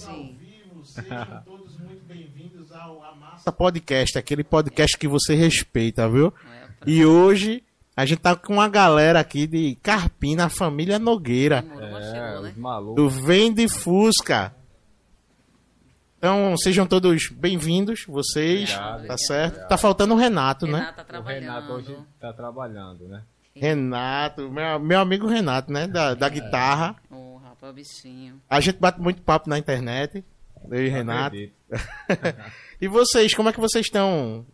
Sim. Sejam todos muito bem-vindos ao Amassa Podcast, aquele podcast que você respeita, viu? É, e hoje a gente tá com uma galera aqui de Carpina, a família Nogueira. É, né? Do Vende Fusca. Então, sejam todos bem-vindos, vocês, obrigado, tá certo? Obrigado. Tá faltando o Renato, Renato né? Tá trabalhando. O Renato hoje tá trabalhando, né? Renato, meu, meu amigo Renato, né? Da, da guitarra. Oh, rapaz, bichinho. A gente bate muito papo na internet. Eu e Renato. e vocês, como é que vocês estão?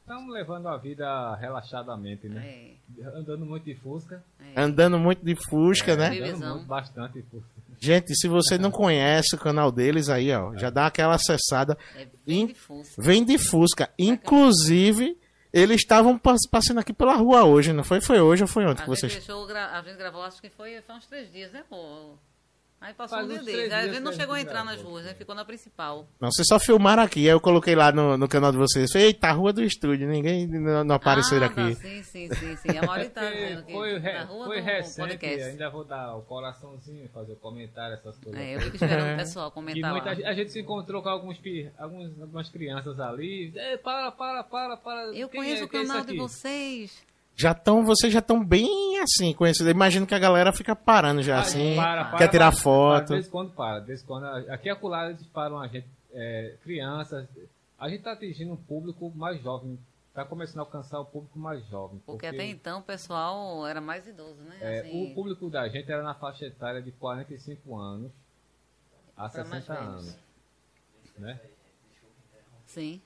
Estamos levando a vida relaxadamente, né? É. Andando muito de Fusca. É. Andando muito de Fusca, é, né? Andando muito, bastante de Fusca. Gente, se você não conhece o canal deles aí, ó, já dá aquela acessada. É, vem de Fusca. Vem de Fusca. Inclusive, eles estavam passando aqui pela rua hoje, não foi? Foi hoje ou foi ontem a que vocês... Deixou, a gente gravou, acho que foi, foi uns três dias, né, pô? Aí passou Faz um dia gente não chegou a entrar nas ruas, né? Ficou na principal. Não, vocês só filmaram aqui. Aí eu coloquei lá no, no canal de vocês. Eita, a rua do estúdio. Ninguém não, não apareceu ah, aqui. Não, sim, sim, sim, sim. A Mauri tá que foi, re, foi do recente, podcast. Ainda vou dar o coraçãozinho, fazer o comentário, essas coisas. É, eu fico esperando o pessoal comentar muita, A gente se encontrou com alguns, alguns, algumas crianças ali. É, para, para, para, para. Eu Quem conheço é, o canal é de vocês já estão, vocês já estão bem assim conhecidos. Imagino que a galera fica parando já ah, assim, para, para, quer tirar para, foto. Desde quando para, desde quando aqui a acolá eles param a gente, é, crianças. A gente está atingindo um público mais jovem, está começando a alcançar o público mais jovem. Porque, porque até então o pessoal era mais idoso, né? É, assim... O público da gente era na faixa etária de 45 anos a 60 anos, né? Sim.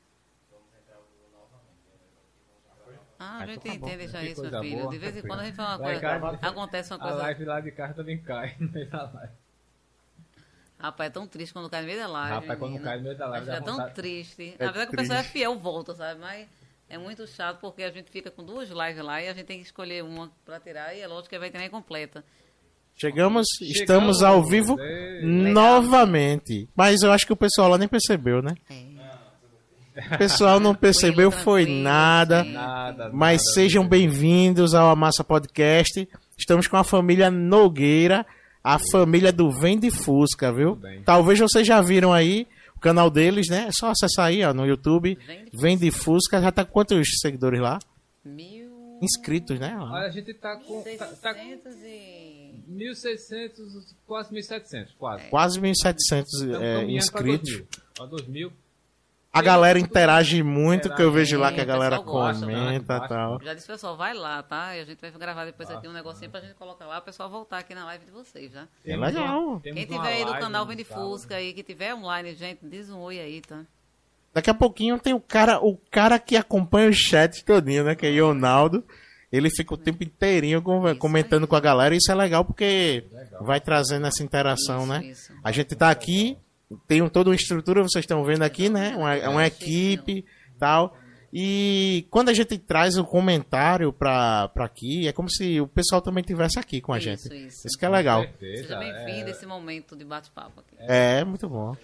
Ah, a gente tá entende já isso, meu filho. Boa, de vez em quando a gente fala uma coisa. Acontece uma coisa. A live lá de casa também cai no meio da live. Rapaz, é tão triste quando cai no meio da live. Rapaz, quando cai no meio da live. É tão vontade... triste. É Na verdade, que o pessoal é fiel, volta, sabe? Mas é muito chato porque a gente fica com duas lives lá e a gente tem que escolher uma pra tirar e é lógico que vai ter nem completa. Chegamos, Chegamos, estamos ao vivo é. novamente. Mas eu acho que o pessoal lá nem percebeu, né? É. O pessoal não percebeu, foi nada. nada mas nada, sejam bem-vindos ao Amassa Podcast. Estamos com a família Nogueira, a família do Vende Fusca, viu? Talvez vocês já viram aí o canal deles, né? É só acessar aí ó, no YouTube. Vende Fusca. Já tá com quantos seguidores lá? Mil. Inscritos, né? Olha, a gente tá com. Tá, tá. E... 1.600, quase 1.700, quase. É. Quase 1.700 é, inscritos. Para 2000. A galera interage muito, que eu vejo lá que a galera comenta e tal. Já disse, pessoal, vai lá, tá? E a gente vai gravar depois aqui um negocinho pra gente colocar lá, o pessoal voltar aqui na live de vocês, tá? É legal. Quem tiver aí do canal Vende Fusca aí, que tiver online, gente, diz um oi aí, tá? Daqui a pouquinho tem o cara, o cara que acompanha o chat todinho, né? Que é Ronaldo. Ele fica o tempo inteirinho comentando com a galera. Isso é legal porque vai trazendo essa interação, né? A gente tá aqui tem toda uma estrutura, vocês estão vendo aqui, né? Uma, é uma equipe tal. E quando a gente traz o um comentário para aqui, é como se o pessoal também tivesse aqui com a isso, gente. Isso, isso que é legal. Seja bem-vindo é... esse momento de bate-papo aqui. É, muito bom.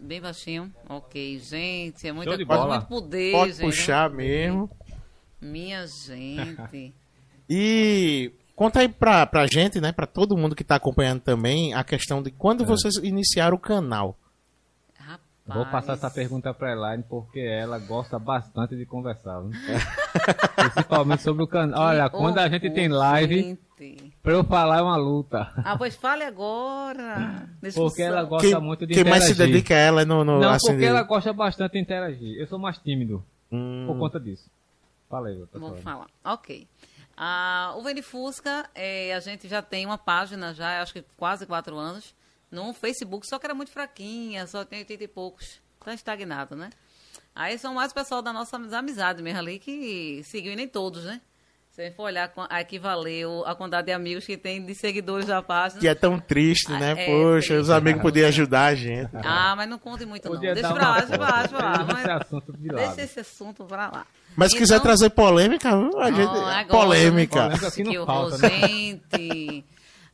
Bem baixinho. Ok, gente. É muito, muito poder, Pode gente, puxar mesmo. Minha gente. e Conta aí pra, pra gente, né, pra todo mundo que tá acompanhando também, a questão de quando é. vocês iniciaram o canal. Rapaz. Vou passar essa pergunta pra Elaine, porque ela gosta bastante de conversar. Principalmente sobre o canal. Olha, quando a gente tem live, gente. pra eu falar é uma luta. Ah, pois fale agora. porque ela gosta quem, muito de quem interagir. mais se dedica a ela no... no Não, assim, porque ela gosta bastante de interagir. Eu sou mais tímido hum. por conta disso. Falei, Vou falar. Ok. Ah, o Vende Fusca, é, a gente já tem uma página, já acho que quase quatro anos, no Facebook, só que era muito fraquinha, só tem 80 e poucos. Tá estagnado, né? Aí são mais o pessoal da nossa amizade mesmo ali que seguiu, e nem todos, né? Se for olhar, equivaleu a quantidade de amigos que tem de seguidores da página. Que é tão triste, né? Ah, é, Poxa, triste, os amigos podiam ajudar a gente. Ah, mas não conte muito Podia não. Deixa pra lá, deixa pra lá, deixa pra lá. Deixa esse assunto pra lá. Mas se então... quiser trazer polêmica, a gente... Agora, polêmica. polêmica que não falta, né? gente.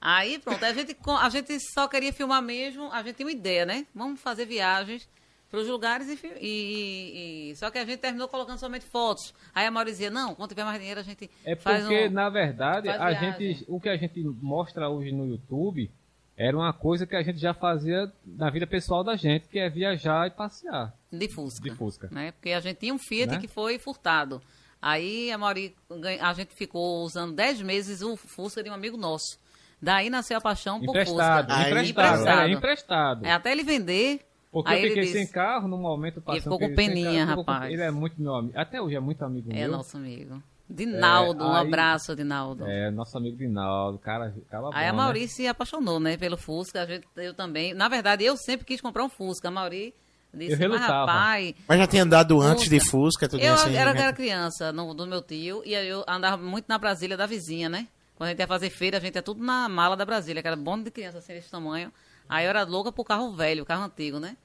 Aí pronto, a gente, a gente só queria filmar mesmo, a gente tem uma ideia, né? Vamos fazer viagens para os lugares e, e, e, Só que a gente terminou colocando somente fotos. Aí a Mauro dizia, não, quando tiver mais dinheiro a gente É porque, um, na verdade, a gente, o que a gente mostra hoje no YouTube era uma coisa que a gente já fazia na vida pessoal da gente, que é viajar e passear. De Fusca. De Fusca. Né? Porque a gente tinha um Fiat Né? que foi furtado. Aí a, Mauri, a gente ficou usando 10 meses o Fusca de um amigo nosso. Daí nasceu a paixão por Emprestado, Fusca. Aí- emprestado, era emprestado. É, até ele vender. Porque aí eu ele fiquei disse, sem carro no momento passando. ficou com peninha, carro, rapaz. Ele é muito meu amigo. Até hoje é muito amigo É meu. nosso amigo. Dinaldo, um aí- abraço, Dinaldo. É, nosso amigo Dinaldo, cara, cara Aí a bom, né? Mauri se apaixonou, né, pelo Fusca. A gente, eu também. Na verdade, eu sempre quis comprar um Fusca. A Mauri disse, Eu mas relutava. rapaz, Mas já tinha andado antes Fusca. de Fusca, tudo Eu assim. era, né? era criança no, do meu tio e aí eu andava muito na Brasília da vizinha, né? Quando a gente ia fazer feira, a gente ia tudo na mala da Brasília, que era bonde de criança assim desse tamanho. Aí eu era louca pro carro velho, carro antigo, né?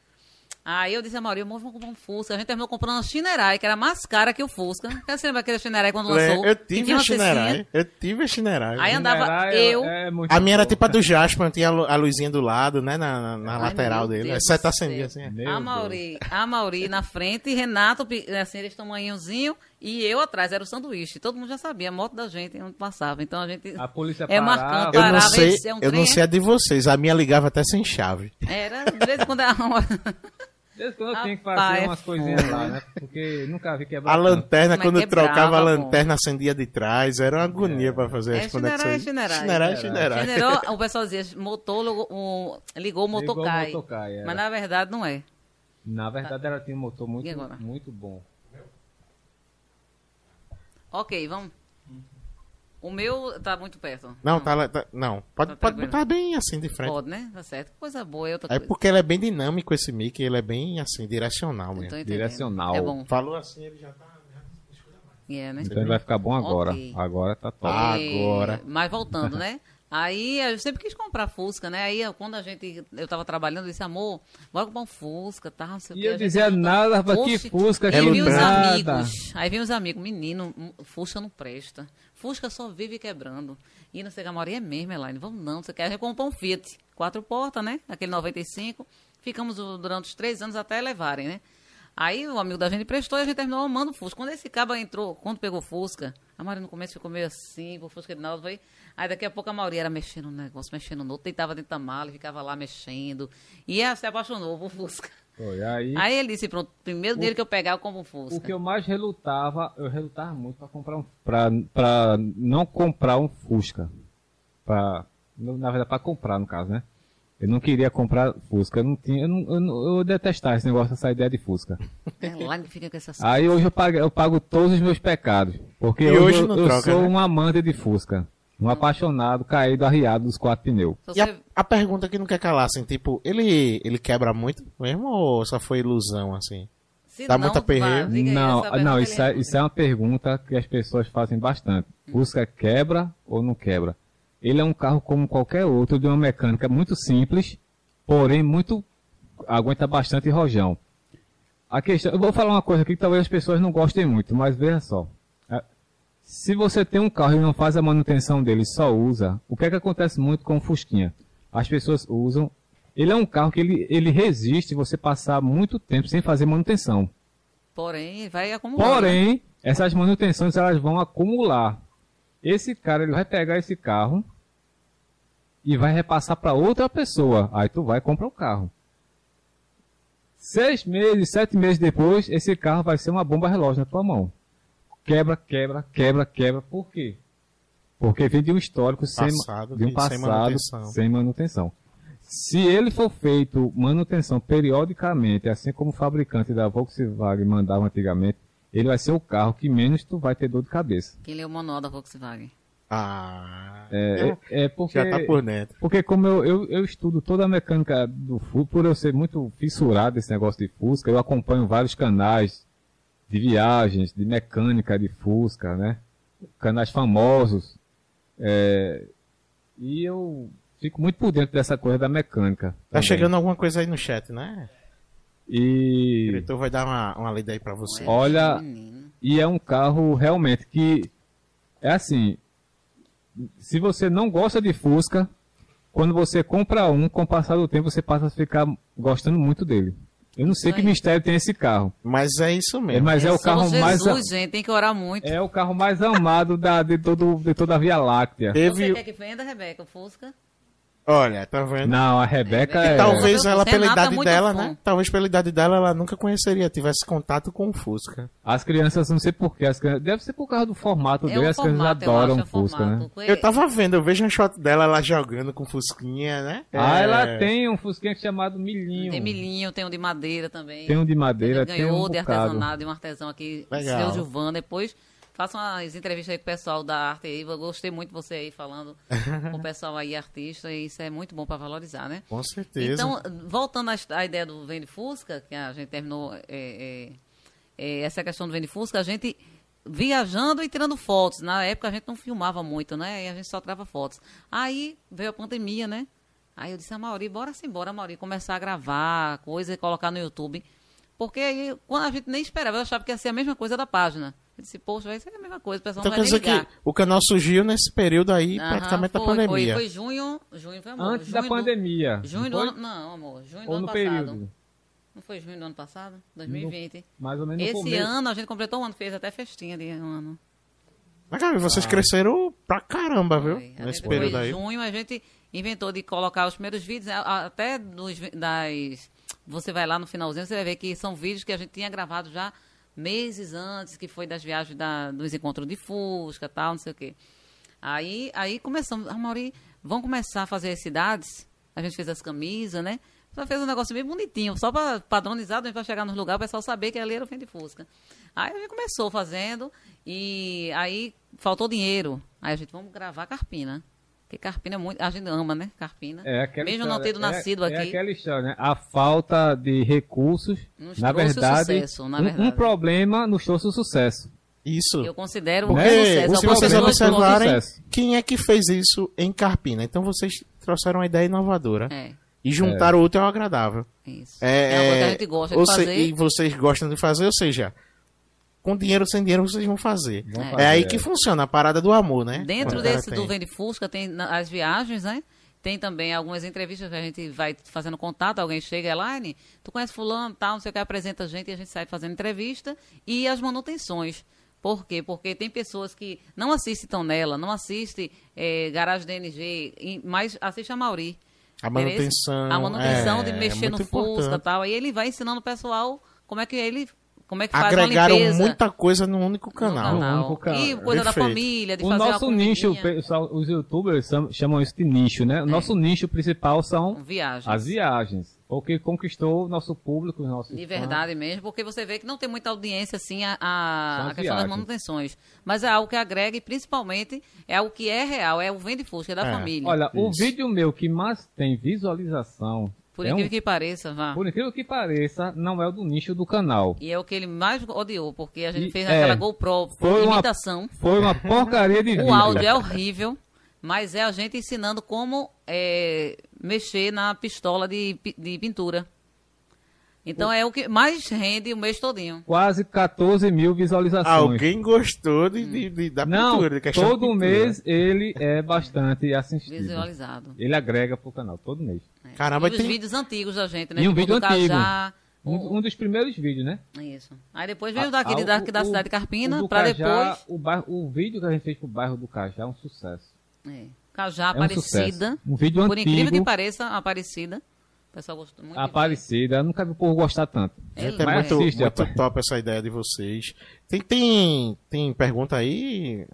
Aí eu disse a Mauri, amor, vamos comprar um Fusca. A gente terminou comprando uma Chinerai, que era mais cara que o Fusca. Você lembra aquele Chinerai quando lançou? Eu tive cecinha? Chinerai. Eu tive a Chinerai. Aí andava Minerai eu... é A minha era tipo a do Jasper, tinha a lu- a luzinha do lado, né? Na, na- na Ai, lateral dele. Deus Exceto do acendia céu. assim. Meu a. Mauri, a Mauri na frente, Renato, assim, eles tamanhozinho, e eu atrás, era o sanduíche. Todo mundo já sabia, a moto da gente, onde passava. Então a gente. A polícia É parava. marcante, Eu não Parava, sei, é um eu trem, não sei é? a de vocês. A minha ligava até sem chave. Era, de vez em quando era uma... Desde quando eu tinha que fazer é umas coisinhas lá, né? Porque nunca vi quebrar. A tanto. lanterna, Mas quando quebrava, trocava a lanterna, acendia de trás. Era uma agonia pra fazer É as conexões. Chinerai, Chinerai. Chinerai, Chinerai. Generou, o pessoal dizia, motor, ligou o, ligou o Ligou o motocai. motocai, era. Mas na verdade não é. Na verdade, ela tinha um motor muito, muito bom. Ok, vamos. O meu tá muito perto. Não, tá, lá- tá- não. Pode, Tá pode tranquilo. botar bem assim de frente. Pode, né? Tá certo. Coisa boa, é outra É coisa. porque ele é bem dinâmico esse mic, ele é bem assim, direcional mesmo. Direcional. É bom. Falou assim, ele já tá. É, né? Então ele vai ficar bom agora. Ok. Agora tá top. E- Agora. Mas voltando, né? Aí eu sempre quis comprar Fusca, né? Aí quando a gente. Eu tava trabalhando, eu disse, amor, bora comprar um Fusca, tá? Não sei o E quê. A eu dizia nada, rapaz, que Fusca, Aí que vi os nada. amigos. Aí vem os amigos, menino, Fusca não presta. Fusca só vive quebrando. E não sei que, é mesmo, Elaine. Vamos não, você quer? Comprou um Fiat, quatro portas, né? Aquele 95. Ficamos durante os três anos até levarem, né? Aí o amigo da gente prestou e a gente terminou amando o Fusca. Quando esse cabo entrou, quando pegou o Fusca, a Maria no começo ficou meio assim, o Fusca de Naldo foi. Aí daqui a pouco a Maria era mexendo no negócio, mexendo no outro, deitava dentro da mala ficava lá mexendo. E ela se apaixonou por Fusca. Foi. Aí, Aí ele disse, pronto, primeiro dinheiro que eu pegar, eu compro um Fusca. o que eu mais relutava, eu relutava muito pra comprar um. Pra, pra não comprar um Fusca. Pra, na verdade, pra comprar, no caso, né? Eu não queria comprar Fusca. Eu não tinha. Eu, não, eu, não- eu detestava esse negócio, essa ideia de Fusca. É lá que fica com essas Aí hoje eu pago, eu pago todos os meus pecados. Porque E hoje, eu, não eu troca, sou né? um amante de Fusca. Um apaixonado, caído, arriado dos quatro pneus. E a, a pergunta que não quer calar, assim, tipo, ele, ele quebra muito mesmo ou só foi ilusão, assim? se dá não, muita perreio? Não, não, isso é, isso é uma pergunta que as pessoas fazem bastante. Fusca quebra ou não quebra? Ele é um carro como qualquer outro, de uma mecânica muito simples, porém muito aguenta bastante rojão. A questão, eu vou falar uma coisa aqui que talvez as pessoas não gostem muito, mas veja só. Se você tem um carro e não faz a manutenção dele, só usa, o que é que acontece muito com o Fusquinha? As pessoas usam, ele é um carro que ele, ele resiste você passar muito tempo sem fazer manutenção. Porém, vai acumulando. né? Porém, essas manutenções elas vão acumular. Esse cara ele vai pegar esse carro e vai repassar para outra pessoa. Aí tu vai comprar o carro. Seis meses, sete meses depois, esse carro vai ser uma bomba relógio na tua mão. Quebra, quebra, quebra, quebra. Por quê? Porque vem de um histórico sem, Passado de um de- sem passado manutenção. sem manutenção. Se ele for feito manutenção periodicamente, assim como o fabricante da Volkswagen mandava antigamente, ele vai ser o carro que menos tu vai ter dor de cabeça. Quem leu o manual da Volkswagen? Ah, É, é, é porque, já tá por dentro. porque como eu, eu, eu estudo toda a mecânica do Fusca, por eu ser muito fissurado nesse negócio de Fusca, eu acompanho vários canais de viagens, de mecânica de Fusca, né? Canais famosos. É, e eu fico muito por dentro dessa coisa da mecânica. Tá também. chegando alguma coisa aí no chat, né? O E, diretor vai dar uma, uma lida aí pra você. Olha- e é um carro realmente que é assim. Se você não gosta de Fusca, quando você compra um, com o passar do tempo você passa a ficar gostando muito dele. Eu não sei que mistério tem esse carro, Mas é isso é, mesmo. mas é, o só carro mais Jesus, gente, tem que orar muito. é o carro mais amado da, de, todo, de toda a Via Láctea. Você Teve. quer que venda, Rebeca, o Fusca? Olha, tá vendo? Não, a Rebeca É. Talvez ela, pela idade dela, né? Talvez pela idade dela, ela nunca conheceria, tivesse contato com o Fusca. As crianças, não sei porquê, as crianças... deve ser por causa do formato É dele, as crianças formato, eu adoram acho, é o Fusca, formato. né? Eu tava vendo, eu vejo uma shot dela lá jogando com Fusquinha, né? Ah, É. ela tem um Fusquinha chamado Milhinho. Tem milhinho, tem um de madeira também. Tem um de madeira, tem ganhou um de bocado. artesanato, de um artesão aqui, Legal. seu Gilvan. Depois façam as entrevistas aí com o pessoal da arte aí. Eu gostei muito de você aí falando com o pessoal aí, artista, e isso é muito bom para valorizar, né? Com certeza. Então, voltando à, à ideia do Vende Fusca, que a gente terminou é, é, é, essa questão do Vende Fusca, a gente viajando e tirando fotos. Na época a gente não filmava muito, né? E a gente só tirava fotos. Aí veio a pandemia, né? Aí eu disse a Mauri, bora sim, bora, Mauri, começar a gravar coisa e colocar no YouTube. Porque aí, quando a gente nem esperava, eu achava que ia ser a mesma coisa da página. Eu disse, poxa, vai ser a mesma coisa, o pessoal Então não quer vai dizer nem ligar. que o canal surgiu nesse período aí, Aham, praticamente da foi, pandemia. Foi, foi junho, junho foi amor, Antes junho da do- pandemia. Junho do ano. Não, amor. Junho do Ou ano no passado. período? Não foi junho do ano passado? 2020. Mais ou menos no Esse começo. ano a gente completou um ano, fez até festinha de um ano. Mas, cara, vocês cresceram pra caramba, viu? Foi. Nesse período foi aí. em junho, a gente inventou de colocar os primeiros vídeos, a- até dos, das. Você vai lá no finalzinho, você vai ver que são vídeos que a gente tinha gravado já meses antes, que foi das viagens da, dos encontros de Fusca tal, não sei o quê. Aí, aí começamos, a Mauri, vamos começar a fazer as cidades. A gente fez as camisas, né? Só fez um negócio bem bonitinho, só para padronizar, a gente vai chegar nos lugares, o pessoal saber que ali era o Fim de Fusca. Aí a gente começou fazendo e aí faltou dinheiro. Aí a gente, vamos gravar Carpina. Porque Carpina é muito. A gente ama, né? Carpina. É Mesmo história, não tendo é- nascido é, aqui. aquela história, né? A falta de recursos, Nos na trouxe o verdade, sucesso, na um- um, verdade. problema nos trouxe o sucesso. Isso. Eu considero um Porque, sucesso. se vocês observarem- quem é que fez isso em Carpina? Então vocês trouxeram uma ideia inovadora. É, E juntaram o útil ao agradável. isso. É, É, uma coisa que a é, gente gosta de se- fazer. E vocês gostam de fazer, ou seja, com dinheiro ou sem dinheiro vocês vão fazer. Vão É, fazer, aí é. que funciona a parada do amor, né? Dentro desse do Vende Fusca tem as viagens, né? Tem também algumas entrevistas que a gente vai fazendo contato, alguém chega, Elaine, tu conhece fulano, tal, não sei o que, apresenta a gente e a gente sai fazendo entrevista. E as manutenções. Por quê? Porque tem pessoas que não assistem tão nela, não assistem eh, Garagem DNG, mas assiste a Mauri. A Beleza? manutenção. A manutenção é, de é mexer no muito Fusca e tal. Aí ele vai ensinando o pessoal como é que ele. Como é que faz Agregaram uma limpeza. muita coisa num único no canal. canal. No único canal. E coisa da Perfeito. família, de O fazer nosso uma nicho, o os youtubers chamam isso de nicho, né? O nosso nicho principal são Viagens. as viagens. O que conquistou o nosso público, os nossos De fãs. verdade mesmo, porque você vê que não tem muita audiência assim a, a, a questão viagens. das manutenções. Mas é algo que agrega e principalmente é algo que é real, é o vende fusca, é da É. família. Olha, o Isso. vídeo meu que mais tem visualização, Por é um- incrível que pareça, vá. por incrível que pareça, não é o do nicho do canal. E é o que ele mais odiou, porque a gente E- fez é. aquela GoPro Foi uma- imitação. Foi uma porcaria de. O áudio é horrível, mas é a gente ensinando como é, mexer na pistola de, de pintura. Então é o que mais rende o mês todinho. Quase 14 mil visualizações. Alguém gostou de, de- de- da Não, pintura, de todo pintura. mês ele é bastante assistido. Visualizado. Ele agrega pro canal, todo mês. É. Caramba, e os tem- vídeos antigos da gente, né? E um vídeo do antigo. Cajá, Um, um dos primeiros vídeos, né? Isso. Aí depois veio daquele da o- cidade de Carpina, o do pra Cajá, depois. O, bairro- o vídeo que a gente fez pro bairro do Cajá é um sucesso. É, Cajá, É um Aparecida. sucesso. Um vídeo Por incrível antigo. que pareça, Aparecida. O pessoal gostou muito. Aparecida, eu nunca vi o povo gostar tanto. Gente, é Mas muito, assiste, muito rapaz. top essa ideia de vocês. Tem, tem, tem pergunta aí?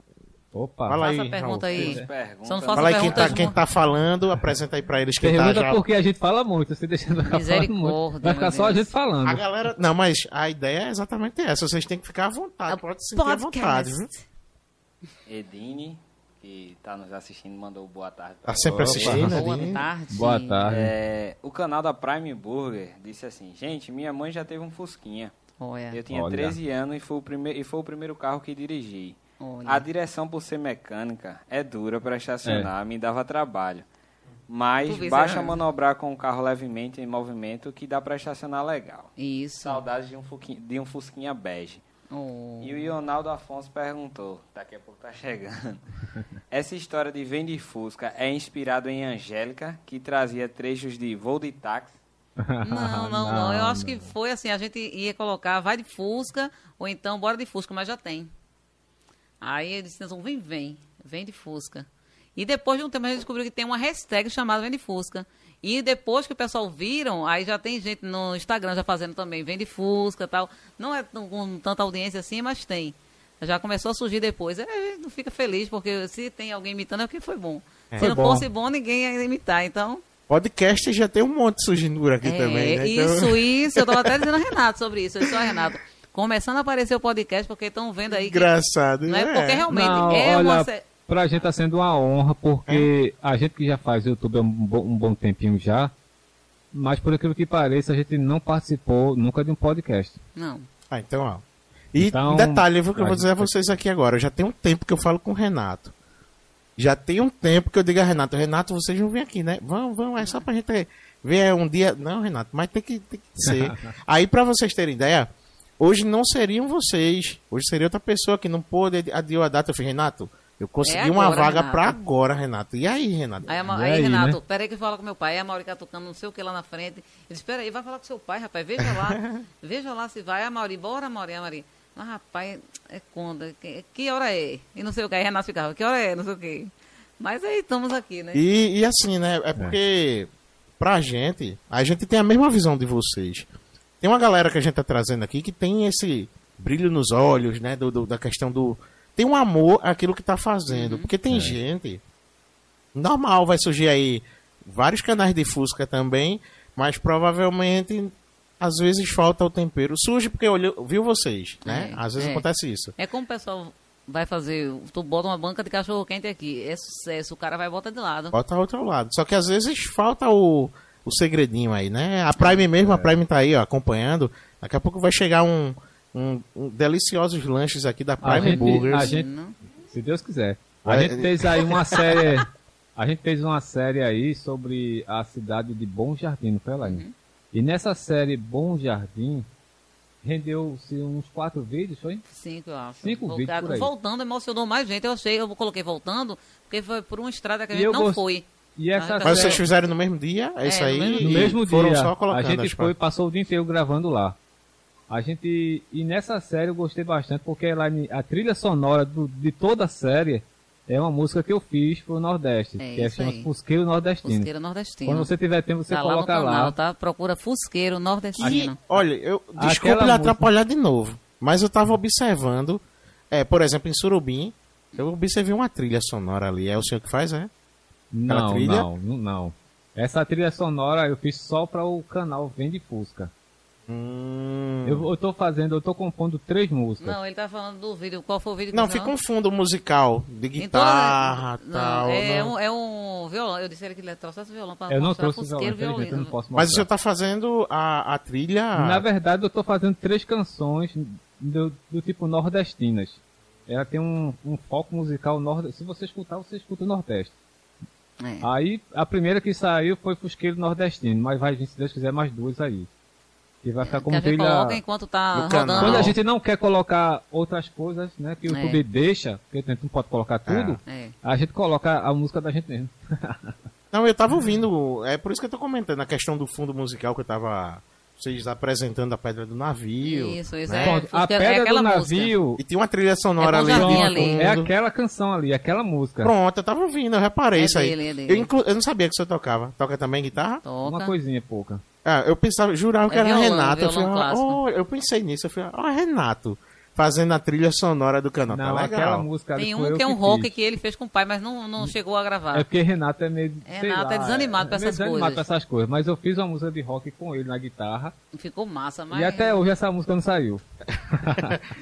Opa. Fala aí, a pergunta Raul. aí. Pergunta, Só não faça Fala aí quem tá, quem tá falando, apresenta aí pra eles quem tá Pergunta já. porque a gente fala muito, você deixa. Misericórdia, Vai ficar só a gente falando. A galera. Não, mas a ideia é exatamente essa. Vocês têm que ficar à vontade. Pode se sentir à vontade, viu? Edine, que tá nos assistindo, mandou boa tarde. Tá sempre Opa. assistindo Boa tarde. Boa tarde. É, o canal da Prime Burger disse assim, gente, minha mãe já teve um Fusquinha. Olha, Eu tinha Olha. 13 anos e foi, o primeiro, e foi o primeiro carro que dirigi. olha. A direção, por ser mecânica, é dura para estacionar, me dava trabalho. Mas basta Zé? manobrar com o carro levemente em movimento que dá para estacionar legal. Isso. Saudades de um, fuquinha, de um Fusquinha bege. Oh. E o Ionaldo Afonso perguntou, daqui a pouco tá chegando. Essa história de Vende Fusca é inspirado em Angélica, que trazia trechos de Voo de Táxi. Não, não, não, Eu acho que foi assim, a gente ia colocar vai de Fusca, ou então bora de Fusca, mas já tem. Aí eles disseram, vem, vem, vem de Fusca. E depois de um tempo a gente descobriu que tem uma hashtag chamada Vende Fusca. E depois que o pessoal viram, aí já tem gente no Instagram já fazendo também Vende Fusca e tal. Não é tão- com tanta audiência assim, mas tem. Já começou a surgir depois. É, a gente não fica feliz, porque se tem alguém imitando é porque foi bom. Se Foi não bom. fosse bom, ninguém ia imitar. Então, Podcast já tem um monte surgindo por aqui é, também, né? Então- isso, isso. Eu tava até dizendo a Renato sobre isso. Eu disse, ó, Renato, começando a aparecer o podcast, porque estão vendo aí que... Engraçado. Não é porque realmente Não, é olha, uma... pra gente tá sendo uma honra, porque a gente que já faz YouTube há um bom, um bom tempinho já, mas por aquilo que pareça, a gente não participou nunca de um podcast. Não. Ah, então, ó. E Então, um detalhe, eu vou dizer a vocês aqui agora. Já tem um tempo que eu falo com o Renato. Já tem um tempo que eu digo a Renato, Renato, vocês não vêm aqui, né? Vão, vão, é só pra gente ver um dia. Não, Renato, mas tem que, tem que ser. Aí, pra vocês terem ideia, hoje não seriam vocês. Hoje seria outra pessoa que não pôde, adiou a data. Eu falei, Renato, eu consegui É uma agora, vaga Renato. pra agora, Renato. E aí, Renato? Aí, aí, aí, Renato, né? peraí que eu falo com meu pai. Aí a Mauri catucando não sei o que lá na frente. Ele disse, peraí, vai falar com seu pai, rapaz. Veja lá. veja lá se vai. A Mauri, bora, Mauri, a Mauri. Mas, rapaz, é conta. Que, que hora é? E não sei o que. Aí Renato ficava, que hora é? Não sei o que. Mas aí estamos aqui, né? E, e assim, né? É porque, pra gente, a gente tem a mesma visão de vocês. Tem uma galera que a gente tá trazendo aqui que tem esse brilho nos olhos, né? Do, do- da questão do. Tem um amor àquilo que tá fazendo. Porque tem gente. Normal, vai surgir aí vários canais de Fusca também, mas provavelmente. Às vezes falta o tempero. Surge porque olhou, viu vocês, né? É, Às vezes é. acontece isso. É como o pessoal vai fazer. Tu bota uma banca de cachorro quente aqui. É sucesso. O cara vai botar de lado. Bota outro lado. Só que às vezes falta o, o segredinho aí, né? A Prime mesmo, a Prime tá aí, ó, acompanhando. Daqui a pouco vai chegar um, um, um deliciosos lanches aqui da A Prime gente, Burgers. a gente, se Deus quiser. A Vai- gente fez aí uma série. A gente fez uma série aí sobre a cidade de Bom Jardim, não foi, Elaine? E nessa série Bom Jardim, rendeu-se uns quatro vídeos, foi? Cinco, eu acho. Cinco O vídeos por aí. Voltando, emocionou mais gente. Eu achei, eu coloquei voltando, porque foi por uma estrada que a gente não gost- foi. E essa Ah, Mas série, vocês fizeram no mesmo dia? É isso É, no aí? mesmo no mesmo foram dia, só a colocando gente as foi, passou o dia inteiro gravando lá. A gente, e nessa série eu gostei bastante, porque ela, a trilha sonora do- de toda a série é uma música que eu fiz pro Nordeste, É que é chama. Fusqueiro Nordestino. Fusqueiro nordestino. Quando você tiver tempo, você tá lá no coloca canal, lá. tá? Procura Fusqueiro E, nordestino. olha, eu, lhe música- atrapalhar de novo, mas eu tava observando, é, por exemplo, em Surubim, eu observei uma trilha sonora ali. É o senhor que faz, é? Não, trilha? não, não, não. Essa trilha sonora eu fiz só para o canal Vende Fusca. Hum. Eu, eu tô fazendo, eu tô compondo três músicas. Não, ele tá falando do vídeo. Qual foi o vídeo que Não, você fica um fundo musical de toda- guitarra, Não, tal. é, não. Um, é um violão. Eu disse ele que ele trouxesse o violão para eu não mostrar trouxe violão, Fusqueiro infelizmente, eu não posso Mas o senhor mostrar. tá fazendo a, a trilha. Na verdade, eu tô fazendo três canções do, do tipo nordestinas. Ela tem um, um foco musical nordestino. Se você escutar, você escuta o Nordeste. É. Aí, a primeira que saiu foi Fusqueiro Nordestino, mas vai vir, se Deus quiser, mais duas aí. Que vai ficar como trilha... coloca enquanto tá canal. rodando. Quando a gente não quer colocar outras coisas, né, que o É. YouTube deixa, porque a gente não pode colocar tudo, É. a gente coloca a música da gente mesmo. Não, eu tava ouvindo. É por isso que eu tô comentando a questão do fundo musical que eu tava. Vocês apresentando a pedra do navio. Isso, isso. né? É, Pronto, a é pedra aquela do música. navio E tem uma trilha sonora É ali. No ali. é aquela canção ali, aquela música. Pronto, eu tava ouvindo, eu reparei É isso aí. dele, é dele. Eu, inclu- eu não sabia que o senhor tocava. Toca também guitarra? Toca. Uma coisinha pouca. Ah, eu pensava, jurava que É era violão, Renato. Eu, violão falei, clássico. oh, eu pensei nisso. Eu falei, ó, Renato, fazendo a trilha sonora do canal. Não, tá aquela música Tem um eu que é um rock fiz. que ele fez com o pai, mas não, não chegou a gravar. É porque Renato é meio. É, Renato lá, é desanimado pra meio essas desanimado coisas. pra essas coisas. Mas eu fiz uma música de rock com ele na guitarra. Ficou massa, mas. E até hoje essa música não saiu.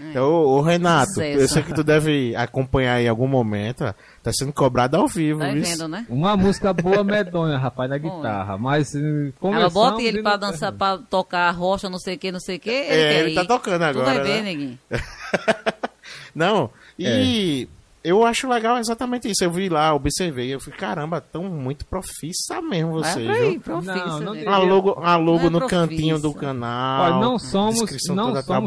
Então, ô, ô, Renato, Sucesso. eu sei que tu deve acompanhar em algum momento. Tá sendo cobrado ao vivo. Tá vendo, né? Uma música boa medonha, rapaz, na guitarra. Mas eh, Ela bota ele pra não- dançar, pra tocar rocha, não sei o que, não sei o que. Ele, É, ele ir. tá tocando Tu agora, vai ver, né? neguinho. Não, e É. eu acho legal exatamente isso. Eu vi lá, observei, eu falei, caramba, tão muito profissa mesmo vocês, pra aí, profissa, Não, não tem- A logo, a logo Não é no cantinho do canal. Olha, não somos, não somos tão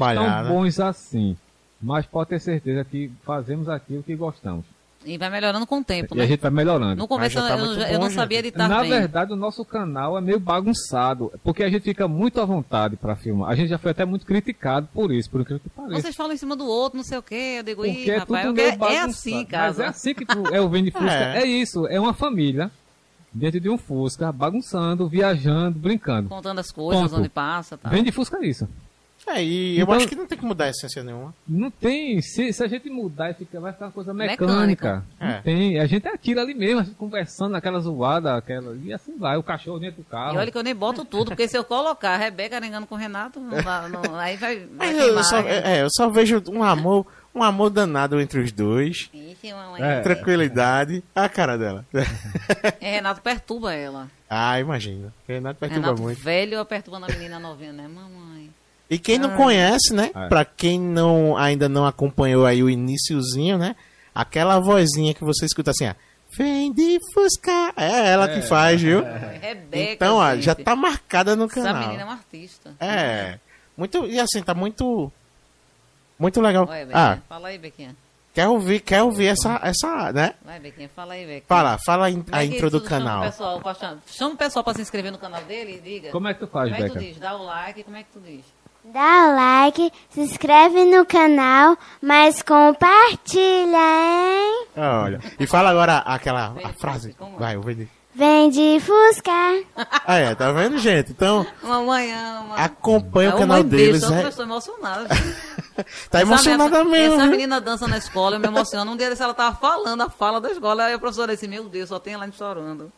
bons assim. Mas pode ter certeza que fazemos aquilo que gostamos. E vai melhorando com o tempo, E a né? gente vai melhorando. No começo Mas tá eu, eu não sabia editar Na bem. verdade, o nosso canal é meio bagunçado, porque a gente fica muito à vontade pra filmar. A gente já foi até muito criticado por isso, por incrível que pareça. Vocês falam em cima do outro, não sei o quê. Eu digo, Porque ih, é rapaz, tudo é bagunçado. assim, Mas casa. é assim que tu, é o Vende Fusca. É. é. isso, é uma família dentro de um Fusca, bagunçando, viajando, brincando. Contando as coisas, Ponto. onde passa, tá. Vende Fusca é isso. É, e eu Então- acho que não tem que mudar a essência nenhuma. Não tem, se, se a gente mudar, fica, vai ficar uma coisa Mecânica. mecânica. Não É. tem, a gente é aquilo ali mesmo, a gente conversando naquela zoada, aquela, e assim vai, o cachorro dentro do carro. E olha que eu nem boto tudo, porque se eu colocar a Rebeca arengando com o Renato, não dá, não- aí vai, vai Mas eu, queimar. só, né? é, eu só vejo um amor, um amor danado entre os dois. Ixi. É. Tranquilidade. A cara dela. É, Renato perturba ela. ah, imagina. Renato perturba Renato muito. velho perturbando a menina novinha, né, mamãe? E quem não conhece, né? É. Pra quem não, ainda não acompanhou aí o iniciozinho, né? Aquela vozinha que você escuta assim, ó. Vem de Fusca. É ela que faz, viu? Rebeca, Então, ó, gente. já tá marcada no Essa canal. menina é uma artista. É. Muito, e assim, tá muito. Muito legal. Olha, Ah, Bequinha, fala aí, Bequinha. quer ouvir, quer ouvir essa, essa, né? Vai, Bequinha, fala aí, Bequinha. Fala, fala a in- a é intro do tu chama canal. o pessoal Chama o pessoal pra se inscrever no canal dele e diga. Como é que tu faz, Como é que tu diz? Dá o like, como é que tu diz? Dá o like, se inscreve no canal, mas compartilha, hein? Olha. E fala agora aquela a frase. É? Vai, eu vou dizer. Vem de Fusca. Ah, é, tá vendo, gente? Então, Mamãe ama. acompanha o É canal uma deles. É, eu estou emocionada. tá emocionada Essa mesmo. Essa viu? menina dança na escola, eu me emociono. Um dia desse ela tava falando a fala da escola, aí a professora disse, meu Deus, só tem lá chorando.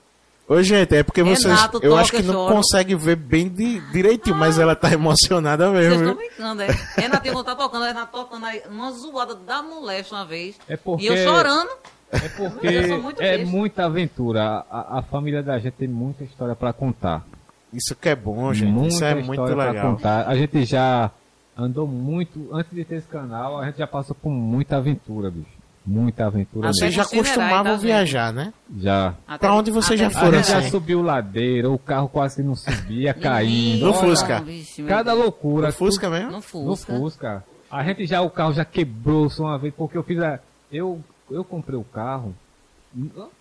Ô, gente, é porque vocês. Renato eu acho que não consegue ver bem de, direitinho, mas ela tá emocionada Vocês mesmo. estão viu? brincando, é? Renatinho quando tá tocando, Renato tocando aí, uma zoada da moleste uma vez. É porque- E eu chorando. É porque Eu sou muito é muita aventura. A, a família da gente tem muita história pra contar. Isso que é bom, gente. muita Isso é muito história pra legal. contar. A gente já andou muito, antes de ter esse canal, a gente já passou por muita aventura, bicho. Muita aventura Ah, Vocês já costumavam tá, viajar, né? Já. Até- Pra onde vocês já A foram, gente já assim? subiu ladeira, o carro quase não subia, caindo. No Fusca. Cada loucura. No Fusca mesmo? No No Fusca. Fusca. A gente já, o carro já quebrou só uma vez, porque eu fiz a... Eu, eu comprei o carro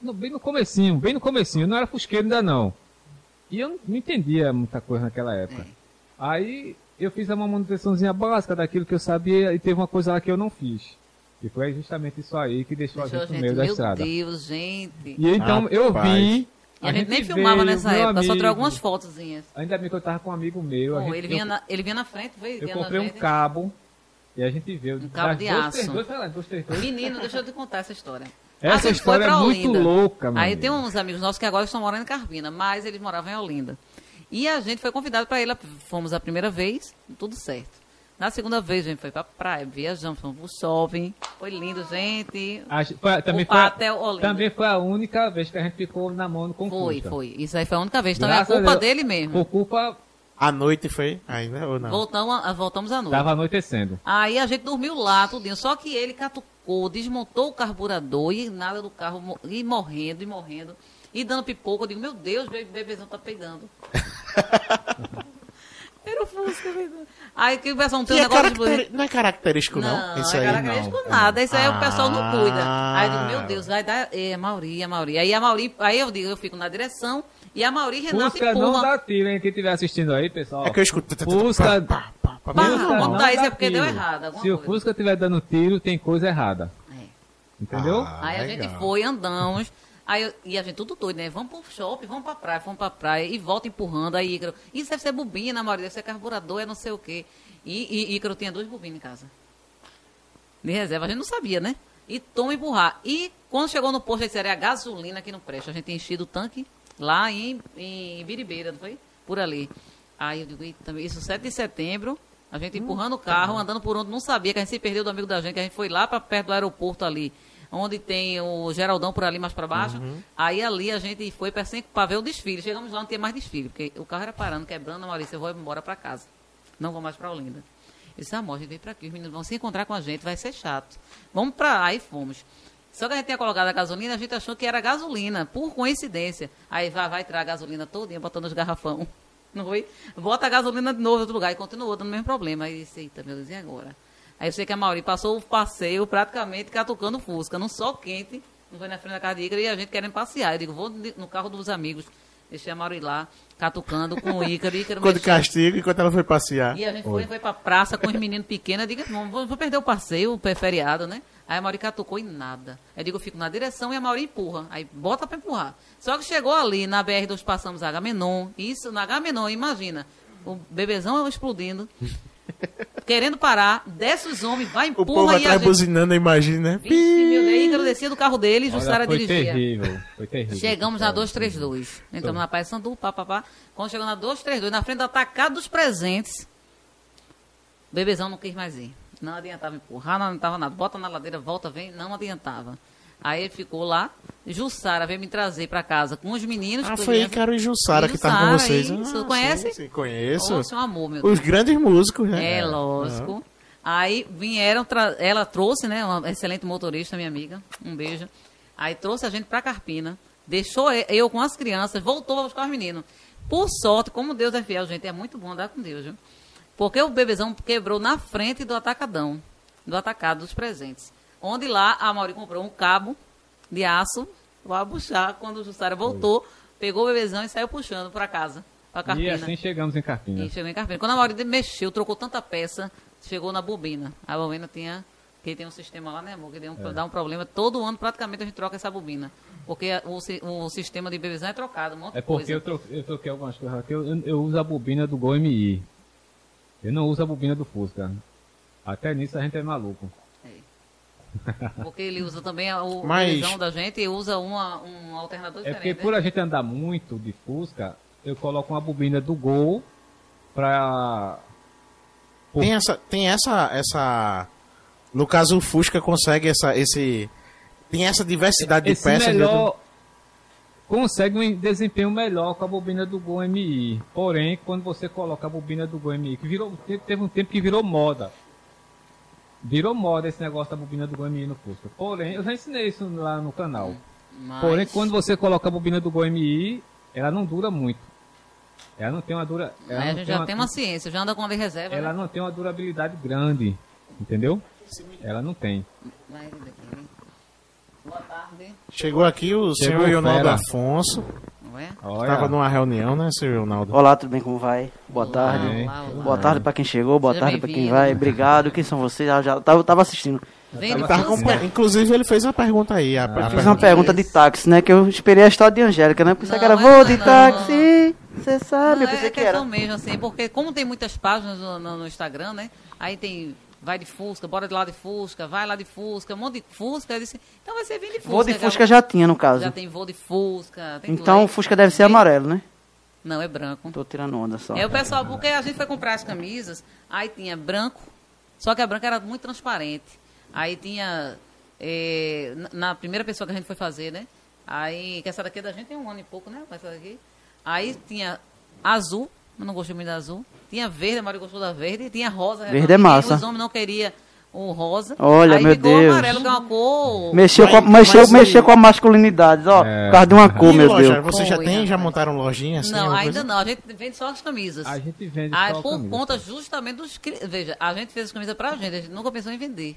no- bem no comecinho, bem no comecinho. Não era fusqueiro ainda não. E eu não, não entendia muita coisa naquela época. É. Aí eu fiz uma manutençãozinha básica daquilo que eu sabia e teve uma coisa lá que eu não fiz. E foi justamente isso aí que deixou, Deixou a a gente no gente, meio da meu estrada. Deus, gente. E então eu Rapaz. vim. E a, gente nem filmava veio, nessa meu época, só amigo. tirou algumas fotozinhas. Ainda bem que eu tava com um amigo meu. a Bom, gente- ele, vinha eu- na, ele vinha na frente, veio Eu a comprei um gente. cabo e a gente viu. Um cabo de aço. três, dois, três, dois. Menino, deixa eu te contar essa história. Essa A gente história é muito Olinda. louca, meu Aí tem uns amigos nossos que agora estão morando em Carpina, mas eles moravam em Olinda. E a gente foi convidado para ir. Fomos a primeira vez, tudo certo. Na segunda vez, a gente foi pra praia, viajamos, fomos pro shopping. Foi lindo, gente. A gente- foi- também, O foi, a- também foi a única vez que a gente ficou namorando com Foi, Fusca. foi. Isso aí foi a única vez. Então Graças é a culpa a Deus. dele mesmo. Por culpa, À noite foi ainda ou não? Voltamos, a- voltamos à noite. tava anoitecendo. Aí a gente dormiu lá, tudinho. Só que ele catucou, desmontou o carburador e nada do carro, e morrendo, e morrendo. E dando pipoca. Eu digo, meu Deus, o bebezão tá pegando. Era o Fusca. Aí que o pessoal não tem Que um é negócio de... caracteri- Não é característico, não? Não, Isso é aí característico não. nada. Isso aí o pessoal não cuida. Ah. Aí eu digo, meu Deus, vai dar. É, Mauri, a Mauri. Aí a Mauri, aí eu digo, eu fico na direção e a Mauri e Renato Fusca não empurram. dá tiro, hein? Quem estiver assistindo aí, pessoal. É que eu escuto. Fusca... Pá, pá, pá, Pá, vamos não dar isso dá é porque deu errado, Se o. Fusca estiver dando tiro, tem coisa errada. É. Entendeu? Ah, Aí a gente foi, andamos. Aí eu- e a gente tudo doido, né? Vamos pro shopping, vamos pra praia, vamos pra praia. E volta empurrando. Aí Ícaro, isso deve ser bobina, Maria, deve ser carburador, é não sei o quê. E, e Ícaro tinha duas bobinas em casa. De reserva, a gente não sabia, né? E toma empurrar. E quando chegou no posto, ele disse, era a gasolina que não presta. A gente tinha enchido o tanque lá em, em Biribeira, não foi? Por ali. Aí eu digo, "Eita, isso 7 de setembro, a gente empurrando o carro, andando por onde não sabia, que a gente se perdeu do amigo da gente, que a gente foi lá para perto do aeroporto ali, onde tem o Geraldão por ali mais para baixo. Aí ali a gente foi para ver o desfile. Chegamos lá, não tinha mais desfile, porque o carro era parando, quebrando, Maurício, eu vou embora para casa. Não vou mais para Olinda. Eu disse, amor, a gente veio para aqui, os meninos vão se encontrar com a gente, vai ser chato. Vamos para aí fomos. Só que a gente tinha colocado a gasolina, a gente achou que era gasolina, por coincidência. Aí vai, vai tirar a gasolina todinha, botando os garrafão. Não foi? Bota a gasolina de novo em outro lugar e continuou dando o mesmo problema. Aí disse, eita, meu Deus, e agora? Aí eu sei que a Mauri passou o passeio praticamente catucando Fusca, num sol quente, Não foi na frente da casa de Ícaro e a gente querendo passear. Eu digo, vou no carro dos amigos. Deixei a Mauri lá, catucando com o Ícaro. Ícaro Ficou de castigo enquanto ela foi passear. E a gente foi, foi pra praça com os meninos pequenos. Eu digo, não, vou, vou perder o passeio, o feriado, né? Aí a Mauri catucou e nada. Eu digo, eu fico na direção e a Mauri empurra. Aí bota pra empurrar. Só que chegou ali, na BR2 passamos Agamenon. Isso, na Agamenon, imagina. O bebezão explodindo. querendo parar, desce os homens, vai, O empurra povo e a atrás gente... buzinando, imagina, né? Vixe, meu Deus, Ícaro descia do carro dele e Jussara foi dirigia. terrível, foi terrível. Chegamos na 232. Entramos na Paz Sandu, pá, pá, pá. Quando chegou na 232, na frente do atacado dos presentes, o bebezão não quis mais ir. Não adiantava empurrar, não adiantava nada. Bota na ladeira, volta, vem, não adiantava. Aí ele ficou lá. Jussara veio me trazer pra casa com os meninos. Ah, foi. Ícaro e Jussara que estavam com Jussara, vocês. isso. Ah, Conhece? Sim, sim, conheço. Nossa, um amor, meu Deus. Os grandes músicos, né? É, lógico. Aí vieram, tra- ela trouxe, né, uma excelente motorista, minha amiga, um beijo. Aí trouxe a gente pra Carpina, deixou eu com as crianças, voltou pra buscar os meninos. Por sorte, como Deus é fiel, gente, é muito bom andar com Deus, viu? Porque o bebezão quebrou na frente do atacadão, do atacado dos presentes. Onde lá a Mauri comprou um cabo de aço pra puxar. Quando o Jussara voltou, pegou o bebezão e saiu puxando pra casa, pra E Carpina. assim chegamos em Carpina. E chegou em Carpina. Quando a Maurita mexeu, trocou tanta peça, chegou na bobina. A bobina tinha. Que tem um sistema lá, né, amor? Que deu um, dá um problema. Todo ano, praticamente, a gente troca essa bobina. Porque o, o sistema de bebezão é trocado, um monte É de porque coisa. eu troquei, eu troquei algumas coisas aqui. Eu, eu uso a bobina do Gol MI. Eu não uso a bobina do Fusca. Até nisso a gente é maluco. Porque ele usa também a- o Mas- bebezão da gente e usa uma, um alternador É porque diferente. por né? a gente andar muito de Fusca, eu coloco uma bobina do Gol pra. Pô. Tem essa, tem essa, essa. No caso, o Fusca consegue essa, esse. Tem essa diversidade de Esse peças. melhor consegue um desempenho melhor com a bobina do Gol MI. Porém, quando você coloca a bobina do Gol MI, que virou, te- teve um tempo que virou moda. Virou moda esse negócio da bobina do Gol MI no Fusca. Porém, eu já ensinei isso lá no canal. Mas- Porém, quando você coloca a bobina do Gol MI, ela não dura muito. Ela não tem uma dura. Ela não gente tem já uma- tem uma ciência, já anda com a de reserva. ela né? não tem uma durabilidade grande. Entendeu? Ela não tem. Boa tarde. Chegou aqui o Chegou senhor Ronaldo fera. Afonso. Não é? Olha. Estava numa reunião, né, senhor Ronaldo? Olá, tudo bem? Como vai? Boa tarde. Olá, olá. Boa tarde pra quem chegou, boa Seja tarde pra quem vai. Obrigado. Quem são vocês? Ah, já tava, tava assistindo. Vem Ele tava acompanhando. Inclusive, ele fez uma pergunta aí. A, a Eu fiz pergunta- uma pergunta de táxi, né? Que eu esperei a história de Angélica, né? Pensei que era Não, voo essa de não. táxi. Você sabe, eu Não, pensei é que era. questão mesmo, assim, porque como tem muitas páginas no, no- no Instagram, né? Aí tem vai de Fusca, bora de lá de Fusca, vai lá de Fusca, um monte de Fusca. Eu disse, então vai ser vem de Fusca. Voo de Fusca é- já tinha, no caso. já tem voo de Fusca. Então o Fusca deve ser amarelo, né? Não, é branco. Tô tirando onda só. É o pessoal, porque a gente foi comprar as camisas, aí tinha branco, só que a branca era muito transparente. Aí tinha. eh, na- na primeira pessoa que a gente foi fazer, né? Aí, que essa daqui é da gente tem um ano e pouco, né? Essa daqui. Aí tinha azul, eu não gostei muito da azul. Tinha verde, a Maria gostou da verde. E tinha rosa. Verde é massa. Os homens não queriam o rosa. Olha, aí meu ficou o Deus. amarelo, que é uma cor. Mexeu, com a, Mas- mexeu, mas mexeu aí- com a masculinidade, ó. É. Por causa de uma cor, E meu loja, Deus. Você já tem, já montaram lojinha assim? não, ainda coisa? não. A gente vende só as camisas. A gente vende Ah, só por camisa. conta justamente dos. Veja, a gente fez as camisas pra gente, a gente nunca pensou em vender.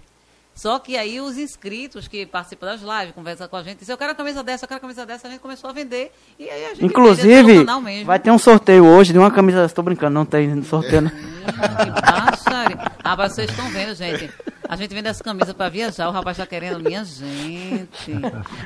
Só que aí os inscritos que participam das lives, conversam com a gente, dizem, eu quero a camisa dessa, eu quero a camisa dessa, a gente começou a vender. E aí a gente Inclusive, pelo canal mesmo. vai ter um sorteio hoje de uma camisa. Estou brincando, não tem sorteio. né? Hum, que. Rapaz, vocês estão vendo, gente. A gente vende essa camisa pra viajar, o rapaz tá querendo, minha gente.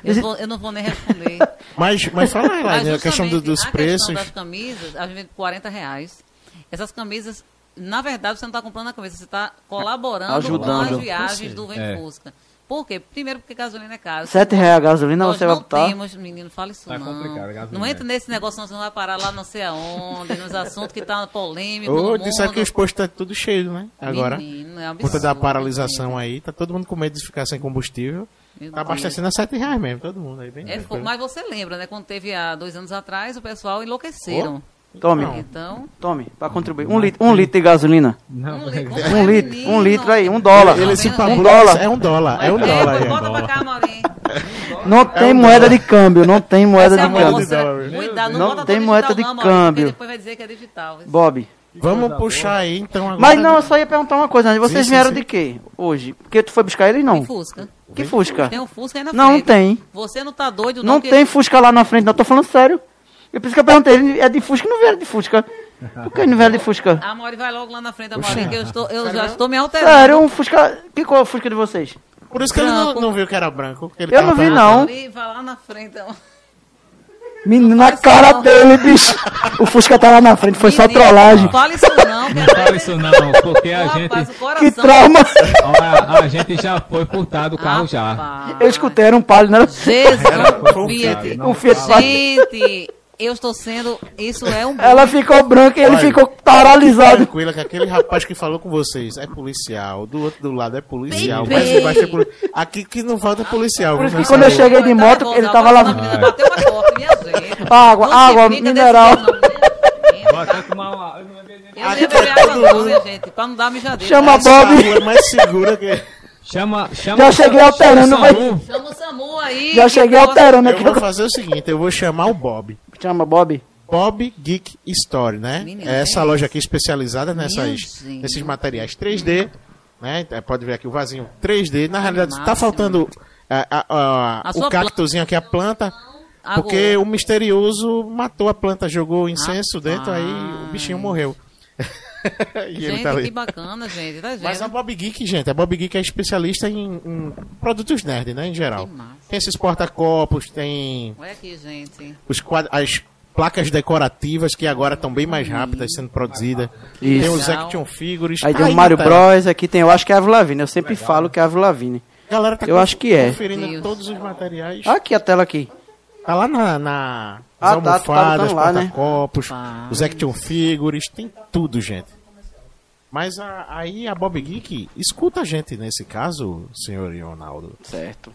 Eu, vou- eu não vou nem responder. Mas, mas fala aí, Mas Laine, a questão do- dos a preços. questão das camisas, a gente vende por 40 reais. Essas camisas, na verdade, você não está comprando a camisa, você está colaborando com Ajudando. as viagens do Vem É. Fusca. Por quê? Primeiro porque gasolina é caro. Sete reais a gasolina, Nós você vai não botar. temos, menino, fala isso Tá não. Não entra nesse negócio, não, você não vai parar lá não sei aonde, nos assuntos que tá polêmico Ô, disseram mundo. que os postos tá tudo cheio, né? Agora. Menino, é um Por conta da absurdo, paralisação aí, tá todo mundo com medo de ficar sem combustível. Tá abastecendo a 7 reais mesmo, todo mundo aí. Bem É, tranquilo. mas você lembra, né? Quando teve há dois anos atrás, o pessoal enlouqueceram. Tome, Então, tome, pra contribuir. Um litro, um litro de gasolina. Não, um litro, Um litro, um litro aí, um dólar. Ele se Um pagou. dólar. É um dólar, é um dólar. Bota é um pra dólar. cá, Maurinho. Não tem moeda de câmbio, não tem moeda Essa de é câmbio. moça, dólar. Cuidado, não, Não bota tem moeda de não, câmbio. depois vai dizer que é digital. Bob. Vamos puxar aí, então, agora. Mas não, eu só ia perguntar uma coisa. né? Vocês Sim, sim, vieram sim. de quê? Hoje? Porque tu foi buscar eles, não? Fusca. Que Fusca? Tem um Fusca aí na Não, não frente. tem. Você não tá doido, não? Não que- tem Fusca lá na frente, não. Tô falando sério. É por isso que eu perguntei. Ele é de Fusca não vieram de Fusca. Por que não vieram de Fusca? A Mori vai logo lá na frente, a Mori, que eu, estou, eu já estou me alterando. Sério, um Fusca. Que cor é o Fusca de vocês? Por isso que ele não, não viu que era branco. Eu não vi, não. Vai lá na frente. Menino, na cara não. dele, bicho. O Fusca tá lá na frente, foi só Menino, trollagem. Não fale isso não, Não fala isso não, porque a Rapaz, gente, o coração... Que trauma. a, a gente já foi furtado o carro já. Eu escutei, era um palio, não era? Jesus, Foi Fiat. furtado, Um Fiat. Gente, eu estou sendo... Isso é um... Ela ficou branca e ele Olha, ficou paralisado. Tranquila, que aquele rapaz que falou com vocês é policial, do outro do lado é policial, Bem, mas bem. embaixo é poli... Aqui que não falta policial. Por isso que quando eu cheguei de moto, ele tava lá. Bateu porta, minha gente. Água, Não se água, mineral. jeito, não. Vou até tomar uma... eu não bebi nem- Eu nem bebi água não, minha gente, pra não dar mijadeira. Chama Bob. é mais segura que... Chama, chama, Já cheguei chama alterando, o mas-. Chama o SAMU aí. Já cheguei alterando Eu aqui. vou fazer o seguinte, eu vou chamar o Bob. Chama Bob. Bob Geek Story, né? Menino, é essa é loja aqui especializada nessas, nesses materiais 3D, né? É, Pode ver aqui o vasinho 3D. Na realidade, tá faltando é, a- a- A o cactozinho aqui, a planta, Agora. porque o misterioso matou a planta, jogou incenso dentro, aí o bichinho morreu. ele Gente, tá que bacana, gente. Tá Mas a? Bob Geek, gente, a Bob Geek é especialista em, em produtos nerd, né, em geral. Tem esses porta-copos, tem Olha aqui, gente. os quad- as placas decorativas que agora estão bem mais rápidas sendo produzidas. Tem Isso. os action figures. Aí tá tem o Mario. Bros. Aqui tem, eu acho que é a Lavigne. Eu sempre falo que é a Lavigne. A galera tá Eu acho que é. conferindo Deus. todos os materiais. Aqui a tela aqui. Tá lá na, na Ah, as tá, tu tá almofadas, botando lá, né? Rapaz. os action figures, tem tudo, gente. Mas a- aí a Bob Geek, escuta a gente nesse caso, senhor Ronaldo. Certo.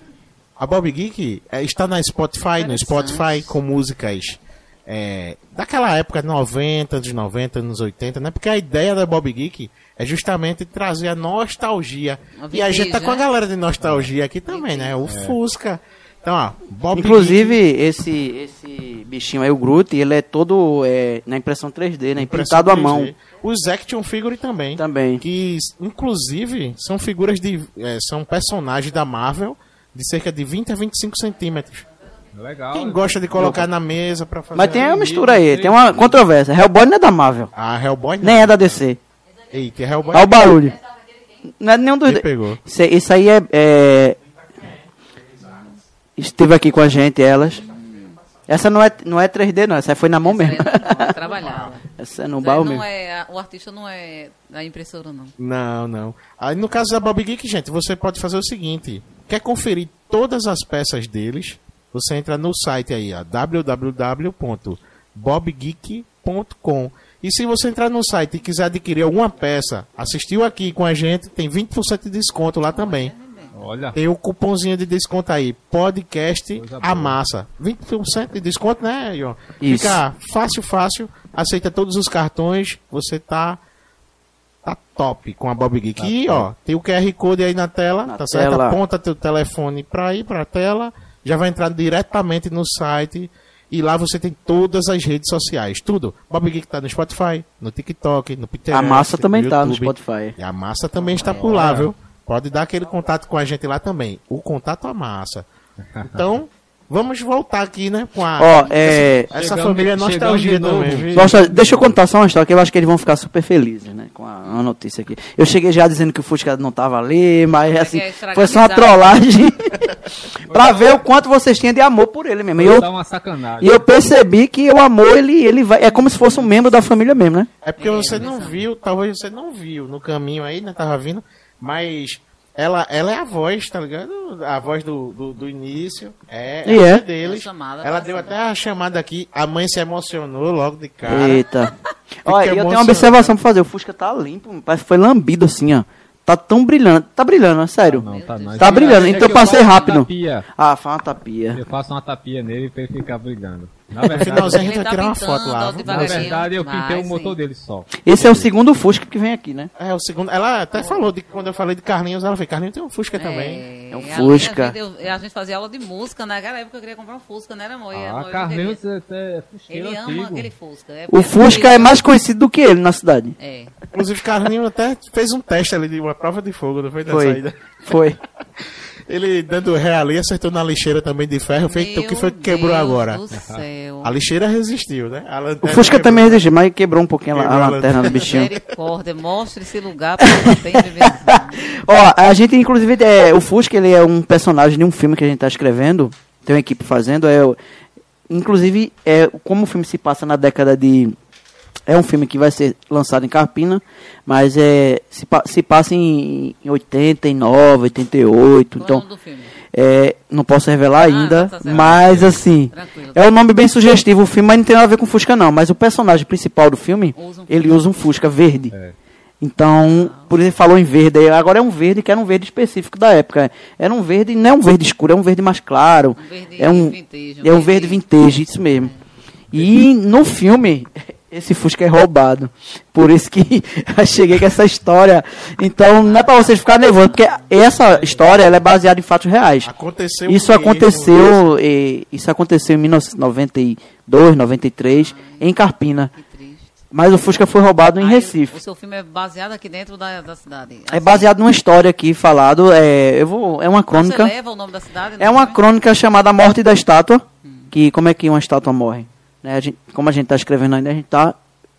A Bob Geek é, está na Spotify, no. Spotify com músicas é, daquela época, 90, anos 90, anos 80, né? Porque a ideia da Bob Geek é justamente trazer a nostalgia. A e a gente tá vintage, com a né? galera de nostalgia aqui também, né? O Fusca. Então, ó, Bob Inclusive, esse, esse bichinho aí, o Groot, ele é todo é, na impressão 3D, né? Pintado à mão. 3D. Os action figure também. Também. Que, inclusive, são figuras de... é, são personagens da Marvel de cerca de 20 a 25 centímetros. Legal. Quem gosta de colocar na mesa pra fazer... Mas tem uma mistura aí, tem uma controvérsia. Hellboy não é da Marvel, A Hellboy não. nem é da DC. Eita, Hellboy Olha o barulho. Não é nenhum dos Ele dois. pegou. Isso, isso aí é, é- Esteve aqui com a gente, elas. Essa não é, não é 3D, não. Essa foi na mão mesmo. É trabalhada. Essa é no baú mesmo. é, o artista não é da impressora, não. Não, não. Aí no caso da Bob Geek, gente, você pode fazer o seguinte: quer conferir todas as peças deles? Você entra no site aí, ó, www.bobgeek.com. E se você entrar no site e quiser adquirir alguma peça, assistiu aqui com a gente, tem 20% de desconto lá também. Olha. Tem o cupomzinho de desconto aí, podcast a massa. 20% de desconto, né, Ion? Isso. Fica fácil, fácil. Aceita todos os cartões. Você tá tá top com a Bob Geek. e, ó, tem o QR Code aí na tela, Na tá certo? tela. Aponta teu telefone pra ir pra tela, já vai entrar diretamente no site. E lá você tem todas as redes sociais, tudo. Bob Geek tá no Spotify, no TikTok, no Pinterest, A massa também tá no. Spotify. E a massa também está por lá, viu? Pode dar aquele contato com a gente lá também. O contato a massa. Então, vamos voltar aqui, né? Com a. Ó, é. essa Chegamos- família é nostalgia também, viu? Nossa, deixa eu contar só uma história que eu acho que eles vão ficar super felizes, né? Com a, uma notícia aqui. Eu cheguei já dizendo que o Fusca não tava ali, mas assim, foi só uma trollagem pra ver o quanto vocês tinham de amor por ele mesmo. E eu, e eu percebi que o amor, ele, ele vai. É como se fosse um membro da família mesmo, né? É porque você não viu, talvez você não viu no caminho aí, né? Tava vindo, mas ela, ela é a voz, tá ligado? A voz do, do, do início. É, E a é? deles. A chamada Ela deu até a chamada aqui. A mãe se emocionou logo de cara. Eita. Olha, e eu tenho uma observação pra fazer. O Fusca tá limpo, parece que foi lambido assim, ó. Tá tão brilhando. Tá brilhando, é sério. Não, tá não. Tá brilhando, É então eu passei rápido. tapia. Ah, faz uma tapia. Eu faço uma tapia nele pra ele ficar brilhando. Na verdade, finalzinho a gente Ele vai tá tirar uma foto lá. na verdade eu pintei o motor sim. dele só. Esse é o segundo Fusca que vem aqui, né? É, o segundo. Ela até falou de quando eu falei de Carlinhos, ela fez, Carlinhos tem um Fusca também. É um Fusca. A gente, fazia aula de música, naquela época eu queria comprar um Fusca, né, amor? Ah, Carlinhos queria. é, é fusqueiro Ele ama antigo. aquele Fusca. É O Fusca é mais conhecido do que ele na cidade. É. Inclusive, Carlinhos até fez um teste ali de uma prova de fogo, não foi da Foi. saída. Foi. Ele dando ré ali, acertou na lixeira também de ferro. Feito o que foi que quebrou Deus agora? do céu. A lixeira resistiu, né? A O Fusca quebrou. também resistiu, mas quebrou um pouquinho a, Quebrou a a lanterna do bichinho. Misericórdia, mostre esse lugar vizinho. Ó, a gente, inclusive, é, o Fusca, ele é um personagem de um filme que a gente tá escrevendo, tem uma equipe fazendo, é, inclusive, é, como o filme se passa na década de... É um filme que vai ser lançado em Carpina, mas é, se, se passa em, em 89, 88, Qual é o então... nome do filme? É, não posso revelar ainda, tá mas assim, Tranquilo. é um nome bem sugestivo o filme, mas não tem nada a ver com Fusca não, mas o personagem principal do filme, Usa um ele usa um Fusca verde. É. Então, por isso ele falou em verde, agora é um verde que era um verde específico da época. Era um verde, não é um verde escuro, é um verde mais claro. Um verde é um vintage, um É um verde- verde vintage, isso mesmo. E no filme, esse Fusca é roubado. Por isso que eu cheguei com essa história. Então, não é pra vocês ficarem nervosos, porque essa história ela é baseada em fatos reais. Aconteceu Isso aconteceu, isso aconteceu em 1992, 93, em Carpina. Mas o Fusca foi roubado em Aí, Recife. O seu filme é baseado aqui dentro da, da cidade. É baseado numa história aqui falado, é, eu vou, é uma crônica. Você leva o nome da cidade? É no uma filme? crônica chamada A Morte da Estátua, que como é que uma estátua morre? Né, a gente- como a gente está escrevendo ainda, a gente está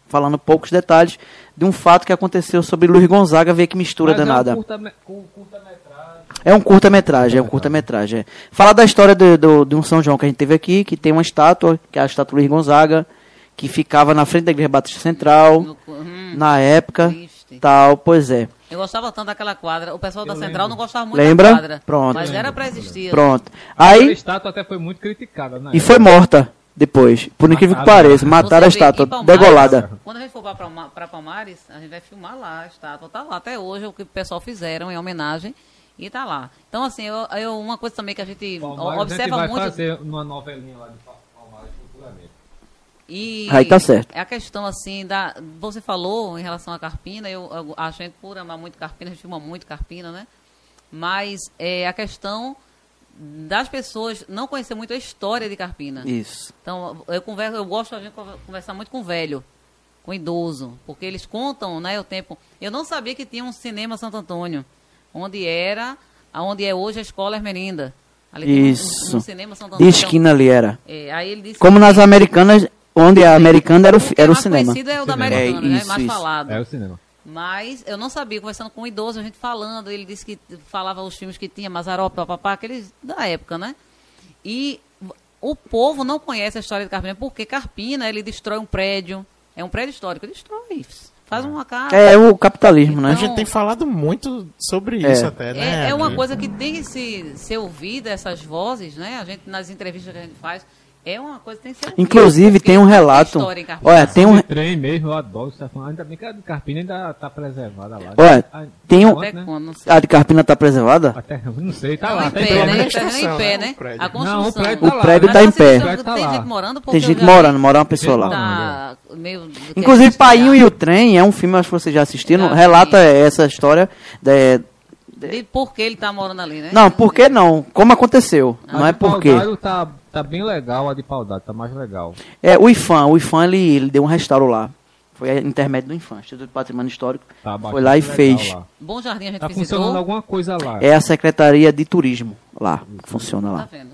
falando poucos detalhes de um fato que aconteceu sobre Luiz Gonzaga, vê que mistura Mas danada. É um curta-me- cu- curta-metragem. É um curta-metragem, é um curta-metragem. É. Fala da história do, do, de um São João que a gente teve aqui, que tem uma estátua, que é a estátua Luiz Gonzaga, que ficava na frente da Igreja Batista Central, hum, na época, triste. tal, pois é. Eu gostava tanto daquela quadra. O pessoal da Eu Central lembro. não gostava muito Lembra? da quadra. Pronto. Mas era pra existir. Pronto. A Aí, estátua até foi muito criticada, né? e foi morta depois, por incrível que pareça, mataram a estátua, Palmares, degolada. Quando a gente for pra Palmares, a gente vai filmar lá a estátua. Tá lá até hoje, o que o pessoal fizeram em homenagem. E tá lá. Então, assim, eu, eu- uma coisa também que a gente Palmares, a gente observa vai muito. fazer uma novelinha lá de Pa- Palmares futuramente. E Aí tá certo. É a questão assim da. Você falou em relação à Carpina, eu, eu- a gente por amar muito Carpina, a gente filma muito Carpina, né? Mas é a questão das pessoas não conhecer muito a história de Carpina. Isso. Então, eu converso, eu gosto de conversar muito com velho, com idoso, porque eles contam, né, o tempo. Eu não sabia que tinha um cinema Santo Antônio, onde era, aonde é hoje a Escola Ermelinda. Ali tem um- um- Isso. Cinema Santo De Antônio. esquina ali era. É, aí ele disse Como nas Americanas, onde a Americana era o, era o mais cinema. conhecido é o da Cinema. Americana, É, né? isso, Mais isso. falado. É o cinema. Mas eu não sabia, conversando com um idoso, a gente falando, ele disse que falava os filmes que tinha, Mazarop, papapá, aqueles da época, né? E o povo não conhece a história de Carpina, porque Carpina, ele destrói um prédio, é um prédio histórico, ele destrói, faz uma casa. É o capitalismo, né? A gente tem falado muito sobre É. isso até, né? É, é uma coisa que tem que se, ser ouvida, essas vozes, né? A gente, nas entrevistas que a gente faz, é uma coisa que tem que ser ouvida. Inclusive, porque tem um relato. história em Carpina. Olha, tem um. Trem mesmo, eu adoro você tá falando. Ainda bem que a de Carpina ainda tá preservada lá. Olha, Ah, tem um- Até né? quando. A de Carpina tá preservada? Até, não sei, tá Não, lá. em tem pé, né? Tá em pé, né? o prédio. A construção. Não, o prédio O tá prédio né? tá em pé. tá Tem lá. gente morando Tem gente morando, mora uma pessoa lá. meio que Inclusive, Painho e o Trem é um filme, acho que vocês já assistiram, relata essa história. de- De por que ele tá morando ali, né? Não, por que não? Como aconteceu? A Não é por quê. Paudalho Tá, tá bem legal, a de Paudalho tá mais legal. É, o IFAM, o IFAM ele, ele deu um restauro lá. Foi a intermédio do IFAM, Instituto de Patrimônio Histórico. Tá Foi lá e fez. lá. Bom Jardim a gente Tá visitou. funcionando alguma coisa lá. É a Secretaria de Turismo lá, que funciona Tá lá. vendo?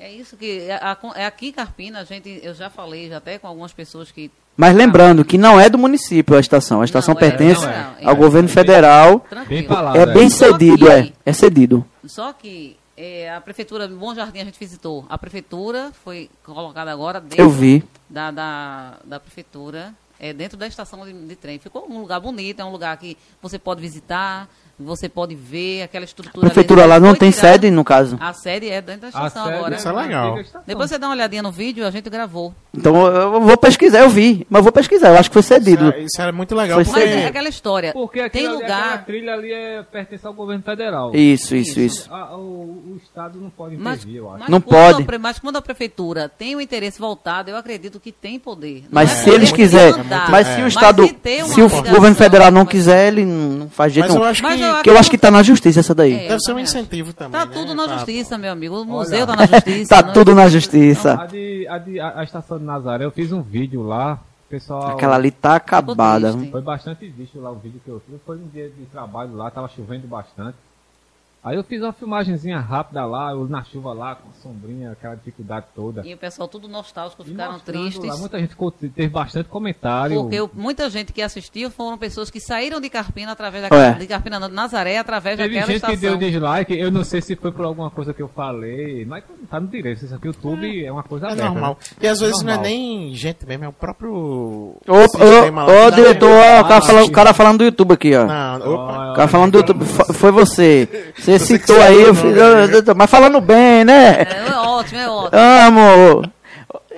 É isso que. É, é aqui em Carpina, a gente, eu já falei já até com algumas pessoas que. Mas lembrando que não é do município a estação. A estação Não, é, pertence não é, é. ao governo federal. Bem Tranquilo. falado. É é. bem Só cedido, que- é. É cedido. Só que é, a prefeitura de Bom Jardim a gente visitou. A prefeitura foi colocada agora dentro Eu vi. Da, da, da prefeitura, é, dentro da estação de, de trem. Ficou um lugar bonito, é um lugar que você pode visitar, você pode ver aquela A estrutura. prefeitura lá não tem tirada. sede, no caso. A sede é dentro da A estação sede agora. Isso é legal. Depois você dá uma olhadinha no vídeo, a gente gravou. Então eu vou pesquisar, eu vi. Mas vou pesquisar, eu acho que foi cedido. Isso, é- isso era muito legal, Foi porque... Mas cedido. é aquela história. Porque tem lugar. trilha ali é, pertence ao governo federal. Isso, isso, isso. A- o, o Estado não pode Mas, intervir, eu acho. mas Não pode. a mas quando a prefeitura tem o interesse voltado, eu acredito que tem poder. Não Mas é se eles quiserem, mas se o mas Estado, se se o governo federal não quiser, ele não faz jeito Mas eu nenhum. acho Mas que eu acho que tá na justiça essa daí. É, deve ser um incentivo também, Tá né, tudo na pra- justiça, meu amigo. O Olha. museu tá na justiça. Tá né? tudo na justiça. A, de, a, de, a, a estação de Nazaré, eu fiz um vídeo lá, o pessoal... Aquela ali tá acabada. triste. Foi bastante visto lá o vídeo que eu fiz. Foi um dia de trabalho lá, tava chovendo bastante. Aí eu fiz uma filmagenzinha rápida lá, eu na chuva lá, com a sombrinha, aquela dificuldade toda. E o pessoal tudo nostálgico, E ficaram tristes. Lá, muita gente ficou, teve bastante comentário. Porque o- muita gente que assistiu foram pessoas que saíram de Carpina através É. daquela. De Carpina, não, de Nazaré, através Teve daquela gente que deu dislike, eu não sei se foi por alguma coisa que eu falei, mas tá no direito, isso aqui, o YouTube é, uma coisa É aberta. normal. né? E às vezes Normal. não é nem gente mesmo, é o próprio. Ô, sistema ô, ô, diretor, ó, o cara, falando, o cara falando do YouTube aqui, ó. Não, opa. O cara falando do YouTube, fo- foi você. Você citou aí, eu fiz, eu- eu- mas falando bem, né? É, é ótimo, é ótimo. Amo!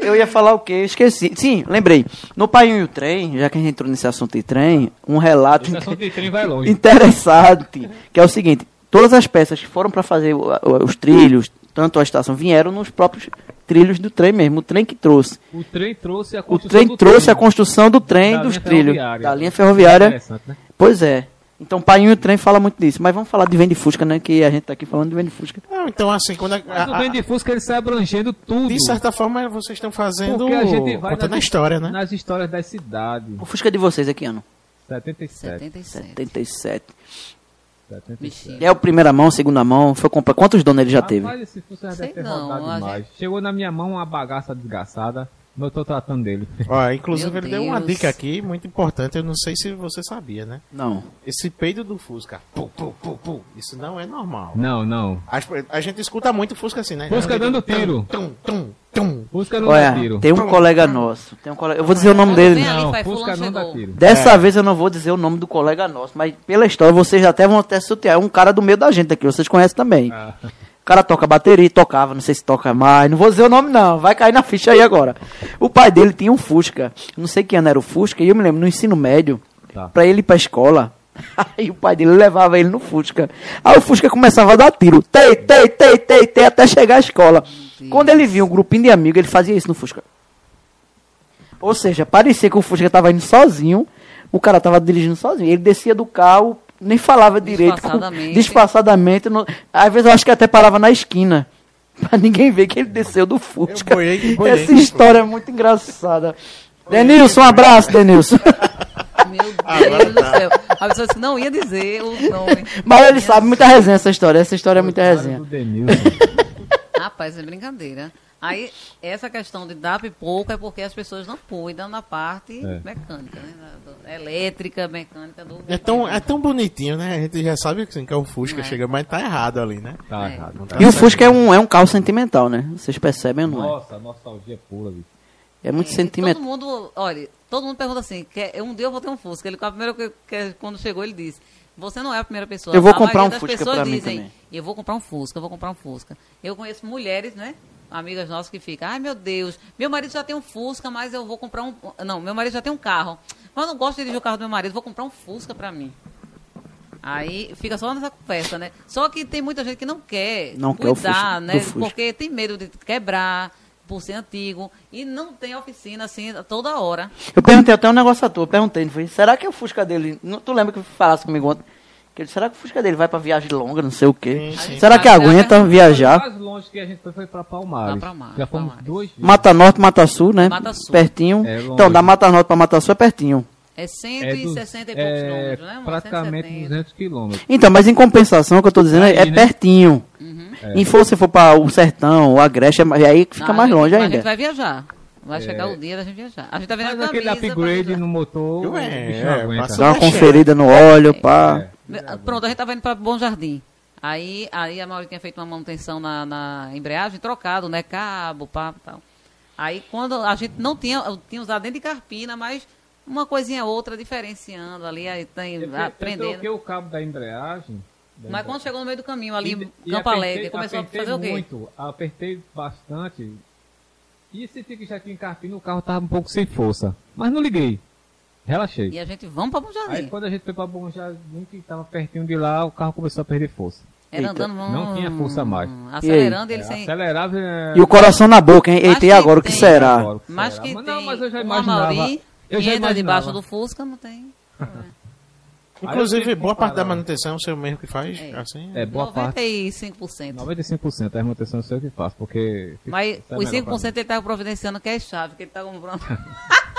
Eu ia falar o quê? Eu esqueci. Sim, lembrei. No Pai e o Trem, já que a gente entrou nesse assunto de trem, um relato Esse assunto de trem vai longe. interessante, que é o seguinte, todas as peças que foram para fazer o- o- os trilhos, tanto a estação, vieram nos próprios trilhos do trem mesmo, o trem que trouxe. O trem trouxe a O construção trem do trouxe a trem. construção do trem Da dos trilhos, da linha ferroviária. Interessante, né? Pois é. Então, Pai e o Trem fala muito disso. Mas vamos falar de Vende Fusca, né? Que a gente tá aqui falando de Vende Fusca. Não, então assim, quando a, Mas o a- Bem de Fusca ele sai abrangendo tudo. de certa forma vocês estão fazendo Porque a gente vai contando a nas- história, né? Nas histórias das cidades. O Fusca de vocês é que ano? 77. 77. 77. 77. Bichinho. É o primeira mão, segunda mão, foi comprar. Quantos donos ele já teve? Rapaz, esse Fusca já Sei deve ter não, rodado a demais. Chegou na minha mão uma bagaça desgraçada, eu tô tratando dele. Ó, inclusive Meu ele deu uma dica aqui muito importante, eu não sei se você sabia, né? Não. Esse peido do Fusca, pu, pu, pu, pu, isso não é normal. Não, não. As- A, gente escuta muito Fusca assim, né? Fusca dando tiro. Tum, tum, tum. Fusca não Olha, dá tiro. tem um colega nosso. Tem um colega, eu vou dizer o nome dele. Não, pai, Fusca não dá tiro. Dessa É. vez eu não vou dizer o nome do colega nosso, mas pela história vocês até vão até sutear. É um cara do meio da gente aqui, vocês conhecem também. Ah. O cara toca bateria, tocava, não sei se toca mais, não vou dizer o nome não, vai cair na ficha aí agora. O pai dele tinha um Fusca, não sei que ano era o Fusca, e eu me lembro, no ensino médio, Tá. pra ele ir pra escola, aí o pai dele levava ele no Fusca. Aí o Fusca começava a dar tiro, tei, tei, tei, tei, tei, até chegar à escola. Quando ele via um grupinho de amigos, ele fazia isso no Fusca. Ou seja, parecia que o Fusca tava indo sozinho, o cara tava dirigindo sozinho. Ele descia do carro, nem falava direito. Disfarçadamente. disfarçadamente. no- às vezes eu acho que até parava na esquina. Pra ninguém ver que ele desceu do Fusca. Eu boiei- boiei. Essa história é muito engraçada. Denilson, um abraço, Denilson. Meu Deus do céu. A pessoa disse que não ia dizer o nome. Mas ele sabe muita resenha essa história. Essa história é muita resenha. Rapaz, é brincadeira. Aí, essa questão de dar pipoca é porque as pessoas não cuidam da parte É. mecânica, né? Da- do- elétrica, mecânica do. É tão, é tão bonitinho, né? A gente já sabe assim, que é o Fusca, É. chega, mas tá errado ali, né? Tá É. errado. Tá E o. Fusca é um, é um carro sentimental, né? Vocês percebem ou não é? Nossa, nostalgia pura, bicho. É muito Todo sentimental. mundo, olha, todo mundo pergunta assim, quer, um dia eu vou ter um Fusca. Ele, a primeira que, que- quando chegou, ele disse, você não é a primeira pessoa. Eu vou A comprar maioria um das Fusca pessoas pra mim dizem, também. Eu vou comprar um Fusca, eu vou comprar um Fusca. Eu conheço mulheres, né? Amigas nossas que ficam, ai meu Deus, meu marido já tem um Fusca, mas eu vou comprar um. Não, meu marido já tem um carro. Mas eu não gosto de dirigir o carro do meu marido, vou comprar um Fusca pra mim. Aí fica só nessa conversa, né? Só que tem muita gente que não quer Não quer cuidar, Fusca- né? Porque tem medo de quebrar por ser antigo e não tem oficina assim toda hora. Eu perguntei até um negócio toa. Eu perguntei, não foi? Será que o Fusca dele. não- tu lembra que falasse comigo ontem? Que ele, será que o Fusca dele vai pra viagem longa, não sei o quê? Sim, sim. Será que é aguenta. O viajar? mais longe que a gente foi foi pra Palmares. Lá pra Palmares, Já fomos Palmares. duas vezes. Mata Norte, Mata Sul, né? Mata Sul. Pertinho. É então, da Mata Norte pra Mata Sul é pertinho. É É 160 e dos- poucos é quilômetros, né? praticamente 170. 200 quilômetros. Então, mas em compensação, o que eu tô dizendo é, Aí, é né? pertinho. Uhum. É. E se você for para o Sertão, o Agreste, é mais- aí fica Não, mais a gente- longe mas A ainda. gente vai viajar. Vai É. chegar o dia da gente viajar. A gente tá vendo Mas a aquele camisa. pra upgrade no motor, Eu, é, o é, passa- Dá uma conferida no óleo, pá. Pronto, a gente tava indo para Bom Jardim. Aí, aí a Mauri tinha feito uma manutenção na, na embreagem, trocado, né? Cabo, papo e tal. Aí quando a gente não tinha, eu tinha usado dentro de carpina, mas uma coisinha outra diferenciando ali, aí tem, Eu, eu aprendendo. troquei o cabo da embreagem. da Mas quando chegou no meio do caminho ali, E- Campo Alegre, começou a fazer o quê? muito, apertei bastante. E esse fica já tinha carpina, o carro tava um pouco sem força. Mas não liguei. Relaxei. E a gente, vamos para Bom Aí Jardim. quando a gente foi pra Bom Jardim, que tava pertinho de lá, o carro começou a perder força. Era Eita, andando, não tinha força mais. Acelerando ele É, sem... acelerava. é, E o coração na boca, hein? Eita, e agora o que tem- será? agora, o que Mas será? que Mas tem não, mas eu já imaginava. Mauri eu já entra debaixo imaginava. do Fusca, não tem... Inclusive, Aí boa parte da manutenção é o seu mesmo que faz, É. assim. É, boa parte. 95%. 95% é a manutenção eu que faço, porque. Mas é os melhor pra 5% ele tá providenciando que é chave, que ele tá comprando.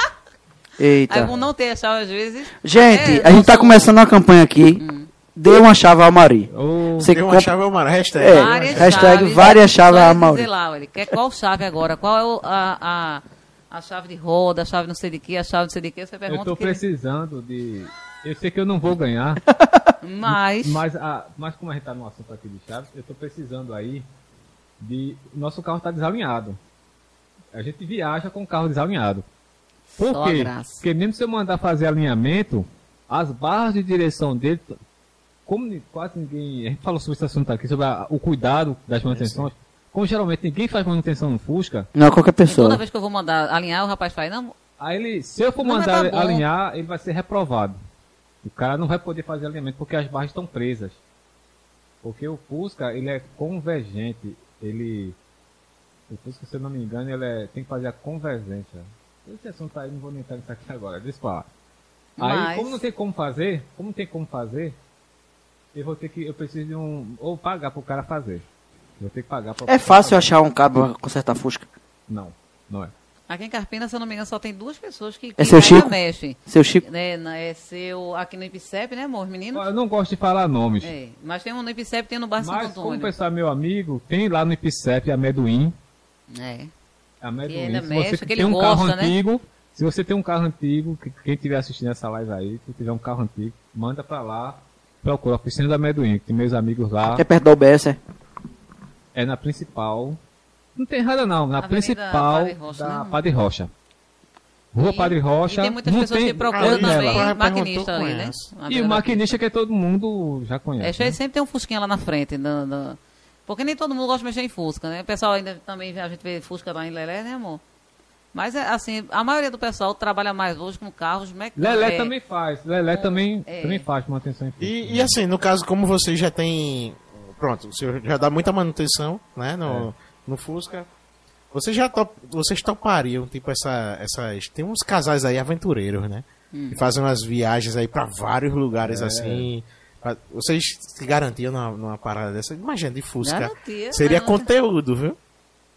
Aí Eita. por não ter a chave às vezes. Gente, é, a gente tá nosso- começando uma campanha aqui. Hum. Dê uma chave ao Mari. Ou Você Deu uma compra- chave ao mar, hashtag. É, Várias hashtag chaves. várias Só chaves ele a Mauri. dizer lá, ele quer qual chave agora? Qual é o- a, a, a chave de roda, a chave não sei de que, a chave não sei de que? Você eu pergunta tô que ele- precisando de. Eu sei que eu não vou ganhar, Mas, mas, a, mas como a gente tá no assunto aqui de chaves, eu tô precisando aí de. Nosso carro tá desalinhado. A gente viaja com o carro desalinhado. Por Só quê? graça. Porque mesmo se eu mandar fazer alinhamento, as barras de direção dele, como quase ninguém. A gente falou sobre esse assunto aqui, sobre a- o cuidado das manutenções. Como geralmente ninguém faz manutenção no Fusca, Não, qualquer pessoa. toda vez que eu vou mandar alinhar, o rapaz faz, não, Aí ele, se eu for Não, mandar tá alinhar, ele vai ser reprovado. O cara não vai poder fazer alinhamento porque as barras estão presas. Porque o Fusca, ele é convergente. Ele. O Fusca, se eu não me engano, ele é- tem que fazer a convergência. Esse assunto aí, não vou nem entrar nisso aqui agora, deixa eu falar. Aí, Mas- como não tem como fazer, como não tem como fazer, eu vou ter que, eu preciso de um, ou pagar pro cara fazer. Eu vou ter que pagar pra É fácil achar um cabo pra consertar Fusca. Não, não é. aqui em Carpina, se eu não me engano, só tem duas pessoas que, que É seu Chico? mexe. Seu Chico. Né, na- é seu, aqui no Ipicep, né, amor, menino? Eu não gosto de falar nomes. É, mas tem um no Ipicep, tem no Bar Santo Mas como o Antônio. pessoal é meu amigo, tem lá no Ipicep amendoim. É. Amendoim. ainda se mexe, você que tem um carro gosta, né? antigo, se você tem um carro antigo, que- quem estiver assistindo essa live aí, se tiver um carro antigo, manda pra lá, procura a oficina do amendoim, que tem meus amigos lá, Que é perto da UBS, é? é na principal. Não tem errada não, na Avenida principal Padre Rocha, da né? Padre Rocha. Rua E- Padre Rocha. E tem muitas não pessoas tem- que procuram também ela maquinista ali, né? E o da maquinista que todo mundo já É, conhece. cheio- né? sempre tem um Fusquinha lá na frente. da- da- Porque nem todo mundo gosta de mexer em Fusca, né? O pessoal ainda também, vê- a gente vê Fusca lá em Lelé, né, amor? Mas, é, assim, a maioria do pessoal trabalha mais hoje com carros mecânicos. Lelé é, também faz. Lelé com- também, é. também faz manutenção em Fusca. E, e assim, no caso, como você já tem. Pronto, o senhor já dá muita manutenção, né? No, no Fusca. Você já top, vocês topariam, tipo, essa, essas. Tem uns casais aí aventureiros, né? Hum. Que fazem umas viagens aí pra vários lugares assim. Vocês se garantiam numa, numa parada dessa? Imagina, de Fusca. Garantia, Seria né? conteúdo, viu?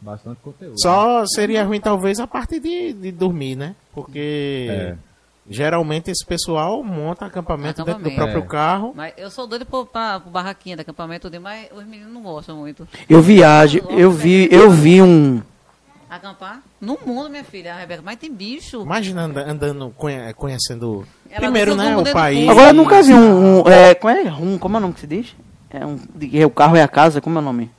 Bastante conteúdo. Só seria ruim, talvez, a parte de, de dormir, né? Porque É. geralmente esse pessoal monta acampamento, dentro do Acampamento. próprio É. carro. Mas eu sou doido pro, pra, pro barraquinha de acampamento, mas os meninos não gostam muito. Eu viajo, eu vi, eu vi um. Acampar? No mundo, minha filha, Rebeca, mas tem bicho. Imagina anda- andando, conhe- conhecendo. Ela primeiro, né? O país. Agora eu nunca vi um. um é, como, é, um como é o nome que se diz? É um, de- é o carro é a casa, como é o nome?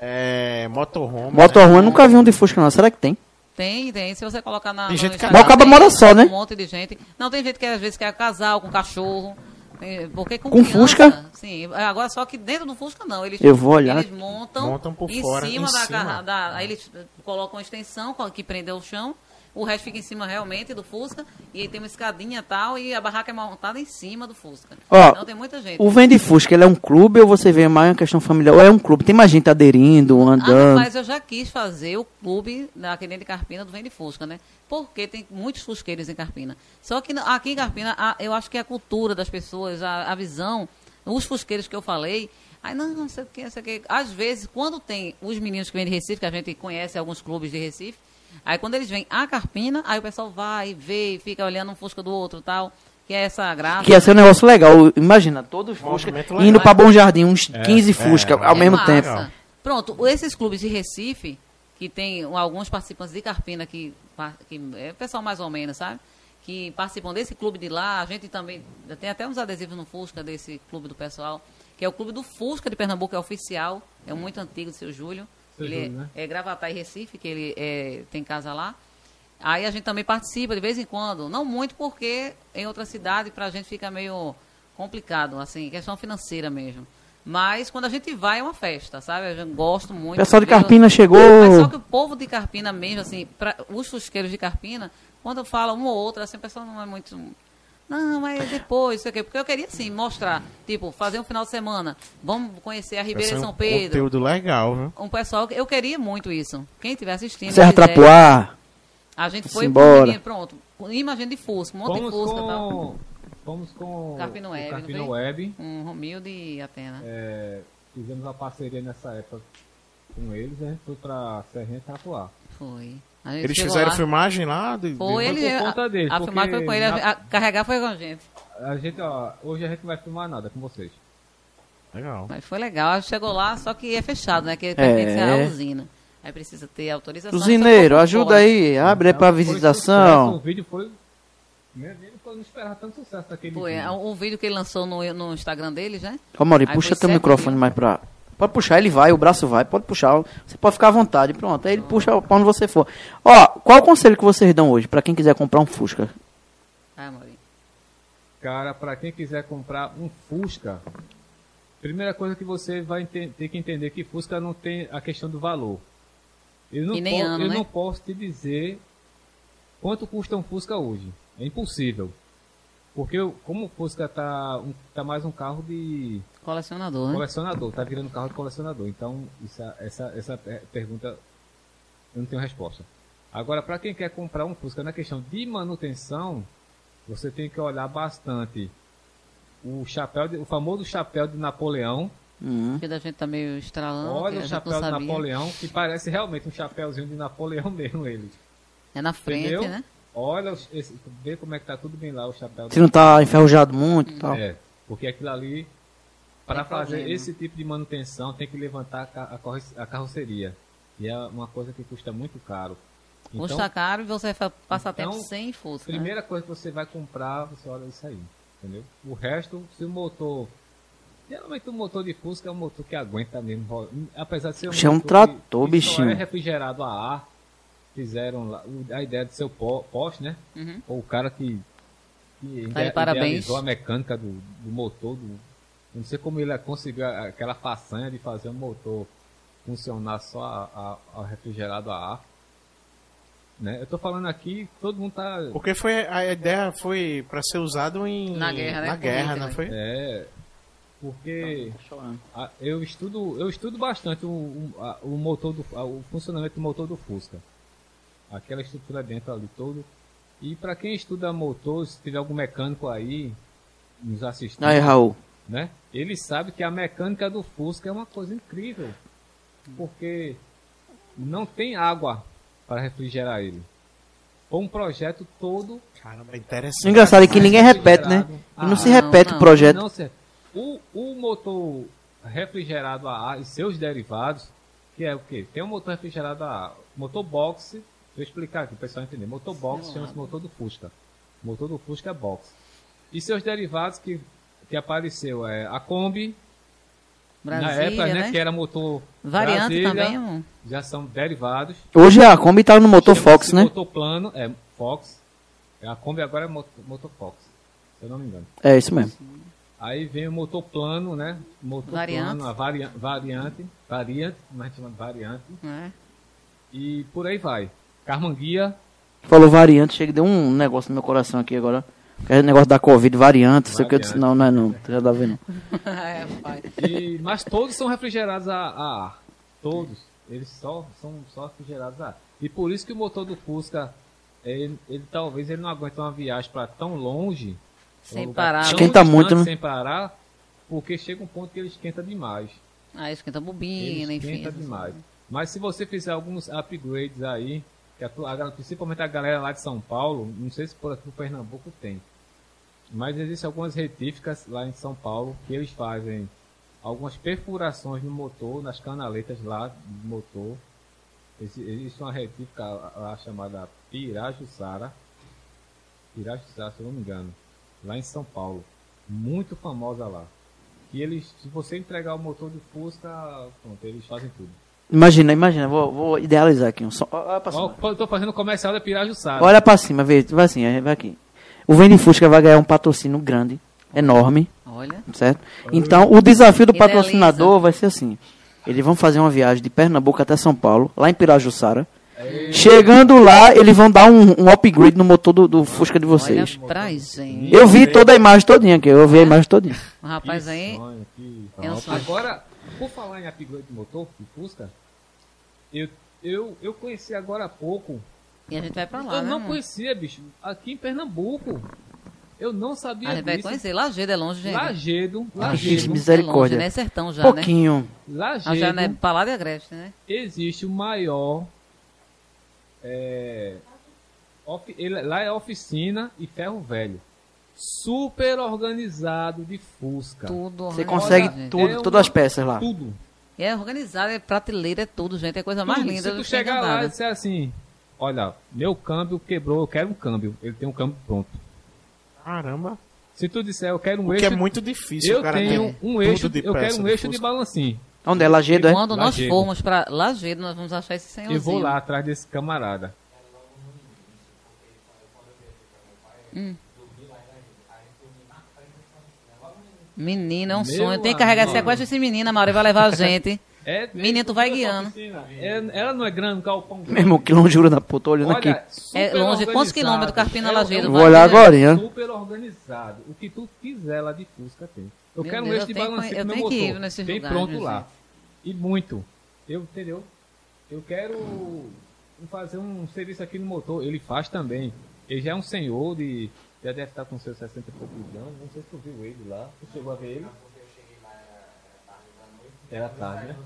É, motorhome. Motorhome, eu nunca vi um de Fusca, não. Será que tem? Tem, tem. Se você colocar na. Tem gente que- Mas o cabo tem mora só, né? Um monte de gente. Não, tem gente que às vezes quer casal, com cachorro. Tem- Porque com, Com criança, Fusca? Sim, agora só que dentro do Fusca não. Eles, Eu vou olhar. Eles montam, Montam por em fora, cima em da, cima. carra- da- Aí eles colocam uma extensão que prendeu o chão. O resto fica em cima realmente do Fusca. E aí tem uma escadinha e tal. E a barraca é montada em cima do Fusca. Ó, então tem muita gente. O Vende Fusca, ele é um clube ou você vê mais uma questão familiar? Ou é um clube? Tem mais gente aderindo, Ah, andando? mas eu já quis fazer o clube aqui dentro de Carpina do Vende Fusca, né? Porque tem muitos fusqueiros em Carpina. Só que aqui em Carpina, a- eu acho que a cultura das pessoas, a, a visão, os fusqueiros que eu falei, aí não, não sei o que, não sei o que. Às vezes, quando tem os meninos que vêm de Recife, que a gente conhece alguns clubes de Recife, aí quando eles vêm a Carpina, aí o pessoal vai, vê, e fica olhando um fusca do outro e tal, que é essa graça. Que ia ser um negócio legal. Imagina, todos Fusca Movimento indo pra Bom Jardim, uns 15 Fusca é, ao É mesmo massa. tempo. Pronto, esses clubes de Recife, que tem alguns participantes de Carpina, que, que é pessoal mais ou menos, sabe? Que participam desse clube de lá. A gente também tem até uns adesivos no Fusca desse clube do pessoal, que é o clube do Fusca de Pernambuco, é oficial, é muito antigo do seu Júlio. Ele Júlio, né? é, é Gravatar e Recife, que ele é, tem casa lá. Aí a gente também participa de vez em quando. Não muito porque em outra cidade pra gente fica meio complicado, assim, questão financeira mesmo. Mas quando a gente vai é uma festa, sabe? Eu gosto muito. O pessoal de Carpina chegou. Mas só que o povo de Carpina mesmo, assim, pra, os fusqueiros de Carpina, quando fala um ou outro, assim, o pessoal não é muito. Não, mas depois, sei o quê. Porque eu queria, assim, mostrar, tipo, fazer um final de semana. Vamos conhecer a Ribeira de um São Pedro. Conteúdo legal, viu? Um pessoal, que- eu queria muito isso. Quem estiver assistindo. Serra quiser, Trapoá. A gente foi menino, pronto. Imagina de Fusca, um monte de Fomos Fusca e tal. com... Fomos com Carpino o Web, Carpino? Web. Um Romildo e Atena. É, fizemos uma parceria nessa época com eles, a gente foi pra Serrinha Tapuá. Foi. A Eles fizeram lá, filmagem lá? De, de- Foi ele. por a- conta deles, a filmagem foi com ele. a- na- a- carregar foi com a gente. A gente, ó, hoje a gente não vai filmar nada com vocês. Legal. Mas foi legal. Chegou lá, só que é fechado, né? Que pertence à É. usina. Aí precisa ter autorização. Usineiro, ajuda aí, abre aí pra visitação. O vídeo foi. Meu Deus, eu não esperava tanto sucesso daquele Foi, é vídeo. um vídeo que ele lançou no, no Instagram dele, já. Ô, Mauri, puxa teu microfone mais pra. Pode puxar, ele vai, o braço vai, pode puxar. Você pode ficar à vontade, pronto. Aí ele puxa pra onde você for. Ó, qual o conselho que vocês dão hoje pra quem quiser comprar um Fusca? Ai, Maurinho. Cara, pra quem quiser comprar um Fusca, primeira coisa que você vai ter que entender que Fusca não tem a questão do valor. Eu não, E nem ano, eu né? não posso te dizer quanto custa um Fusca hoje. É impossível. Porque eu- como o Fusca tá, um- tá mais um carro de Colecionador, né? colecionador, tá virando carro de colecionador. Então, isso- essa, essa per- pergunta eu não tenho resposta. Agora, para quem quer comprar um Fusca na questão de manutenção, você tem que olhar bastante o chapéu, de- o famoso chapéu de Napoleão. Hum. Que da gente tá meio estralando. Olha o chapéu de. Napoleão, que parece realmente um chapéuzinho de Napoleão mesmo ele. É na frente, Entendeu? né? Olha, esse, vê como é que tá tudo bem lá o chapéu. Se não tá enferrujado muito e tal. É, porque aquilo ali, para fazer problema. esse tipo de manutenção, tem que levantar a, a carroceria. E é uma coisa que custa muito caro. Então, Custa caro e você vai passar então, tempo sem Fusca. né? primeira coisa que você vai comprar, você olha isso aí. Entendeu? O resto, se o motor. Geralmente o motor de Fusca é um motor que aguenta mesmo. Apesar de ser um Puxa, é um motor trator, que, que bichinho. Só é refrigerado a ar. Fizeram lá, o- a ideia de ser o po- poste, né? Uhum. Ou o cara que, que Tá de ide- parabéns. a mecânica do, do motor. Do, não sei como ele conseguiu aquela façanha de fazer um motor funcionar só a, a- a refrigerado a ar. Né? Eu tô falando aqui, todo mundo tá. Porque foi, a ideia foi pra ser usado em. Na guerra, né? Na guerra, não foi? É. Porque a- eu estudo, eu estudo bastante o, o, a- o motor do, a- o funcionamento do motor do Fusca. Aquela estrutura dentro ali todo. E para quem estuda motor, se tiver algum mecânico aí nos assistindo, Aí, Raul. Né? Ele sabe que a mecânica do Fusca é uma coisa incrível. Porque não tem água para refrigerar ele. Foi um projeto todo Caramba, interessante. Engraçado é que ninguém repete, né? E não se Ah, repete não, o projeto. não. O, o motor refrigerado a ar e seus derivados, que é o quê? Tem um motor refrigerado a ar, motor box, deixa eu explicar aqui, o pessoal entender. Motor box chama-se motor do Fusca. O motor do Fusca é box. E seus derivados que, que apareceu é a Kombi, na Brasília, época, né, né? que era motor Variante Brasília, também, amor. já são derivados. Hoje a Kombi tá no motor Fox, né? Motor plano, é Fox. A Kombi agora é motor, motor Fox, se eu não me engano. É isso mesmo. Aí vem o motor plano, né? Motor Variante. plano, a varia variante, variante, como a gente chama de variante. né? E por aí vai. Carmanguia, Falou variante, chega deu um negócio no meu coração aqui agora. É negócio da Covid, variante, sei o que eu disse. Não, não é não. Não tem nada a ver não. é, pai. e, mas todos são refrigerados a, a ar. Todos. Eles só são só refrigerados a ar. E por isso que o motor do Fusca, ele, ele talvez ele não aguente uma viagem para tão longe. Sem parar. tão Esquenta distante, muito, né? Sem parar, porque chega um ponto que ele esquenta demais. Aí esquenta Ele bobina, enfim. esquenta demais. coisas. Mas se você fizer alguns upgrades aí, que a, a- principalmente a galera lá de São Paulo, não sei se por aqui no Pernambuco tem, mas existem algumas retíficas lá em São Paulo que eles fazem algumas perfurações no motor, nas canaletas lá do motor. Exi- Existe uma retífica lá chamada Pirajussara, Pirajussara, se eu não me engano, lá em São Paulo, muito famosa lá. Que eles, se você entregar o motor do Fusca, pronto, eles fazem tudo. Imagina, imagina, vou, vou idealizar aqui. Um som. Olha pra cima. eu tô fazendo comercial da Pirajussara. Olha pra cima, vê, vai assim, vai aqui. O Vende Fusca vai ganhar um patrocínio grande, enorme, Olha. certo? Então, o desafio do Que patrocinador vai ser assim. Eles vão fazer uma viagem de Pernambuco até São Paulo, lá em Pirajussara. Chegando lá, eles vão dar um, um upgrade no motor do, do Fusca de Olha vocês. pra gente. Eu vi toda a imagem todinha aqui, eu vi a imagem todinha. O rapaz aí. sonho, que- É um. Agora, por falar em upgrade de motor, de Fusca, eu, eu, eu conheci agora há pouco. E a gente vai pra lá, eu né? não amor? conhecia, bicho, aqui em Pernambuco. Eu não sabia A gente vai disso. conhecer. Lajedo é longe, gente. Lagedo, Lagedo, É longe, misericórdia. né? Sertão já, né? Pouquinho. Lagedo, Ah, já não é pra lá de Agreste, né? existe o maior. É, ofi- ele- lá é oficina e ferro velho. Super organizado de Fusca. Tudo Você consegue gente. tudo, É todas as uma- peças lá. Tudo. E é organizado, é prateleira, é tudo, gente. É a coisa mais Tudo. linda Se tu chegar lá e disser assim, olha, meu câmbio quebrou, eu quero um câmbio. Ele tem um câmbio pronto. Caramba. Se tu disser, eu quero um O eixo... que é muito difícil, eu cara tenho um eixo, de eu quero um de eixo de balancinho. Onde é Lagedo, é? Quando nós Lajedo. formos pra Lajeado, nós vamos achar esse senhorzinho. Eu vou lá atrás desse camarada. Menino, é um Meu sonho. Tem que carregar sequestra esse menino, a vai levar a gente. É, Menino, tu vai guiando. É, ela não é grande, galpão grande. Meu irmão, quilômetro da puta, tô olhando aqui. Olha, super É longe, quantos quilômetros do Carpina É- Lajeado? é um Vou olhar agora, hein? Super organizado. O que tu quiser lá de Fusca tem. Eu Meu quero Deus, que- balancinho eu pro meu tenho que ir motor. nesses Tem lugares, pronto gente. lá. E muito. Eu, entendeu? Eu quero fazer um serviço aqui no motor. Ele faz também. Ele já é um senhor de... Já deve estar com seus 60 e poucos anos. Não sei se tu viu ele lá. Tu chegou a ver ele? Era tarde, né?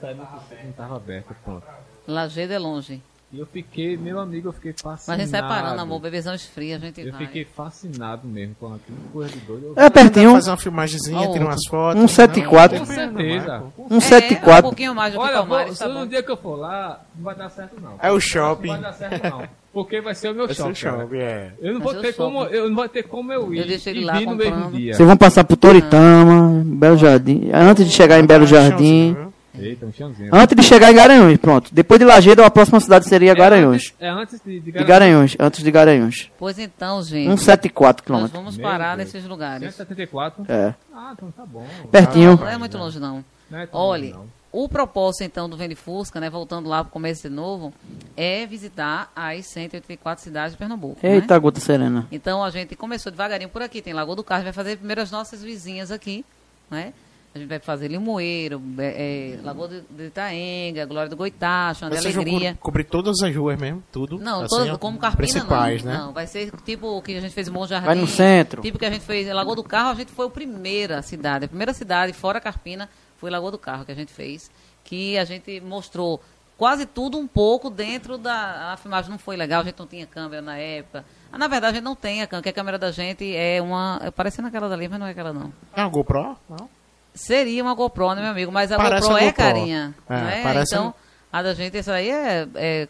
Saiu no não estava aberto, pronto. Lajeado é longe. E eu fiquei, meu amigo, eu fiquei fascinado. Mas a gente sai parando, amor. Bebezão esfria, a gente Eu vai. fiquei fascinado mesmo com aquilo, coisa de doido. Eu- É pertinho, Fazer uma filmagenzinha, Ó, tirar umas fotos. um 74. Com certeza. um É, um 74. pouquinho mais do que Olha, Palmares, vou, se tá no bom. dia que eu for lá, não vai dar certo não. É o shopping. Não vai dar certo não. Porque vai ser o meu Vai ser shopping. o shopping, é. Eu não Vai vou ter como eu não vou ter como eu ir. Eu deixei ele e lá no mesmo dia. Vocês vão passar por Toritama, Belo Jardim. Antes de chegar em Belo Jardim. Eita, um chãozinho. Antes de chegar em Garanhuns, pronto. Depois de Lagedo, a próxima cidade seria É Garanhuns. antes, é antes de, de, De Garanhuns, antes de Garanhuns. Pois então, gente. 174 Nós quilômetros. vamos Meu parar Deus. nesses lugares. 174. É. Ah, então tá bom. Pertinho. Não é muito longe, não. Não é Olha, longe, não. O propósito, então, do Vende Fusca, né, voltando lá para o começo de novo, é visitar as 184 cidades de Pernambuco. né? Eita, gota serena. Então, a gente começou devagarinho por aqui. Tem Lagoa do Carro, vai fazer primeiro as nossas vizinhas aqui, né? A gente vai fazer Limoeiro, é, é, Lagoa do, Itaenga, Glória do Goitacho, André Vocês vão Alegria. co- cobrir todas as ruas mesmo, tudo? Não, assim, todas, como Carpina principais, não. né? Não, vai ser tipo o que a gente fez em Bom Jardim. Vai no centro. Tipo que a gente fez em Lagoa do Carro, a gente foi a primeira cidade. A primeira cidade, fora Carpina, foi Lagoa do Carro que a gente fez. Que a gente mostrou quase tudo um pouco dentro da... A filmagem não foi legal, a gente não tinha câmera na época. Ah, na verdade, a gente não tem a câmera, porque a câmera da gente é uma... é parecendo aquela dali, mas não é aquela não. É uma GoPro? Não. Seria uma GoPro, né, meu amigo? Mas a GoPro uma é GoPro. carinha. É, não é? parece Então, um- a da gente, essa aí é... é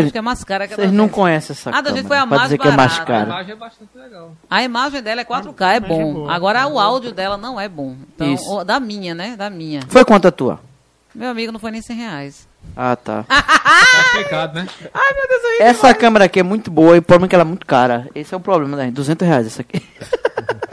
acho que é mais cara que a da Vocês não conhecem essa A da gente foi a mais dizer que é mais barata. A cara. imagem é bastante legal. A imagem dela é 4K, é imagem é bom. boa. Agora o áudio dela não é bom. Então, Isso. da minha, né? Da minha. Foi quanto a tua? Meu amigo, não foi nem 100 reais. Ah, tá. Tá explicado, né? Essa câmera aqui é muito boa e o problema é que ela é muito cara. Esse é o problema, né? 200 reais essa aqui.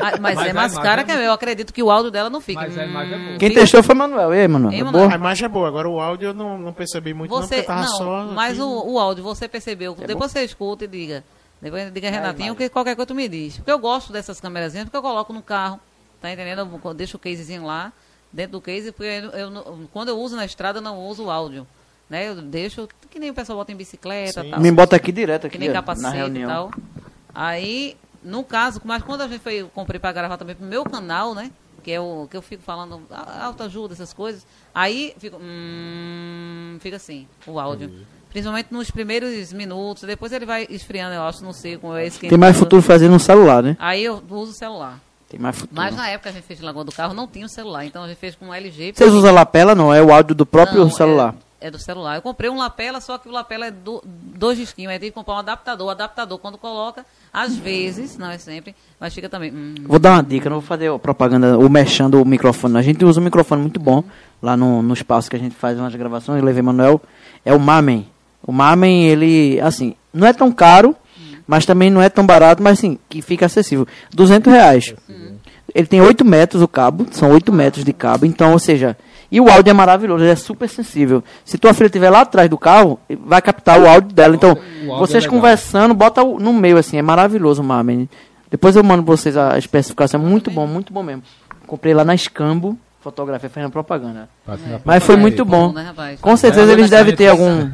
Ah, mas, Mas é mais cara é que a meu. Eu acredito que o áudio dela não fica. Mas a imagem é boa. Quem testou foi o Manuel. E aí, Manuel? Ei, É Manuel. boa? A imagem é boa, agora o áudio eu não, não percebi muito não, Você, porque tava não, só... mas aqui. o, o áudio, você percebeu. Depois você escuta e diga. Depois diga, Renatinho, que qualquer coisa tu me diz. Porque eu gosto dessas câmerazinhas, porque eu coloco no carro. Tá entendendo? Eu deixo o casezinho lá, dentro do case, porque eu, eu não- quando eu uso na estrada, eu não uso o áudio. Né? Eu deixo, que nem o pessoal bota em bicicleta Sim. tal. Me bota aqui direto que aqui, nem ó, capacete na e reunião. tal. Aí, no caso, mas quando a gente foi, eu comprei pra gravar também pro meu canal, né? Que é o que eu fico falando a- autoajuda, essas coisas. Aí fica, hum, fica assim, o áudio. Principalmente nos primeiros minutos, depois ele vai esfriando, eu acho, não sei, com esse Tem mais futuro fazendo no celular, né? Aí eu uso o celular. Tem mais futuro. Mas na época a gente fez Lagoa do Carro, não tinha o celular, então a gente fez com um LG. Vocês usam lapela, não? É o áudio do próprio Não, celular. É, é do celular. Eu comprei um lapela, só que o lapela é do, dois disquinhos. Aí tem que comprar um adaptador. O adaptador, quando coloca, às vezes, não é sempre, mas fica também. hum, Vou dar uma dica, não vou fazer propaganda, ou mexendo o microfone. A gente usa um microfone muito bom lá no, no espaço que a gente faz umas gravações. Eu levei Manuel. É o Mamen. O Mamen, ele, assim, não é tão caro, mas também não é tão barato, mas assim, que fica acessível. 200 reais. Ele tem 8 metros o cabo, são 8 metros de cabo, então, ou seja, e o áudio é maravilhoso, ele é super sensível. Se tua filha estiver lá atrás do carro, vai captar o áudio dela. Então, áudio vocês é conversando, bota no meio assim, é maravilhoso o Mamen. Depois eu mando pra vocês a especificação, é muito bom, muito bom mesmo. Comprei lá na Escambo, fotografia fazendo propaganda. Mas foi muito bom. né, rapaz? Com certeza É, eles devem ter algum Você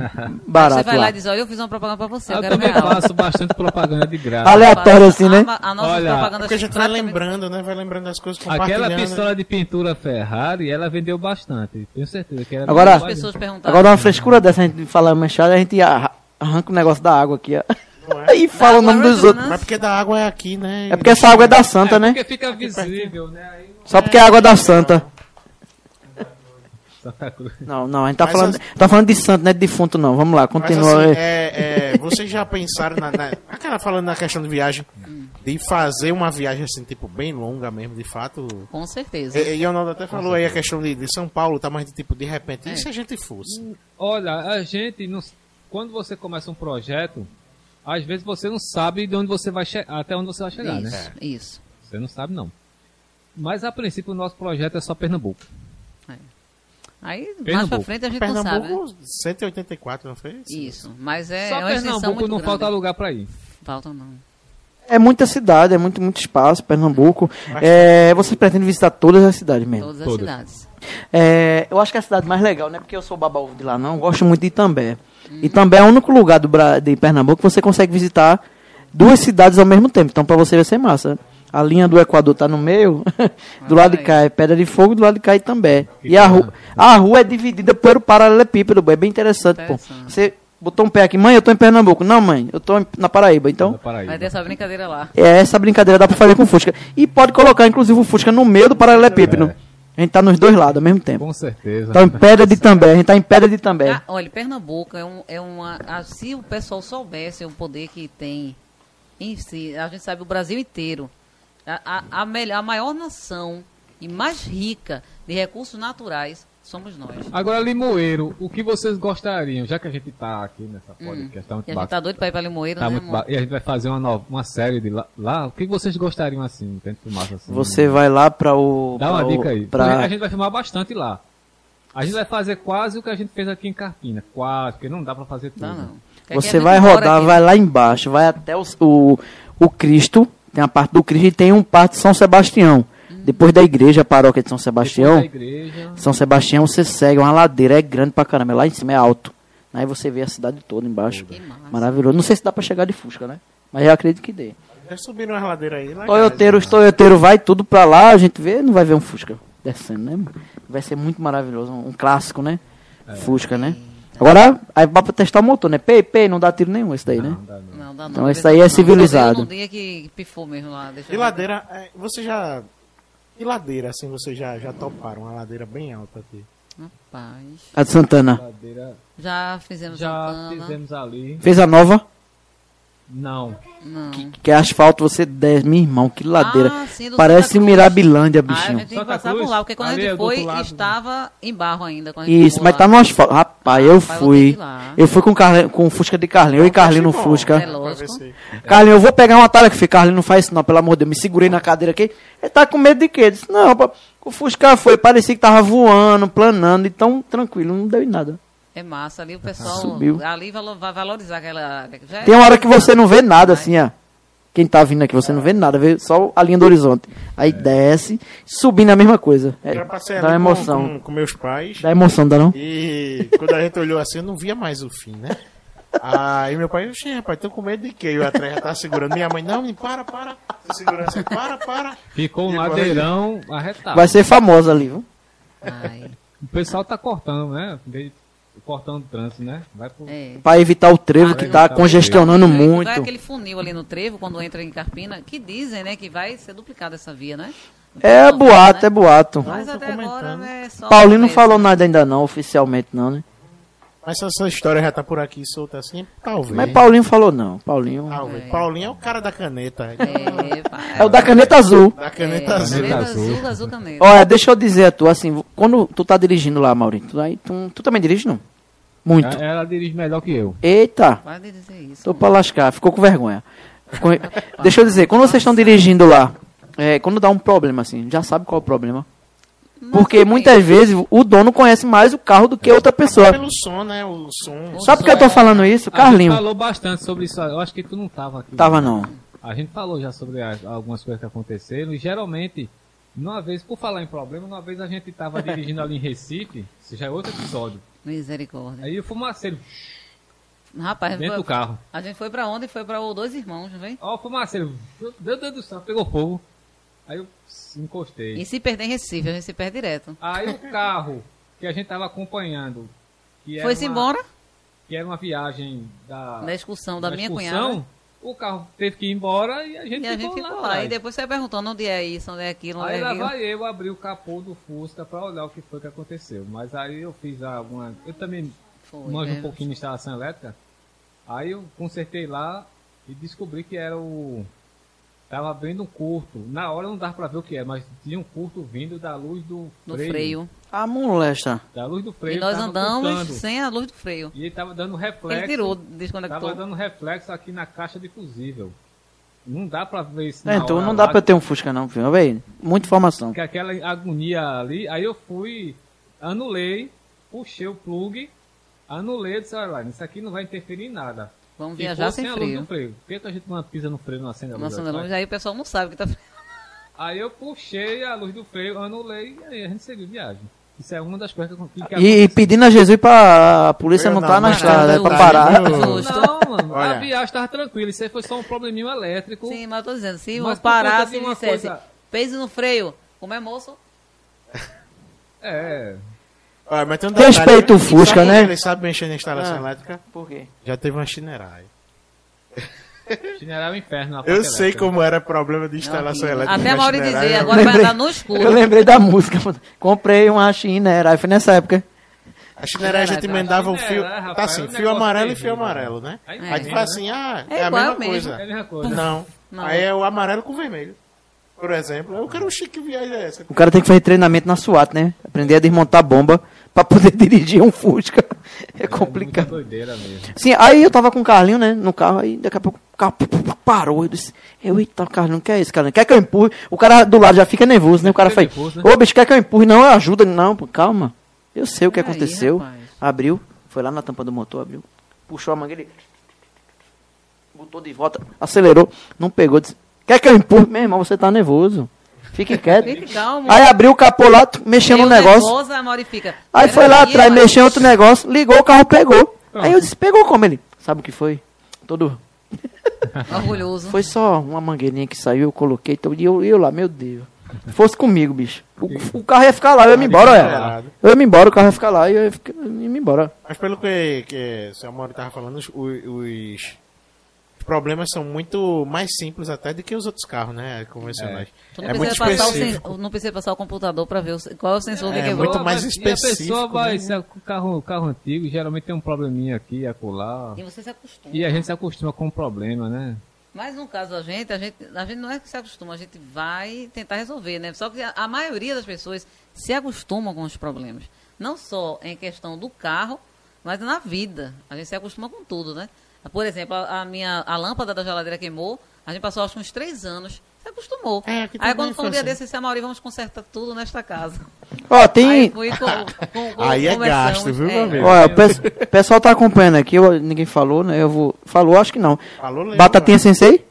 barato vai lá e diz, olha, eu fiz uma propaganda pra você, eu, Eu quero também faço bastante propaganda de graça. Aleatório assim, né? A, a nossa Olha, propaganda Porque a gente vai praticamente- lembrando, né? Vai lembrando das coisas, Aquela compartilhando. pistola de pintura Ferrari, ela vendeu bastante. Tenho certeza que Agora- As pessoas perguntaram. Agora uma frescura dessa, a gente fala manchada, a gente arra- arranca o negócio da água aqui, ó. Aí fala o nome dos outros. Mas porque da água é aqui, né? É porque essa água é da santa, né? Porque fica visível, né? Aí Só porque é água da santa. Santa Cruz. Não, não, a gente tá Mas falando, as- tá falando de santo, não é de defunto, não. Vamos lá, Mas continua. assim, aí. é, é, vocês já pensaram na, na. Aquela falando na questão de viagem, de fazer uma viagem assim, tipo, bem longa mesmo, de fato. Com certeza. E, e o Ronaldo até falou aí a questão de, de São Paulo, tá mais de tipo, de repente, É. e se a gente fosse? Olha, a gente, não- quando você começa um projeto, às vezes você não sabe de onde você vai até onde você vai chegar, isso, né? isso. Você não sabe, não. Mas a princípio o nosso projeto é só Pernambuco. Aí, mais pra Pernambuco. frente, a gente não sabe, né? Pernambuco, 184, não foi? Isso, mas é, só é uma Pernambuco muito não grande. falta lugar pra ir. Falta não. É muita cidade, é muito, muito espaço, Pernambuco. É, você pretende visitar todas as cidades mesmo? Todas as Todas. cidades. É, eu acho que é a cidade mais legal, não é porque eu sou babaú de lá, não. Eu gosto muito de Itambé. Itambé é o único lugar do, de Pernambuco que você consegue visitar duas cidades ao mesmo tempo. Então, pra você vai ser massa. A linha do Equador tá no meio, do lado de cá é Pedra de Fogo, do lado de cá é Itambé. E a rua, a rua é dividida por paralelepípedo, é bem interessante, pô. Interessante. Você botou um pé aqui, mãe, eu tô em Pernambuco. Não, mãe, eu tô na Paraíba. Então, Da Paraíba. Vai ter essa brincadeira lá. é, essa brincadeira dá pra fazer com o Fusca. E pode colocar, inclusive, o Fusca no meio do paralelepípedo. A gente tá nos dois lados ao mesmo tempo. Com certeza. Tá em Pedra de També, a gente tá em Pedra de També. Ah, olha, Pernambuco é, um, é uma. ah, se o pessoal soubesse o poder que tem em si, a gente sabe o Brasil inteiro. A, a, a melhor, a maior nação e mais rica de recursos naturais somos nós. Agora, Limoeiro, o que vocês gostariam, já que a gente tá aqui nessa podcast, tá muito E a gente bacana. tá doido pra ir pra Limoeiro, Tá né, muito E a gente vai fazer uma, nova, uma série de lá, lá. O que vocês gostariam assim, dentro do massa assim? Você vai lá pra o. Dá uma o- dica aí. pra- A gente vai filmar bastante lá. A gente vai fazer quase o que a gente fez aqui em Carpina. Quase, porque não dá pra fazer tudo. Não. A Você vai rodar, aqui. vai lá embaixo, vai até o, o, o Cristo. Tem a parte do Cristo e tem um parte de São Sebastião. Depois da igreja, a paróquia de São Sebastião. São Sebastião, você segue uma ladeira, é grande pra caramba. Lá em cima é alto. Aí você vê a cidade toda embaixo. Maravilhoso. Não sei se dá pra chegar de Fusca, né? Mas eu acredito que dê. Já subiram uma ladeira aí, lá Toyoteiro, os Toyoteiros vai tudo pra lá, a gente vê, não vai ver um Fusca descendo, né? Vai ser muito maravilhoso, um clássico, né? Fusca, né? Agora, aí vai pra testar o motor, né? Pei, pei, não dá tiro nenhum esse daí, né? Não, dá não. Então, esse aí é Não, civilizado. Um dia que pifou mesmo lá. Deixa E ladeira, é, você já. E ladeira, assim, vocês já, já toparam uma ladeira bem alta aqui. Rapaz. A de Santana. Ladeira, Já fizemos já Santana. fizemos ali. Fez a nova, Não. Não. que é asfalto, você desce, meu irmão, que ladeira. Ah, sim, do Parece. Mirabilândia, Ah, a bichinho. gente tem que Santa passar Cruz? por lá, porque quando a é gente foi, lado. estava em barro ainda. Isso, mas lá. tá no asfalto. Rapaz, eu Rapaz, fui. que. Eu fui com, o Carlinho, com o Fusca de Carlinho, eu e Carlinho no Bom, Fusca. É lógico. Se- Carlinho, eu vou pegar uma talha que fica. Carlinho, não faz isso não, pelo amor de Deus. Me segurei na cadeira aqui. Ele tá com medo de quê? Eu disse, não, o Fusca foi. Parecia que tava voando, planando, e tão tranquilo, não deu em nada. É massa, ali o pessoal Subiu. ali vai valorizar aquela. Já é- Tem uma hora que você não vê nada, assim, ó. Quem tá vindo aqui, você não vê nada, vê só a linha do horizonte. Aí desce, subindo a mesma coisa. É, Já passei dá ali com- emoção. Com, com meus pais. Dá emoção, dá não? E quando a gente olhou assim, eu não via mais o fim, né? Aí meu pai, oxe, rapaz, tô com medo de quê? E o atrás já tava segurando. Minha mãe, não, menino, para, para. Segurança, para, para. Ficou um ladeirão arretado. Vai ser famosa ali, viu? Ai, O pessoal tá cortando, né? De- Cortando o trânsito, né? Vai pro... é. Pra evitar o trevo Ah, que tá congestionando Vai muito. aquele funil ali no trevo, quando entra em Carpina, que dizem, né, que vai ser duplicada essa via, né? É Não, boato, né? é boato. Mas até agora é só. Paulinho não falou nada ainda não, oficialmente não, né? Mas se essa história já tá por aqui solta assim, talvez. Mas Paulinho falou não. Paulinho Talvez. É. Paulinho é o cara da caneta. É, é o da caneta azul. Da caneta é, azul. Caneta azul. azul, azul caneta. Olha, deixa eu dizer a tu, assim, quando tu tá dirigindo lá, Maurício, tu, aí, tu, tu também dirige, não? Muito. Ela dirige melhor que eu. Eita, Pode dizer isso. tô pra lascar, ficou com vergonha. Ficou- Deixa eu dizer, quando vocês estão dirigindo lá, é, quando dá um problema, assim, já sabe qual é o problema? Porque muitas vezes o dono conhece mais o carro do que outra pessoa. Pelo som, né? O som. Sabe por que eu tô falando isso? A gente Carlinho. falou bastante sobre isso. Eu acho que tu não tava aqui. Tava não. A gente falou já sobre as- algumas coisas que aconteceram e geralmente, uma vez, por falar em problema, uma vez a gente tava dirigindo ali em Recife, isso já é outro episódio. Misericórdia. Aí o fumaceiro Rapaz, dentro foi- do carro. a gente foi pra onde? Foi pra o Dois Irmãos, não vem? Ó, o fumaceiro, meu Deus do céu, pegou fogo. Aí eu encostei. E se perder em Recife, a gente se perde direto. Aí o carro que a gente tava acompanhando, Foi-se uma- embora que era uma viagem da, na excursão da, minha excursão, cunhada. O carro teve que ir embora e a gente E a ficou gente lá. ficou lá. atrás. E depois você perguntando onde é isso, onde é aquilo, onde Aí é lá aquilo. vai eu abrir o capô do Fusca pra olhar o que foi que aconteceu. Mas aí eu fiz alguma. Eu também Foi, manjo um né? pouquinho de instalação elétrica. Aí eu consertei lá e descobri que era o. Tava abrindo um curto. Na hora não dava pra ver o que é, mas tinha um curto vindo da luz do No freio. A molesta. Da luz do freio. E nós tava andamos cortando. sem a luz do freio. E ele tava dando reflexo. Ele tirou, Tava desconectou. dando reflexo aqui na caixa de fusível. Não dá pra ver isso. É, então não dá lá, pra ter um Fusca não, filho. Véi, muita informação. que aquela agonia ali, aí eu fui, anulei, puxei o plug, anulei e disse, olha lá, isso aqui não vai interferir em nada. Vamos viajar sem a luz do freio. freio. Por que, que a gente não pisa no freio não acende a luz? Nossa, da não, frente? aí o pessoal não sabe o que tá Aí eu puxei a luz do freio, anulei e aí a gente seguiu viagem. Isso é uma das coisas que, que E, e pedindo a Jesus pra a polícia não não, tá na estrada, é pra parar. Não, mano, a Olha. viagem tava tranquila, isso aí foi só um probleminha elétrico. Sim, mas eu tô dizendo, se Mas parasse e dissesse, coisa- pese no freio, como é moço, É, Olha, mas tem um Respeita o Fusca, sabe né? Ele sabe mexer na instalação Ah. elétrica. Por quê? Já teve uma chinerai. Generar o inferno Eu parte sei elétrica. como era problema de instalação elétrica. até a Mauri chinerai, dizer, eu- agora vai andar no Eu escuro. lembrei da música. Comprei uma China, era. Aí foi nessa época. A chinerai a gente Chinerai, emendava um chinerai, fio. rapaz, Tá é assim, um fio amarelo e fio amarelo, né? Aí Aí tu fala né? assim, ah, É é, a mesma coisa. É a mesma coisa. Não. Não. Aí é o amarelo com vermelho. Por exemplo, eu quero um chique viagem dessa. O cara tem que fazer treinamento na SWAT, né? Aprender a desmontar bomba pra poder dirigir um Fusca. É Muita complicado. doideira mesmo. Sim, aí eu tava com o Carlinho, né, no carro, aí daqui a pouco o carro parou. Eu disse, eu, eita, Carlinho, que é isso, Carlinho? Quer que eu empurre? O cara do lado já fica nervoso, né? O cara Fica faz, nervoso, né? ô bicho, quer que eu empurre? Não, eu ajudo. Não, pô, calma. Eu sei o que Peraí, aconteceu. rapaz. Abriu, foi lá na tampa do motor, abriu. Puxou a mangueira, ele botou de volta, acelerou, não pegou. Disse, quer que eu empurre? Meu irmão, você tá nervoso. Fique quieto. Fique calmo. Aí abriu o capô lá, mexeu no Eu negócio. nervosa, Mauri fica. Aí foi lá "Peraí, atrás, mexeu em outro negócio, ligou, o carro pegou. Aí eu disse, pegou como ele? Sabe o que foi? Todo. Orgulhoso. Foi só uma mangueirinha que saiu, eu coloquei, então, e eu, eu lá, meu Deus. Fosse comigo, bicho. O, o carro ia ficar lá, eu ia me embora, olha. Eu ia me embora, o carro ia ficar lá e eu ia, ficar, eu ia me embora. Mas pelo que, que o seu Mauro tava falando, os, os problemas são muito mais simples até do que os outros carros, né? Convencionais. Não, É, muito precisa passar o específico. sen- não precisa passar o computador pra ver o, qual é o sensor que É, quebrou. muito mais E a específico, pessoa vai, né? se é um carro, carro antigo, geralmente tem um probleminha aqui e acolá. E você se acostuma. E a gente se acostuma com o problema, né? Mas no caso da gente, a gente, a gente não é que se acostuma, a gente vai tentar resolver, né? Só que a, a maioria das pessoas se acostumam com os problemas. Não só em questão do carro, mas na vida. A gente se acostuma com tudo, né? Por exemplo, a, a minha a lâmpada da geladeira queimou, a gente passou acho que uns três anos, se acostumou. É, Aí quando foi um dia assim. desse, eu disse, Mauri, vamos consertar tudo nesta casa. Ó, Aí tem. fui com, com, com, Aí é gasto, viu, meu amigo? Olha, o pe- o pessoal tá acompanhando aqui, eu- ninguém falou, né? Eu vou. Falou, acho que não. Falou, lembra? Batatinha Sensei?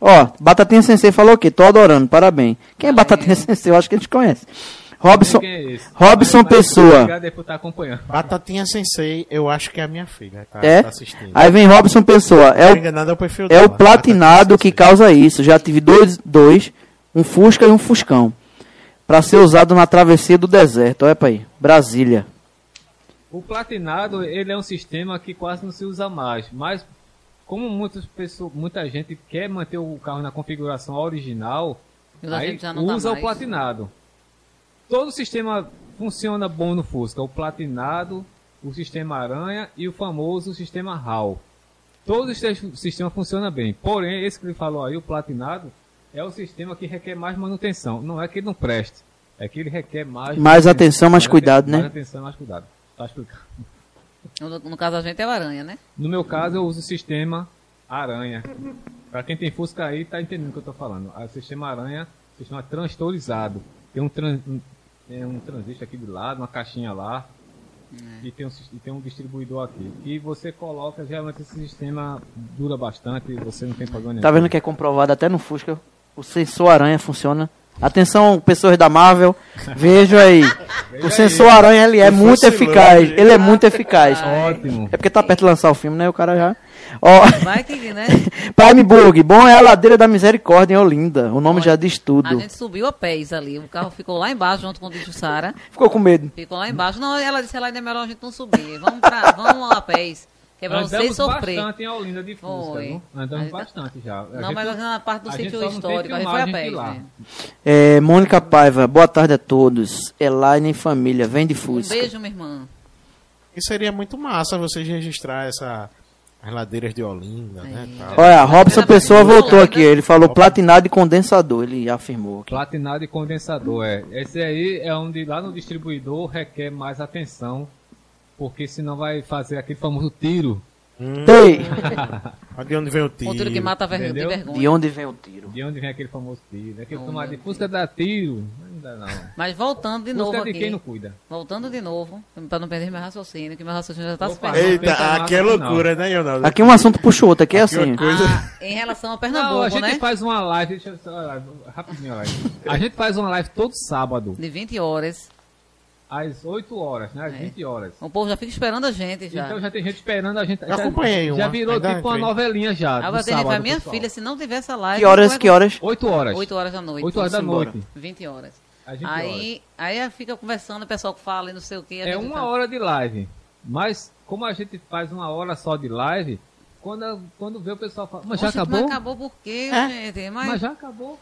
Ó, Batatinha Sensei falou o quê? Tô adorando, parabéns. Quem é Batatinha Sensei? Eu acho que a gente conhece. Robson, é? Robson Mas- mas Pessoa. Obrigado aí por estar acompanhando. Batatinha Sensei, eu acho que é a minha filha. Tá, É? tá assistindo. Aí vem Robson Pessoa. É Tô o, enganado, é o perfil é o platinado Batatinha que causa isso. Já tive dois, dois um Fusca e um Fuscão. Pra ser usado na travessia do deserto. Olha pra aí. Brasília. O platinado, ele é um sistema que quase não se usa mais, mas como muitas pessoas, muita gente quer manter o carro na configuração original, aí gente já não dá usa o mais. platinado. Todo o sistema funciona bom no Fusca, o platinado, o sistema aranha e o famoso sistema RAL. Todo o sistema- funciona bem, porém, esse que ele falou aí, o platinado, é o sistema que requer mais manutenção. Não é que ele não preste, é que ele requer mais... Mais atenção, mais cuidado, né? Mais atenção, mais cuidado. Tá explicado. No, no caso da gente é o aranha, né? No meu caso, eu uso o sistema Aranha. Para quem tem Fusca aí, tá entendendo o que eu tô falando. O sistema Aranha, sistema transtorizado. Tem um, tran, um, tem um transistor aqui do lado, uma caixinha lá. E, tem um, e tem um distribuidor aqui. E você coloca, geralmente esse sistema dura bastante, você não tem problema nenhum. Tá vendo que é comprovado até no Fusca? O sensor aranha funciona. Atenção, pessoas da Marvel, vejo aí. O sensor aranha ele é muito eficaz. Ele é muito eficaz. Ótimo. É porque tá perto de lançar o filme, né? O cara já. Ó, Vai que, né? Prime Burg, bom é a ladeira da misericórdia em Olinda. O nome já diz A tudo. gente subiu a pés ali. O carro ficou lá embaixo junto com o bicho Sara. Ficou com medo. Ficou lá embaixo. Não, ela disse lá ainda é melhor a gente não subir. Vamos, pra, vamos a pés. Que é pra Andamos vocês sofrer. bastante em Olinda de Fusca, Foi. viu? Andamos gente- bastante já. A Não, gente- mas na parte do a sítio histórico, a gente foi a pé. né? É, Mônica Paiva, boa tarde a todos. Elaine e família, vem de Um Fusca. beijo, minha irmã. E seria muito massa vocês registrar essa as ladeiras de Olinda, né? É. tal. Olha, Robson Pessoa voltou Olinda. aqui. Ele falou platinado e condensador. Ele afirmou aqui. Platinado e condensador, é. Esse aí é onde lá no distribuidor requer mais atenção, porque senão vai fazer aquele famoso tiro. Olha de onde vem o tiro. Um tiro que mata a ver- de Entendeu? vergonha. de onde vem o tiro? De onde vem aquele famoso tiro? É que Oh, tomar de Fusca dá tiro. Não dá não. Mas voltando de Fusca novo é de quem aqui. não cuida. Voltando de novo, pra não perder meu raciocínio, que meu raciocínio já tá se Opa. perdendo. Eita, aqui é não. loucura, né, Ronaldo? Aqui um assunto puxa o outro. Aqui é Aqui assim. uma coisa- Ah, em relação a Pernambuco, Não, a gente né? faz uma live, deixa eu só, rapidinho a live. A gente faz uma live todo sábado, De 20 horas. Às 8 horas, né? Às É. 20 horas. O povo já fica esperando a gente já. Então já tem gente esperando a gente. Eu já, acompanhei Já uma, virou ainda tipo uma novelinha já. Agora do tem gente, minha pessoal. filha, se não tiver essa live. Que horas, é que horas? 8 horas. 8 horas da noite. 8 horas da noite. 20 horas. Às 20 horas. Aí, aí fica conversando, o pessoal que fala e não sei o que. É uma hora de live. Mas como a gente faz uma hora só de live, quando, quando vê o pessoal fala, mas já acabou? Mas acabou por quê, É. gente? Mas, Mas já acabou.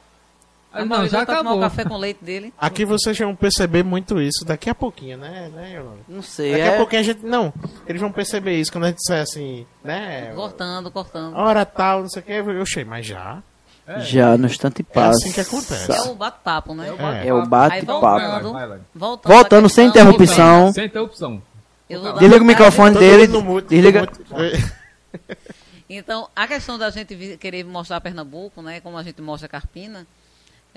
A Aí, não, já tá tomando acabou. café com leite dele. Aqui vocês vão perceber muito isso daqui a pouquinho, né, né? Não sei. Daqui É... a pouquinho a gente. Não, eles vão perceber isso quando a gente disser assim, né? Cortando, cortando. Hora tal, não sei o que. Eu achei, mas já. Já no instante É passa. assim que acontece. É o bate-papo, né? É. É o Aí bate-papo. voltando, vai. voltando, Voltando à sem questão- interrupção. Sem interrupção. Desliga o microfone dele. Desliga. Então, a questão da gente querer mostrar Pernambuco, né, como a gente mostra Carpina,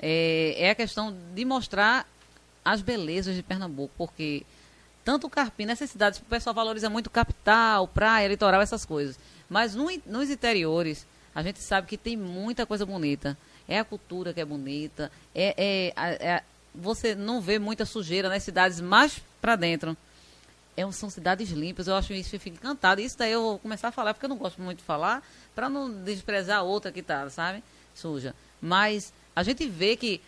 é, é a questão de mostrar as belezas de Pernambuco, porque tanto Carpina, essas cidades, o pessoal valoriza muito capital, praia, litoral, essas coisas. Mas no nos interiores, a gente sabe que tem muita coisa bonita. É a cultura que é bonita, é, é, é você não vê muita sujeira nas cidades mais para dentro. É, são cidades limpas, eu acho isso, eu fico encantada. Isso daí eu vou começar a falar, porque eu não gosto muito de falar, para não desprezar a outra que tá, sabe? Suja. Mas a gente vê que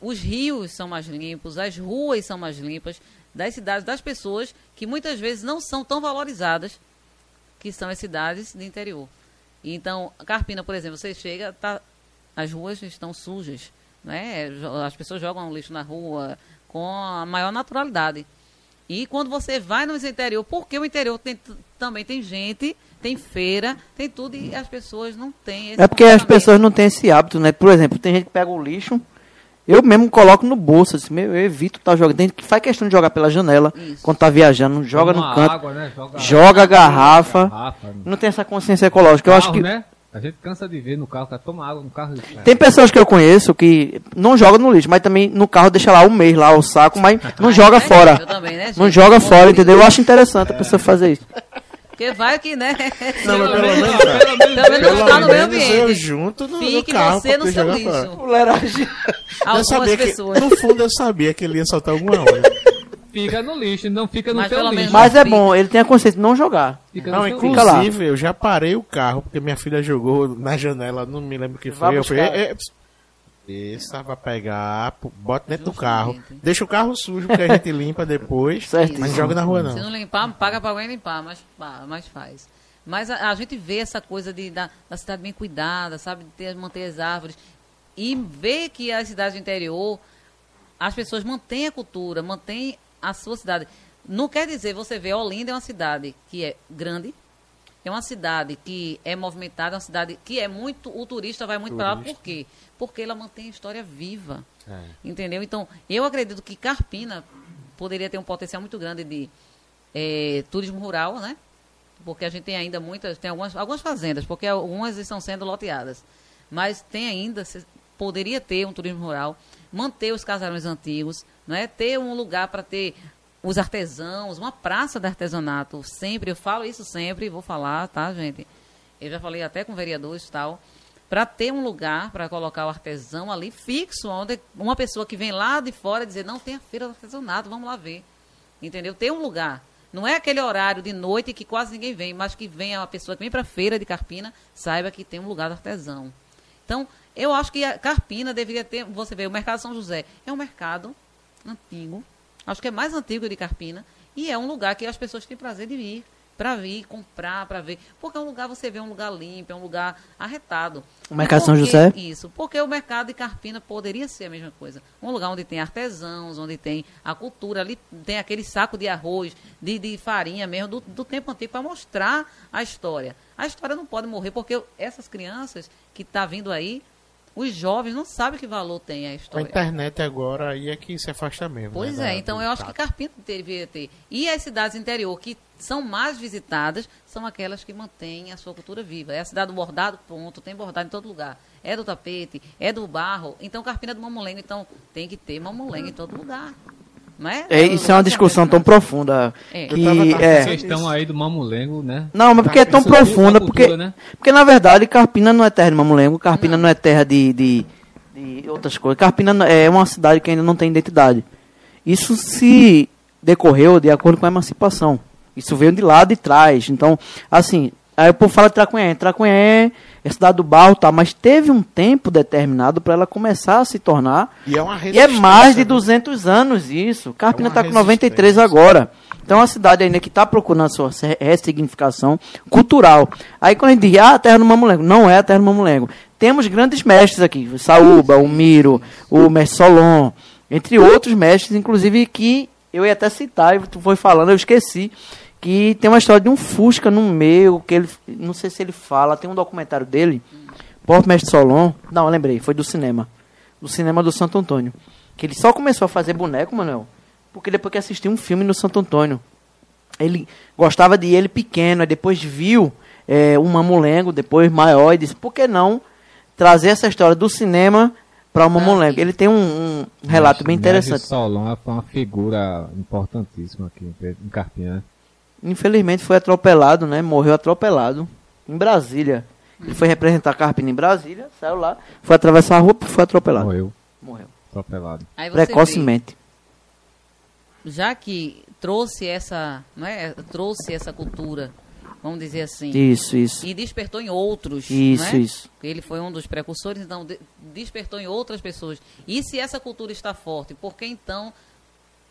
os rios são mais limpos, as ruas são mais limpas, das cidades, das pessoas que muitas vezes não são tão valorizadas, que são as cidades do interior. Então, Carpina, por exemplo, você chega, tá, as ruas estão sujas, né? As pessoas jogam lixo na rua com a maior naturalidade. E quando você vai no interior, porque o interior tem, também tem gente, tem feira, tem tudo, e as pessoas não têm esse É porque as pessoas não têm esse hábito, né? Por exemplo, tem gente que pega o lixo, eu mesmo coloco no bolso, assim, meu, eu evito estar jogando. Tem gente que faz questão de jogar pela janela Isso. quando tá viajando, joga Toma no canto, água, né? Joga, joga a garrafa. garrafa. Não tem essa consciência ecológica. Eu acho Carro, que né? A gente cansa de ver no carro, cara, toma água no carro. é. tem pessoas que eu conheço que não jogam no lixo, mas também no carro deixa lá um mês lá o saco, mas não joga é fora. também, né, Não joga fora, entendeu? Eu acho interessante a pessoa fazer isso. Porque vai que, né? Não, mas pelo menos, menos. pelo menos- Pelo menos Pelo tá no meio menos eu ambiente. junto no, no Fique carro você no seu lixo. fora. Fuleiragem. Eu Algumas sabia que, pessoas. no fundo eu sabia que ele ia soltar alguma hora. Fica no lixo, não fica no Mas teu pelo lixo. menos- Mas é bom, ele tem a consciência de não jogar. Fica Não, no teu lá. inclusive, eu já parei o carro, porque minha filha jogou na janela, não me lembro o que foi. Eu falei, buscar. é, é, Essa vai pegar, pô, bota dentro do carro. Justamente. Deixa o carro sujo, porque a gente limpa depois. Certo. Mas não joga na rua, Se não. não limpar, paga pra alguém limpar, mas, pá, mas faz. Mas a, a gente vê essa coisa de, da, da cidade bem cuidada, sabe? De ter, manter as árvores. E ver que as cidades do interior, as pessoas mantêm a cultura, mantêm a sua cidade. Não quer dizer, você vê, Olinda é uma cidade que é grande, é uma cidade que é movimentada, é uma cidade que é muito. O turista vai muito para lá. Por quê? Porque ela mantém a história viva. Entendeu? Então, eu acredito que Carpina poderia ter um potencial muito grande de eh, turismo rural, né? Porque a gente tem ainda muitas, tem algumas, algumas fazendas, porque algumas estão sendo loteadas. Mas tem ainda, se- poderia ter um turismo rural, manter os casarões antigos, né? ter um lugar para ter os artesãos, uma praça de artesanato, sempre, eu falo isso sempre, vou falar, tá, gente? Eu já falei até com vereadores e tal, para ter um lugar para colocar o artesão ali fixo, onde uma pessoa que vem lá de fora dizer, não, tem a feira do artesanato, vamos lá ver. Entendeu? Tem um lugar. Não é aquele horário de noite que quase ninguém vem, mas que venha uma pessoa que vem para a feira de Carpina, saiba que tem um lugar do artesão. Então, eu acho que a Carpina deveria ter, você vê, o Mercado São José é um mercado antigo, acho que é mais antigo de Carpina, e é um lugar que as pessoas têm prazer de ir, para vir comprar, para ver. Porque é um lugar, você vê um lugar limpo, é um lugar arretado. O Mercado São José? Isso, porque o mercado de Carpina poderia ser a mesma coisa. Um lugar onde tem artesãos, onde tem a cultura, ali tem aquele saco de arroz, de, de farinha mesmo, do, do tempo antigo, para mostrar a história. A história não pode morrer, porque essas crianças que tá vindo aí, os jovens não sabem que valor tem a Com a história. internet agora aí é que se afasta mesmo. Pois né, é, da- então eu acho que. Carpina deveria ter. E as cidades interior que são mais visitadas são aquelas que mantêm a sua cultura viva. É a cidade do bordado, ponto, tem bordado em todo lugar. É do tapete, é do barro. Então Carpina é do mamulengo, então tem que ter mamulengo em todo lugar. Não é? É, isso é uma discussão tão profunda É. que Eu tava- tava é, A questão aí do mamulengo, né? Não, mas porque é tão é profunda, cultura, porque, né? porque na verdade Carpina não é terra de Mamulengo, Carpina não, é terra de, de, de outras coisas. Carpina não- é uma cidade que ainda não tem identidade. Isso se decorreu de acordo com a emancipação. Isso veio de lá de trás. Então, assim, aí o povo fala de Tracunhé. Tracunhé é cidade do barro, tá, mas teve um tempo determinado para ela começar a se tornar E é uma e é mais de resistência, né? 200 anos isso. Carpina É uma está com 93 resistência. agora. Então é uma cidade ainda que está procurando a sua ressignificação cultural. Aí quando a gente diz, ah, a terra do Mamulengo. Não é a terra do Mamulengo. Temos grandes mestres aqui. O Saúba, o Miro, o mestre Solon, entre outros mestres, inclusive que eu ia até citar, e tu foi falando, eu esqueci. Que tem uma história de um Fusca no meio, que ele, não sei se ele fala, tem um documentário dele, Porto Mestre Solon, não, lembrei, foi do cinema, do cinema do Santo Antônio, que ele só começou a fazer boneco, Manuel, porque depois que assistiu um filme no Santo Antônio, ele gostava de ele pequeno, aí depois viu é, um mamulengo, depois maior, e disse, por que não trazer essa história do cinema para o mamulengo? Ele tem um, um relato bem Mestre interessante. Solon é uma figura importantíssima aqui em Carpina. Né? Infelizmente foi atropelado, né? Morreu atropelado em Brasília. Ele foi representar Carpina em Brasília, saiu lá, foi atravessar a rua e foi atropelado. Morreu, Morreu. atropelado. Aí você vê, Precocemente. já que trouxe essa, não é? trouxe essa cultura, vamos dizer assim, Isso, isso. e despertou em outros, Isso, não é? isso. Ele foi um dos precursores, então de- despertou em outras pessoas. E se essa cultura está forte, por que então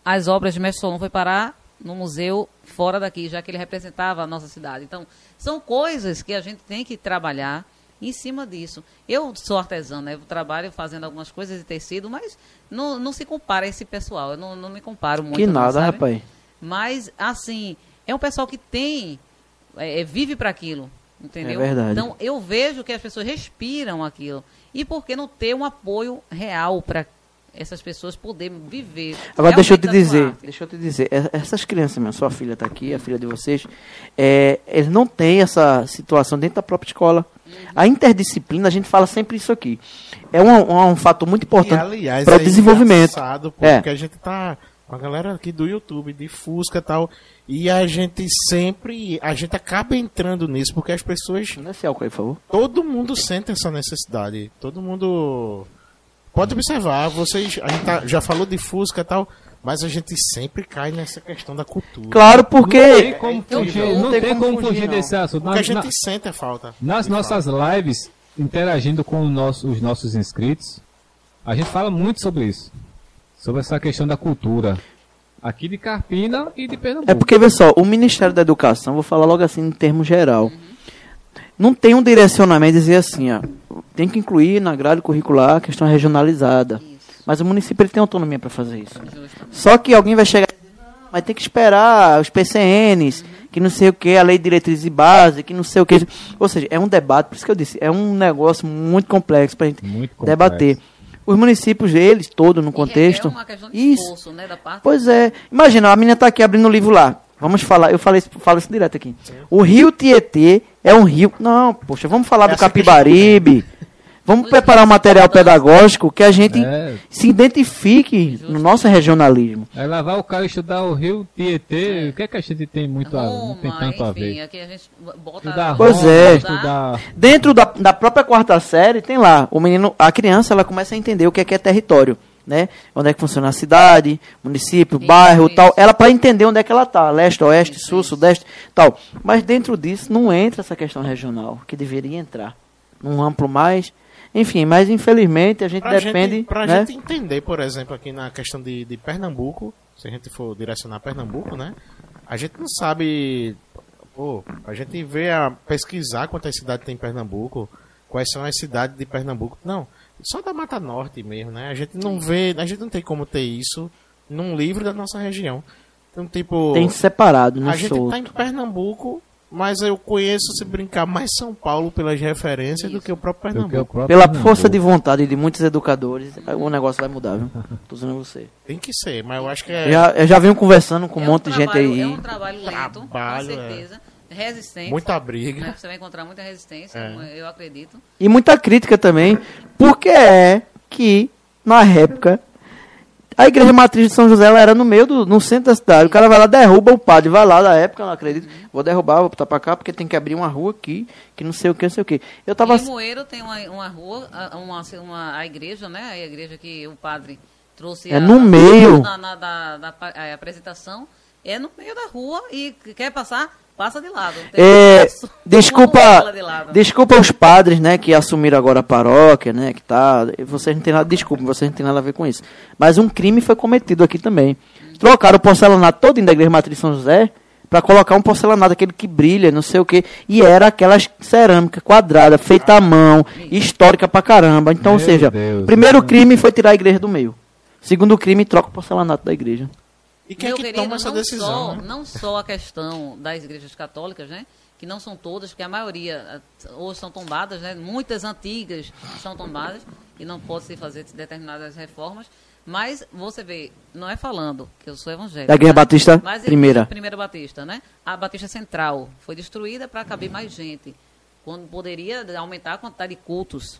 as obras de Mestre Solon foi parar no museu fora daqui, já que ele representava a nossa cidade? Então, são coisas que a gente tem que trabalhar em cima disso. Eu sou artesã, né? Eu trabalho fazendo algumas coisas de tecido, mas não, não se compara a esse pessoal. Eu não, não me comparo muito. Que não, nada, sabe? rapaz. Mas, assim, é um pessoal que tem, é, é, vive para aquilo, entendeu? É verdade. Então, eu vejo que as pessoas respiram aquilo. E por que não ter um apoio real para essas pessoas poderem viver? Agora deixa eu te dizer, arte? deixa eu te dizer, e- essas crianças, minha, sua filha está aqui, a filha de vocês, é, eles não têm essa situação dentro da própria escola. A interdisciplina, a gente fala sempre isso aqui. É um, um, um fator muito importante aliás, para o é desenvolvimento. É. Porque a gente tá com a galera aqui do YouTube, de Fusca e tal. E a gente sempre. A gente acaba entrando nisso, porque as pessoas. Não é álcool aí, por favor. Todo mundo sente essa necessidade. Todo mundo. Pode observar, vocês. A gente tá- já falou de Fusca e tal. Mas a gente sempre cai nessa questão da cultura. Claro, Não tem porque como eu fugir, não não tem tem como fugir, fugir não. desse assunto. Porque a gente na- sente a falta. nas nossas lives, interagindo com o nosso- os nossos inscritos, a gente fala muito sobre isso. Sobre essa questão da cultura. Aqui de Carpina e de Pernambuco. É porque, só, o Ministério da Educação, vou falar logo assim em termo geral, não tem um direcionamento de dizer assim, ó, tem que incluir na grade curricular a questão regionalizada. Mas o município ele tem autonomia para fazer isso. Só que alguém vai chegar e dizer, não, mas tem que esperar os PCNs, que não sei o que, a lei de diretrizes e base, que não sei o que. Ou seja, é um debate, por isso que eu disse, é um negócio muito complexo para a gente complexo. debater. Os municípios, eles, todos no E contexto. É uma questão de Isso. esforço, né, da parte Pois é. Imagina, a menina tá aqui abrindo o livro lá. Vamos falar, eu falei, isso- falo isso direto aqui. O rio Tietê é um rio. Não, poxa, vamos falar do Essa Capibaribe. Vamos preparar um material pedagógico que a gente É. se identifique no nosso regionalismo. É levar o cara estudar o rio Tietê, o que é que a gente tem muito a, não tem Roma, tanto a enfim, ver? aqui a gente bota... Estudar Pois Roma, é. estudar Dentro da, da própria quarta série, tem lá, o menino, a criança, ela começa a entender o que é, que é território, né? Onde é que funciona a cidade, município, Isso, bairro, isso. tal. Ela para entender onde é que ela tá, leste, oeste, sul, sudeste, tal. Mas dentro disso não entra essa questão regional, que deveria entrar. Num amplo mais. Enfim, mas infelizmente a gente Pra depende, pra né? gente entender, por exemplo, aqui na questão de, de Pernambuco, se a gente for direcionar Pernambuco, né? A gente não sabe Pô, a gente vê a pesquisar quantas cidades tem em Pernambuco, quais são as cidades de Pernambuco. Não, só da Mata Norte mesmo, né? A gente não vê, a gente não tem como ter isso num livro da nossa região. Então, tipo, Tem separado, não a gente solto. tá em Pernambuco, mas eu conheço, se brincar, mais São Paulo pelas referências do que o próprio que o Pernambuco. próprio Pela Pernambuco. força de vontade de muitos educadores, o negócio vai mudar, viu? Tô dizendo você. Tem que ser, mas eu acho que é Já, eu já venho conversando com um É monte de gente trabalho- aí. É um trabalho lento, Trabalho, com certeza. Resistente. muita né? briga. Você vai encontrar muita resistência, É. eu acredito. E muita crítica também, porque é que, na época, a igreja matriz de São José ela era no meio do no centro da cidade. O cara vai lá, derruba o padre, vai lá na época, eu não acredito. Vou derrubar, vou botar pra cá, porque tem que abrir uma rua aqui, que não sei o que, não sei o que. Eu tava. Em Moeiro tem uma, uma rua, a- uma, uma, a igreja, né? A igreja que o padre trouxe É a- no a- meio. na, na- da, da a apresentação. É no meio da rua e quer passar, passa de lado. Tem É, acesso, desculpa, de lado. desculpa os padres, né, que assumiram agora a paróquia, né, que tá, vocês não tem nada, desculpa, vocês não tem nada a ver com isso. Mas um crime foi cometido aqui também. Trocaram o porcelanato todo da igreja matriz de São José para colocar um porcelanato aquele que brilha, não sei o que, e era aquela cerâmica quadrada, feita à mão, histórica pra caramba. Então, ou Meu seja, Deus, primeiro né? crime foi tirar a igreja do meio. Segundo crime, troca o porcelanato da igreja. E quem é Meu que querido, toma essa não decisão? Só, né? Não só a questão das igrejas católicas, né? Que não são todas, porque a maioria eh, hoje são tombadas, né? Muitas antigas são tombadas e não pode se fazer determinadas reformas. Mas você vê, não é falando que eu sou evangélico. Da Igreja né? Batista, Mas a primeira. Primeira Batista, né? A Batista Central foi destruída para caber mais gente. Quando poderia aumentar a quantidade de cultos.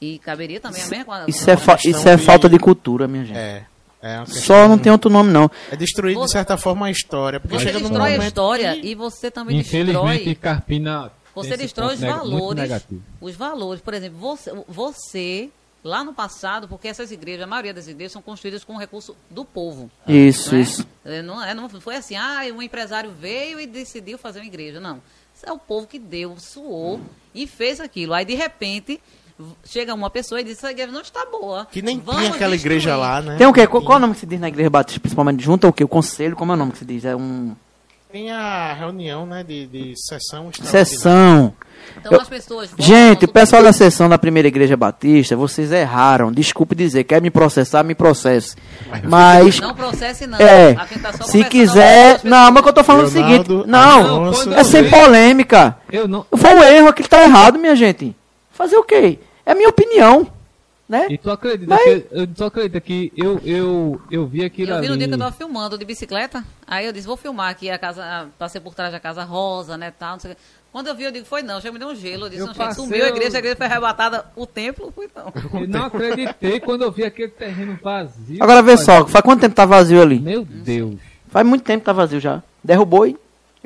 E caberia também a mesma Isso é, fa- isso é falta de cultura, minha gente. É. é Só não tem outro nome, não. É destruir, de certa forma, a história. Porque Você destrói a história que- e você também Infelizmente, destrói. Carpina. Você destrói os valores. Os valores. Por exemplo, você, você, lá no passado, porque essas igrejas, a maioria das igrejas são construídas com recurso do povo. Isso, não é? isso. É, Não, é, não foi assim, ah, um empresário veio e decidiu fazer uma igreja. Não. Isso é o povo que deu, suou e fez aquilo. Aí, de repente, chega uma pessoa e diz, essa igreja não está boa. Que nem Vamos tinha aquela destruir." igreja lá, né? Tem o quê? Qual, qual é o nome que se diz na igreja batista, principalmente? Junta o quê? O conselho, como é o nome que se diz? É um... Tem a reunião, né, de, de sessão. Sessão. Então, Eu- as pessoas... Gente, o pessoal da sessão da primeira igreja batista, vocês erraram. Desculpe dizer, quer me processar, me processe. Mas, Não processe, não. é, A gente tá só se quiser... as Não, mas que eu tô falando é o Leonardo, seguinte. Não, Afonso, é sem polêmica. Eu não. Foi um erro, aquilo tá errado, minha gente. Fazer o quê? É minha opinião. Né? E tu acredita Mas- que. Eu, tu acredita que eu, eu, eu vi aquilo Eu vi ali. no dia que eu tava filmando de bicicleta, aí eu disse, vou filmar aqui a casa, passei por trás da casa rosa, né, tal, não sei o quê. Quando eu vi, eu digo, foi não, já me deu um gelo, eu disse, Eu não, passei, sumiu a eu- igreja, a igreja foi arrebatada, o templo, fui não. Eu não acreditei quando eu vi aquele terreno vazio. Agora vê só, faz quanto tempo tá vazio ali? Meu Deus. Faz muito tempo que tá vazio já. Derrubou e...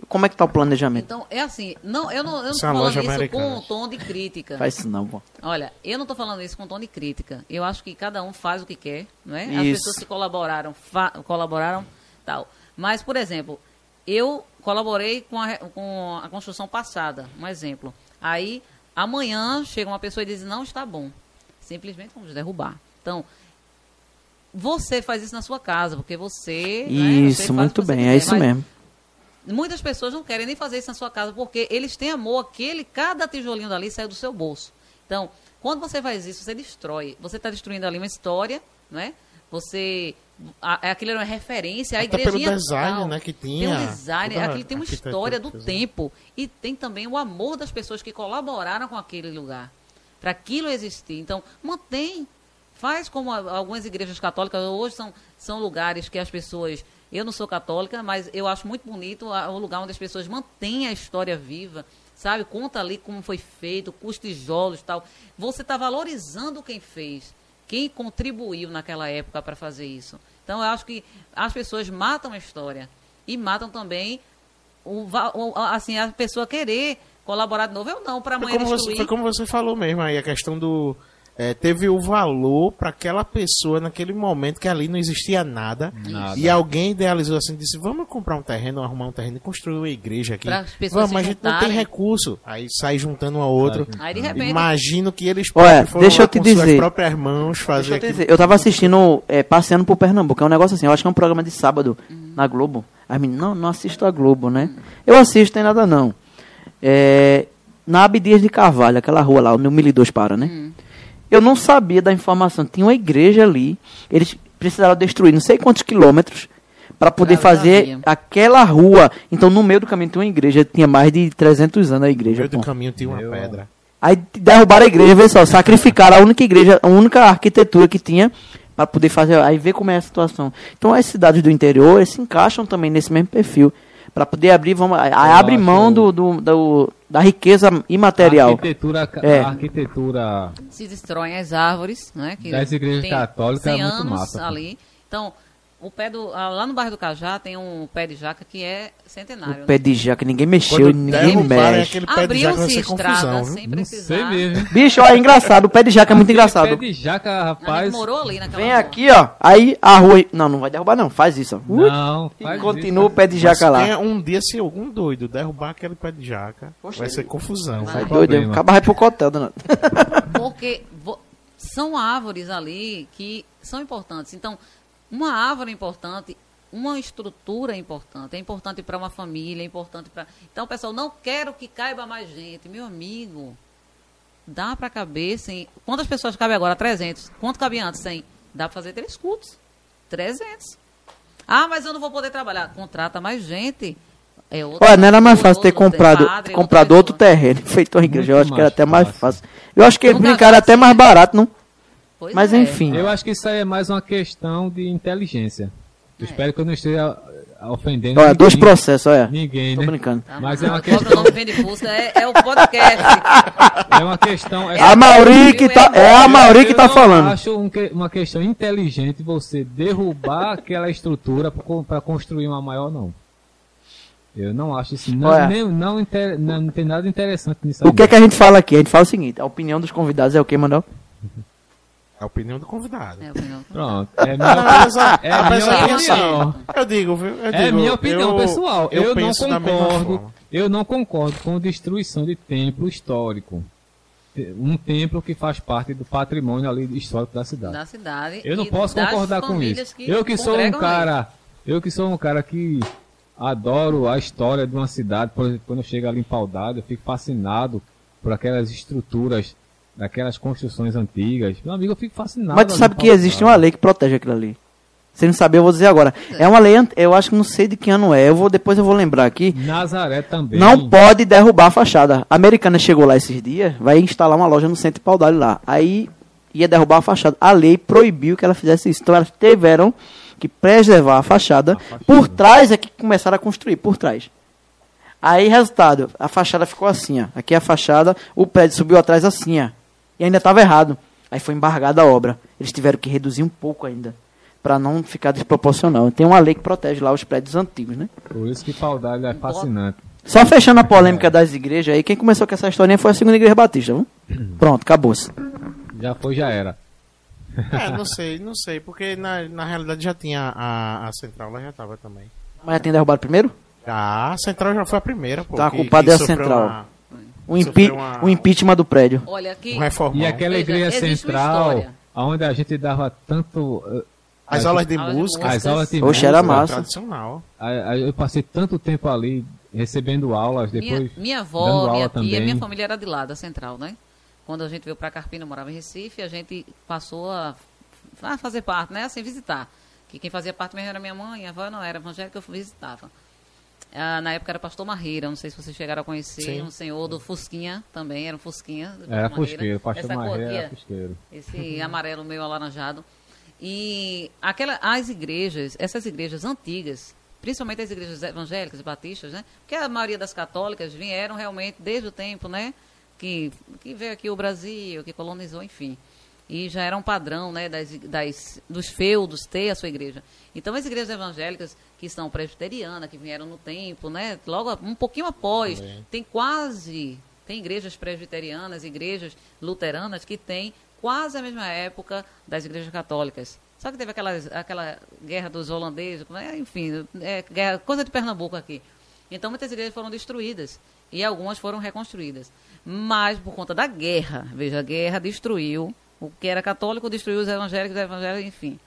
Como é que tá o planejamento? Então, é assim, não, eu não, eu não Isso tô é falando isso americana. com um tom de crítica. Faz isso não, pô. Olha, eu não estou falando isso com tom de crítica. Eu acho que cada um faz o que quer, não é? As Isso. pessoas que colaboraram, colaboraram, tal. Mas, por exemplo, eu colaborei com a, com a construção passada, um exemplo. Aí, amanhã chega uma pessoa e diz, não está bom. Simplesmente vamos derrubar. Então, você faz isso na sua casa, porque você... né, você Isso, faz o muito você bem, quiser, é isso mesmo. Muitas pessoas não querem nem fazer isso na sua casa porque eles têm amor aquele cada tijolinho dali saiu do seu bolso. Então, quando você faz isso, você destrói. Você está destruindo ali uma história, né? Você a, aquilo era uma referência, a Até pelo design, né, que Tem tinha, um design, toda aquilo tem uma história do tempo e tem também o amor das pessoas que colaboraram com aquele lugar para aquilo existir. Então, mantém Faz como algumas igrejas católicas hoje são, são lugares que as pessoas. Eu não sou católica, mas eu acho muito bonito o lugar onde as pessoas mantêm a história viva, sabe? Conta ali como foi feito, com os tijolos e tal. Você está valorizando quem fez, quem contribuiu naquela época para fazer isso. Então eu acho que as pessoas matam a história e matam também o, o- a- assim, a pessoa querer colaborar de novo. Eu não, para Foi amanhã como, você, foi como você falou mesmo aí, a questão do. É, teve o valor para aquela pessoa naquele momento que ali não existia nada. Nada. E alguém idealizou assim, disse: Vamos comprar um terreno, arrumar um terreno e construir uma igreja aqui. Para as pessoas Vamos, mas a gente não tem recurso. Aí sai juntando um ao outro. Aí de repente. Imagino que eles Olha, foram deixa eu te com suas dizer. próprias mãos fazer Deixa eu te aquilo. dizer, eu tava assistindo, é, passeando por Pernambuco. É um negócio assim, eu acho que é um programa de sábado Uhum. na Globo. As meninas, não, não assisto a Globo, né? Eu assisto, tem nada não. É, na Abdias de Carvalho, aquela rua lá, onde o 1002 para, né? Hum. Eu não sabia da informação. Tinha uma igreja ali. Eles precisaram destruir não sei quantos quilômetros para poder Pra- fazer sabia. aquela rua. Então, no meio do caminho tem uma igreja. Tinha mais de 300 anos a No igreja. meio do pô. caminho tinha uma Meu. pedra. Aí derrubaram a igreja, vê só, sacrificaram a única igreja, a única arquitetura que tinha para poder fazer, aí ver como é a situação. Então as cidades do interior eles se encaixam também nesse mesmo perfil para poder abrir, vamos, abre mão do, do, do- da riqueza A imaterial. arquitetura, É. a arquitetura se destroem as árvores, né? Que Das igrejas católicas é 100 muito massa, ali. Então, o pé do ah, lá no bairro do Cajá tem um pé de jaca que é centenário. O pé de jaca, ninguém mexeu, Quando ninguém mexe. aquele pé de jaca vai Abriu-se estrada confusão, sem viu? Precisar. sei mesmo. Bicho, ó, é engraçado, o pé de jaca é muito engraçado. Pé de jaca, A rapaz. gente morou ali naquela Vem rua. aqui, ó, aí a rua, não, não vai derrubar não, faz isso, ó. Não, e continua o isso. pé de Mas jaca lá. um dia, se algum doido derrubar aquele pé de jaca, Poxa, vai ser confusão. Vai. Doido, acaba vai pro hotel, danado. Porque vo- são árvores ali que são importantes. Então, uma árvore importante, uma estrutura importante. É importante para uma família, é importante para. Então, pessoal, não quero que caiba mais gente. Meu amigo, dá para caber sem. Quantas pessoas cabem agora? 300. Quanto cabia antes? 100. Dá para fazer três cultos. 300. Ah, mas eu não vou poder trabalhar. Contrata mais gente. É outra- Olha, não era mais fácil ter comprado, padre, comprado outro terreno, feito uma igreja. Eu Muito acho que era até mais fácil. fácil. Eu acho que eles Nunca brincaram até mais barato, não? Pois Mas é. enfim. Eu acho que isso aí é mais uma questão de inteligência. Eu espero que eu não esteja ah, ofendendo Olha, ninguém. dois processos, olha. Ninguém, Tô né? brincando. Tá, Mas é uma questão- o nome Vende Fusca? É, é o podcast. É uma questão. É, A Mauri que tá, é a Mauri que Eu tá não falando. acho um que- uma questão inteligente você derrubar aquela estrutura para construir uma maior, não. Eu não acho isso. Não, Olha. nem- não, inter- não, não tem nada interessante nisso O que é não. que a gente fala aqui? A gente fala o seguinte, a opinião dos convidados é o que, Manuel? É a opinião do convidado. É, opinião. Pronto. É Não, minha, apesar- é minha opinião. Eu digo, viu? Eu É digo, minha opinião eu- pessoal. Eu, não da mesma concordo. Eu não concordo com destruição de templo histórico. Um templo que faz parte do patrimônio ali histórico da cidade. da cidade. Eu não posso concordar com isso. Eu que sou um cara, eu que sou um cara que adoro a história de uma cidade, por exemplo, quando eu chego ali em Paudade, eu fico fascinado por aquelas estruturas, daquelas construções antigas. Meu amigo, eu fico fascinado. Mas tu sabe que existe uma lei que protege aquilo ali. Se não saber, eu vou dizer agora. É uma lei, eu acho que não sei de que ano é. Eu vou depois eu vou lembrar aqui. Nazaré também. Não pode derrubar a fachada. A americana chegou lá esses dias, vai instalar uma loja no centro de Paudalho lá. Aí ia derrubar a fachada. A lei proibiu que ela fizesse isso. Então elas tiveram que preservar a fachada. Por trás é que começaram a construir, por trás. Aí, resultado, a fachada ficou assim, ó. Aqui é a fachada, o prédio subiu atrás assim, ó. E ainda estava errado. Aí foi embargada a obra. Eles tiveram que reduzir um pouco ainda. Pra não ficar desproporcional. Tem uma lei que protege lá os prédios antigos, né? Por isso que Paudalho é fascinante. Só fechando a polêmica das igrejas aí, quem começou com essa historinha foi a segunda igreja batista, viu? Pronto, acabou-se. Já foi, já era. É, não sei, não sei, porque na, na realidade já tinha a, a central, lá já tava também. Mas já tem derrubado primeiro? Ah, a central já foi a primeira, pô. Tá, que- culpada que é a central. uma- O, impi Sofreu uma- o impeachment do prédio. Olha aqui. um reformão. E aquela Veja, igreja central, onde a gente dava tanto. eh, As a aulas de Aulas música. As aulas de Oxe, era música, massa. Tradicional. Eu passei tanto tempo ali recebendo aulas, Minha, depois minha dando avó, aula minha tia, também. minha família era de lá, da central, né? Quando a gente veio pra Carpina, morava em Recife, a gente passou a, a fazer parte, né? Assim, visitar. Que quem fazia parte mesmo era minha mãe, a avó não era evangélica, eu visitava. Ah, na época era pastor Marreira, não sei se vocês chegaram a conhecer, Sim. um senhor do Fusquinha também, era um Fusquinha. Era Marreira. fusqueiro, pastor Essa Marreira era fusqueiro. esse amarelo meio alaranjado. E aquela, as igrejas, essas igrejas antigas, principalmente as igrejas evangélicas e batistas, né? Porque a maioria das católicas vieram realmente desde o tempo, né? Que, que veio aqui o Brasil, que colonizou, enfim. E já era um padrão, né? Das, das, dos feudos ter a sua igreja. Então, as igrejas evangélicas que são presbiterianas, que vieram no tempo, né? Logo um pouquinho após, tem quase tem igrejas presbiterianas, igrejas luteranas que têm quase a mesma época das igrejas católicas. Só que teve aquelas, aquela guerra dos holandeses, né? enfim, é, guerra- coisa de Pernambuco aqui. Então muitas igrejas foram destruídas e algumas foram reconstruídas. Mas por conta da guerra, veja, a guerra destruiu o que era católico, destruiu os evangélicos, os evangélicos, enfim.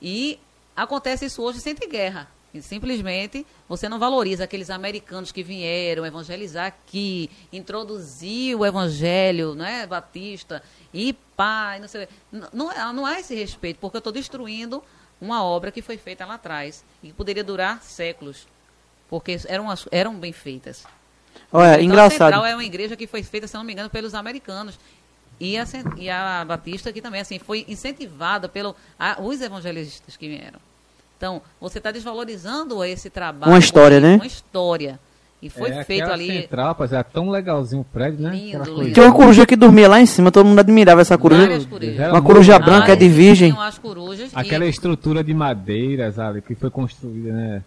E acontece isso hoje sem ter guerra. E simplesmente você não valoriza aqueles americanos que vieram evangelizar aqui, introduzir o evangelho, né, batista, e pai, não sei. Não, não, há- não há esse respeito, porque eu estou destruindo uma obra que foi feita lá atrás e que poderia durar séculos, porque eram, eram bem feitas. Olha, Então, A engraçado. Central é uma igreja que foi feita, se não me engano, pelos americanos. E a, e a Batista aqui também, assim, foi incentivada pelos os evangelistas que vieram. Então, você está desvalorizando esse trabalho. Uma história, né? Uma história. E foi é, feito ali. Central, rapaz, era tão legalzinho o prédio, né? Lindo. Tinha uma coruja que dormia lá em cima, todo mundo admirava essa coruja. Uma coruja branca é de virgem. tinham as corujas. e- Aquela estrutura de madeiras ali que foi construída, né?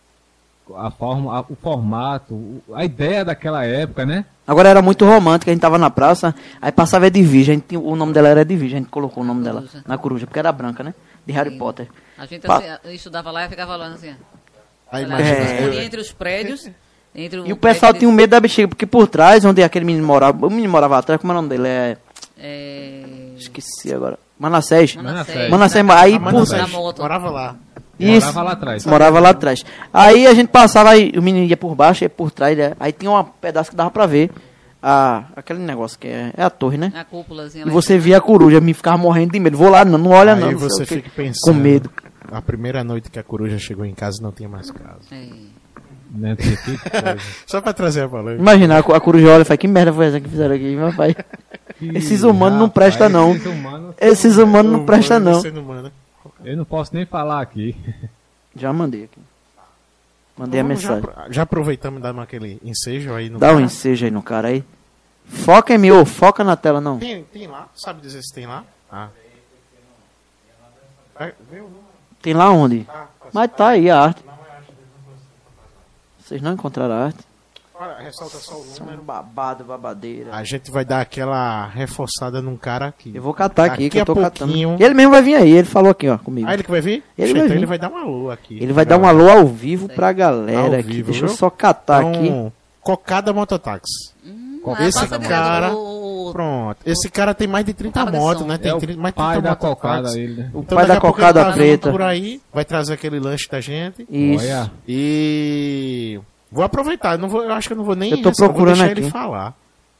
A forma, a- o formato, a ideia daquela época, né? Agora era muito romântica, a gente tava na praça, aí passava Edvige, a gente, o nome dela era Edvige, a gente colocou o nome dela Coruja. na coruja, porque era branca, né? De Harry Potter. A gente Pa- assim, estudava lá e ficava falando assim. Aí eu- entre os prédios. Entre E o pessoal tinha um medo da bexiga, porque por trás, onde aquele menino morava, o menino morava atrás, como é o nome dele? É. É... Esqueci agora. Manassés. Manassés. Manassés, Da- aí por- Manassés da moto. morava lá. Isso. Morava lá atrás. Morava lá atrás. Aí a gente passava, aí o menino ia por baixo, ia por trás, né? aí tinha um pedaço que dava pra ver a, aquele negócio que é, é a torre, né? A cúpulazinha E você via a coruja, me ficava morrendo de medo. Vou lá, não, não olha não. Aí não sei você fica pensando. Com medo. A primeira noite que a coruja chegou em casa não tinha mais casa. É. Né? Só pra trazer a valor. Imagina, a, a coruja olha e fala, que merda foi essa que fizeram aqui, meu pai? Esses humanos não prestam, não. Esses humanos não prestam, não. Eu não posso nem falar aqui. Já mandei aqui. Mandei a Vamos já, mensagem. apro- já aproveitamos e damos aquele ensejo aí no Dá um cara. ensejo aí no cara aí. Foca em mim, ô, foca na tela não. Tem, tem lá? Sabe dizer se tem lá? Ah. Número. Tem lá onde? Ah, tá Mas tá aí a arte. Vocês não encontraram a arte? Olha, ressalta só o número. babado, babadeira. A gente vai dar aquela reforçada num cara aqui. Eu vou catar aqui, Daqui que eu a tô catando. pouquinho- Ele mesmo vai vir aí, ele falou aqui, ó, comigo. Ah, ele que vai vir? Ele Poxa, vai então vir. ele vai dar um alô aqui. Ele vai dar um alô ao vivo pra galera Ao aqui. vivo, Deixa eu viu? só catar Então, aqui. Cocada Mototáxi. Ah, Esse cara- Pronto. Esse cara tem mais de 30 Cocada de motos, né? Tem É o tri- mais de pai 30 da cocada, ele, né? O Então, pai da cocada preta. por aí, vai trazer aquele lanche da gente. Isso. Olha, E vou aproveitar, eu não vou, eu acho que eu não vou nem Eu tô receber, vou procurando deixar aqui. ele falar.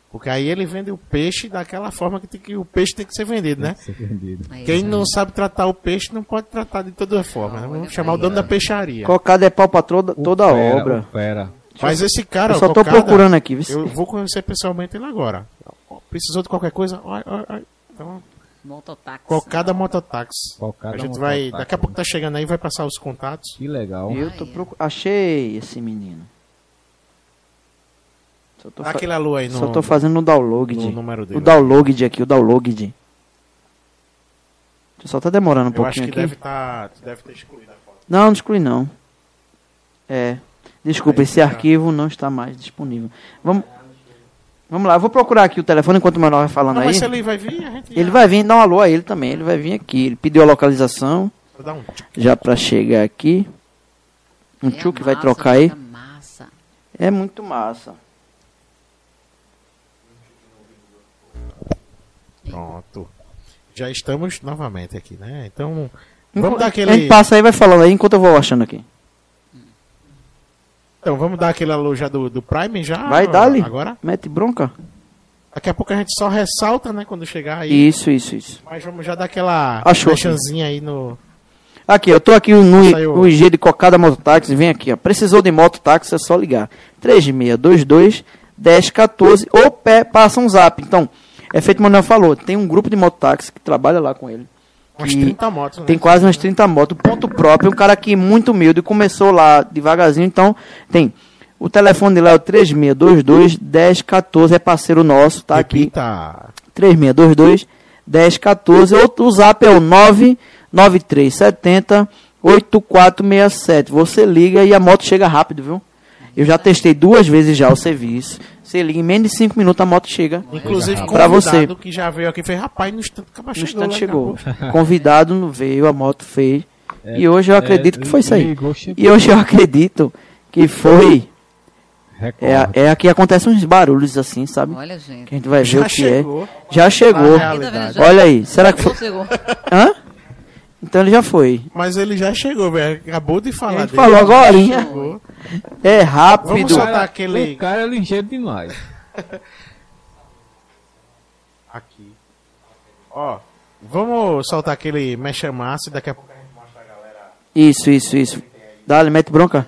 Porque aí ele vende o peixe daquela forma que, tem que o peixe tem que ser vendido, né? ser vendido. Quem não sabe tratar o peixe não pode tratar de toda forma. né? Vamos olha chamar o dono da peixaria. Cocada é pau pra toda, toda a obra. o Fera. Mas esse cara, Eu só tô Cocada, procurando aqui, viu? Eu vou conhecer pessoalmente ele agora. Precisou de qualquer coisa? Ó, ó, ó. Então, Mototáxi. Cocada Mototáxi. Cocada A gente Mototáxi. vai, daqui a pouco tá chegando aí, vai passar os contatos. Que legal. Eu tô procu... Achei esse menino. Só tô, aquele alô aí no, só tô fazendo o download. no número dele. O download aqui, o download. Só tá demorando um Eu acho pouquinho que aqui. deve, tá, deve ter excluído a foto. Não, não exclui não. É. Desculpa, Aí esse fica. arquivo não está mais disponível. Vamos, vamos lá, eu vou procurar aqui o telefone enquanto o Manuel vai falando Não, aí. mas se ele vai vir, a gente Ele já- vai vir, dá um alô a ele também. Ele vai vir aqui. Ele pediu a localização Vou dar um já pra chegar aqui. Um É tio que vai trocar aí. Massa. É muito massa. Pronto. Já estamos novamente aqui, né? Então, Enqu- vamos dar A aquele. gente passa aí vai falando aí enquanto eu vou achando aqui. Então, vamos dar aquele alô já do, do Prime já? Vai, dá-lhe. Agora? Mete bronca. Daqui a pouco a gente só ressalta, né? Quando chegar aí. Isso, isso, isso. Mas vamos já dar aquela Achou, mexanzinha aí no. Aqui, eu tô aqui no, Saiu. no IG de Cocada Mototáxi. Vem aqui, ó. Precisou de mototáxi, é só ligar. 3622 1014 ou pé, passa um zap. Então, é feito o Manuel falou. Tem um grupo de mototáxi que trabalha lá com ele. Umas que 30 motos, né? Tem quase umas 30 motos. Ponto próprio. Um cara aqui muito humilde. Começou lá devagarzinho. Então, tem. O telefone dele é o 3622 1014. É parceiro nosso, tá aqui. Repita. 3622 1014. Outro o zap é o 99370 8467. Você liga e a moto chega rápido, viu? Eu já testei duas vezes já o serviço. Você liga em menos de 5 minutos a moto chega. Inclusive, Pra convidado você. que já veio aqui fez, rapaz, no instante acaba No chegou. instante chegou. acabou. Convidado não veio, a moto fez. É, e hoje eu é, acredito que foi isso aí. E hoje eu acredito que foi. É, é aqui acontecem uns barulhos assim, sabe? Olha, gente. Que a gente vai ver Já o que chegou. é. Já chegou. Olha aí, será que foi. Chegou. Hã? Então ele já foi. Mas ele já chegou, velho. Acabou de falar Ele dele. falou agora. É Vamos rápido. soltar aquele. O cara é ligeiro demais. Aqui. Ó, vamos soltar aquele mexa massa e daqui a pouco. Isso, isso, isso. Dá-lhe, mete bronca.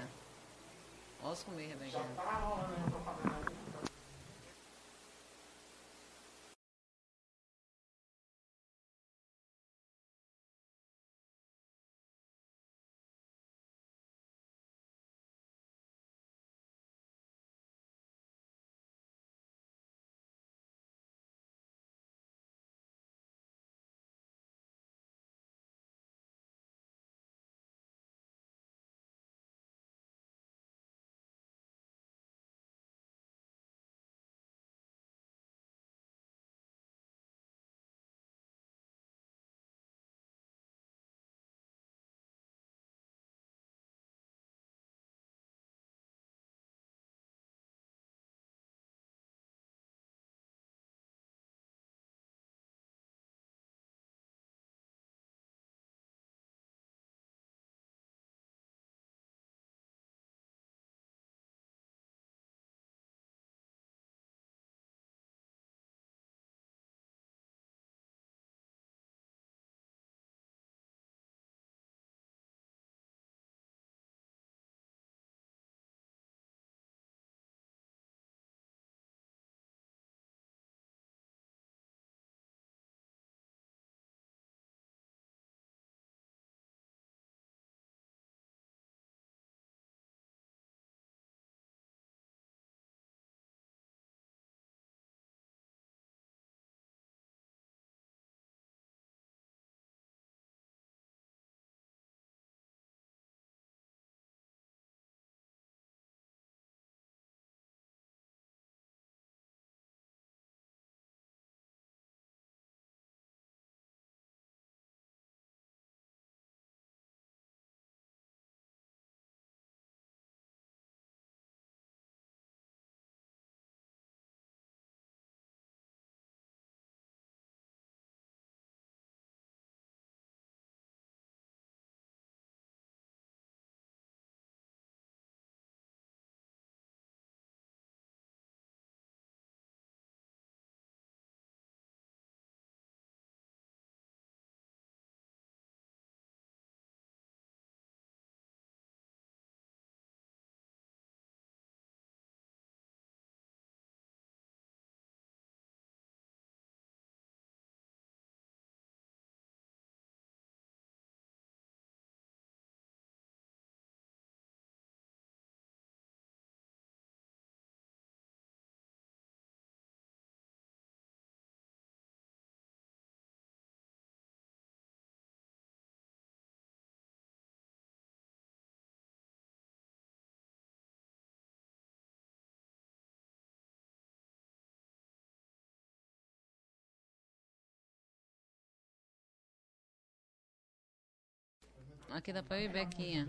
Aqui dá pra eu ir, Bequinha.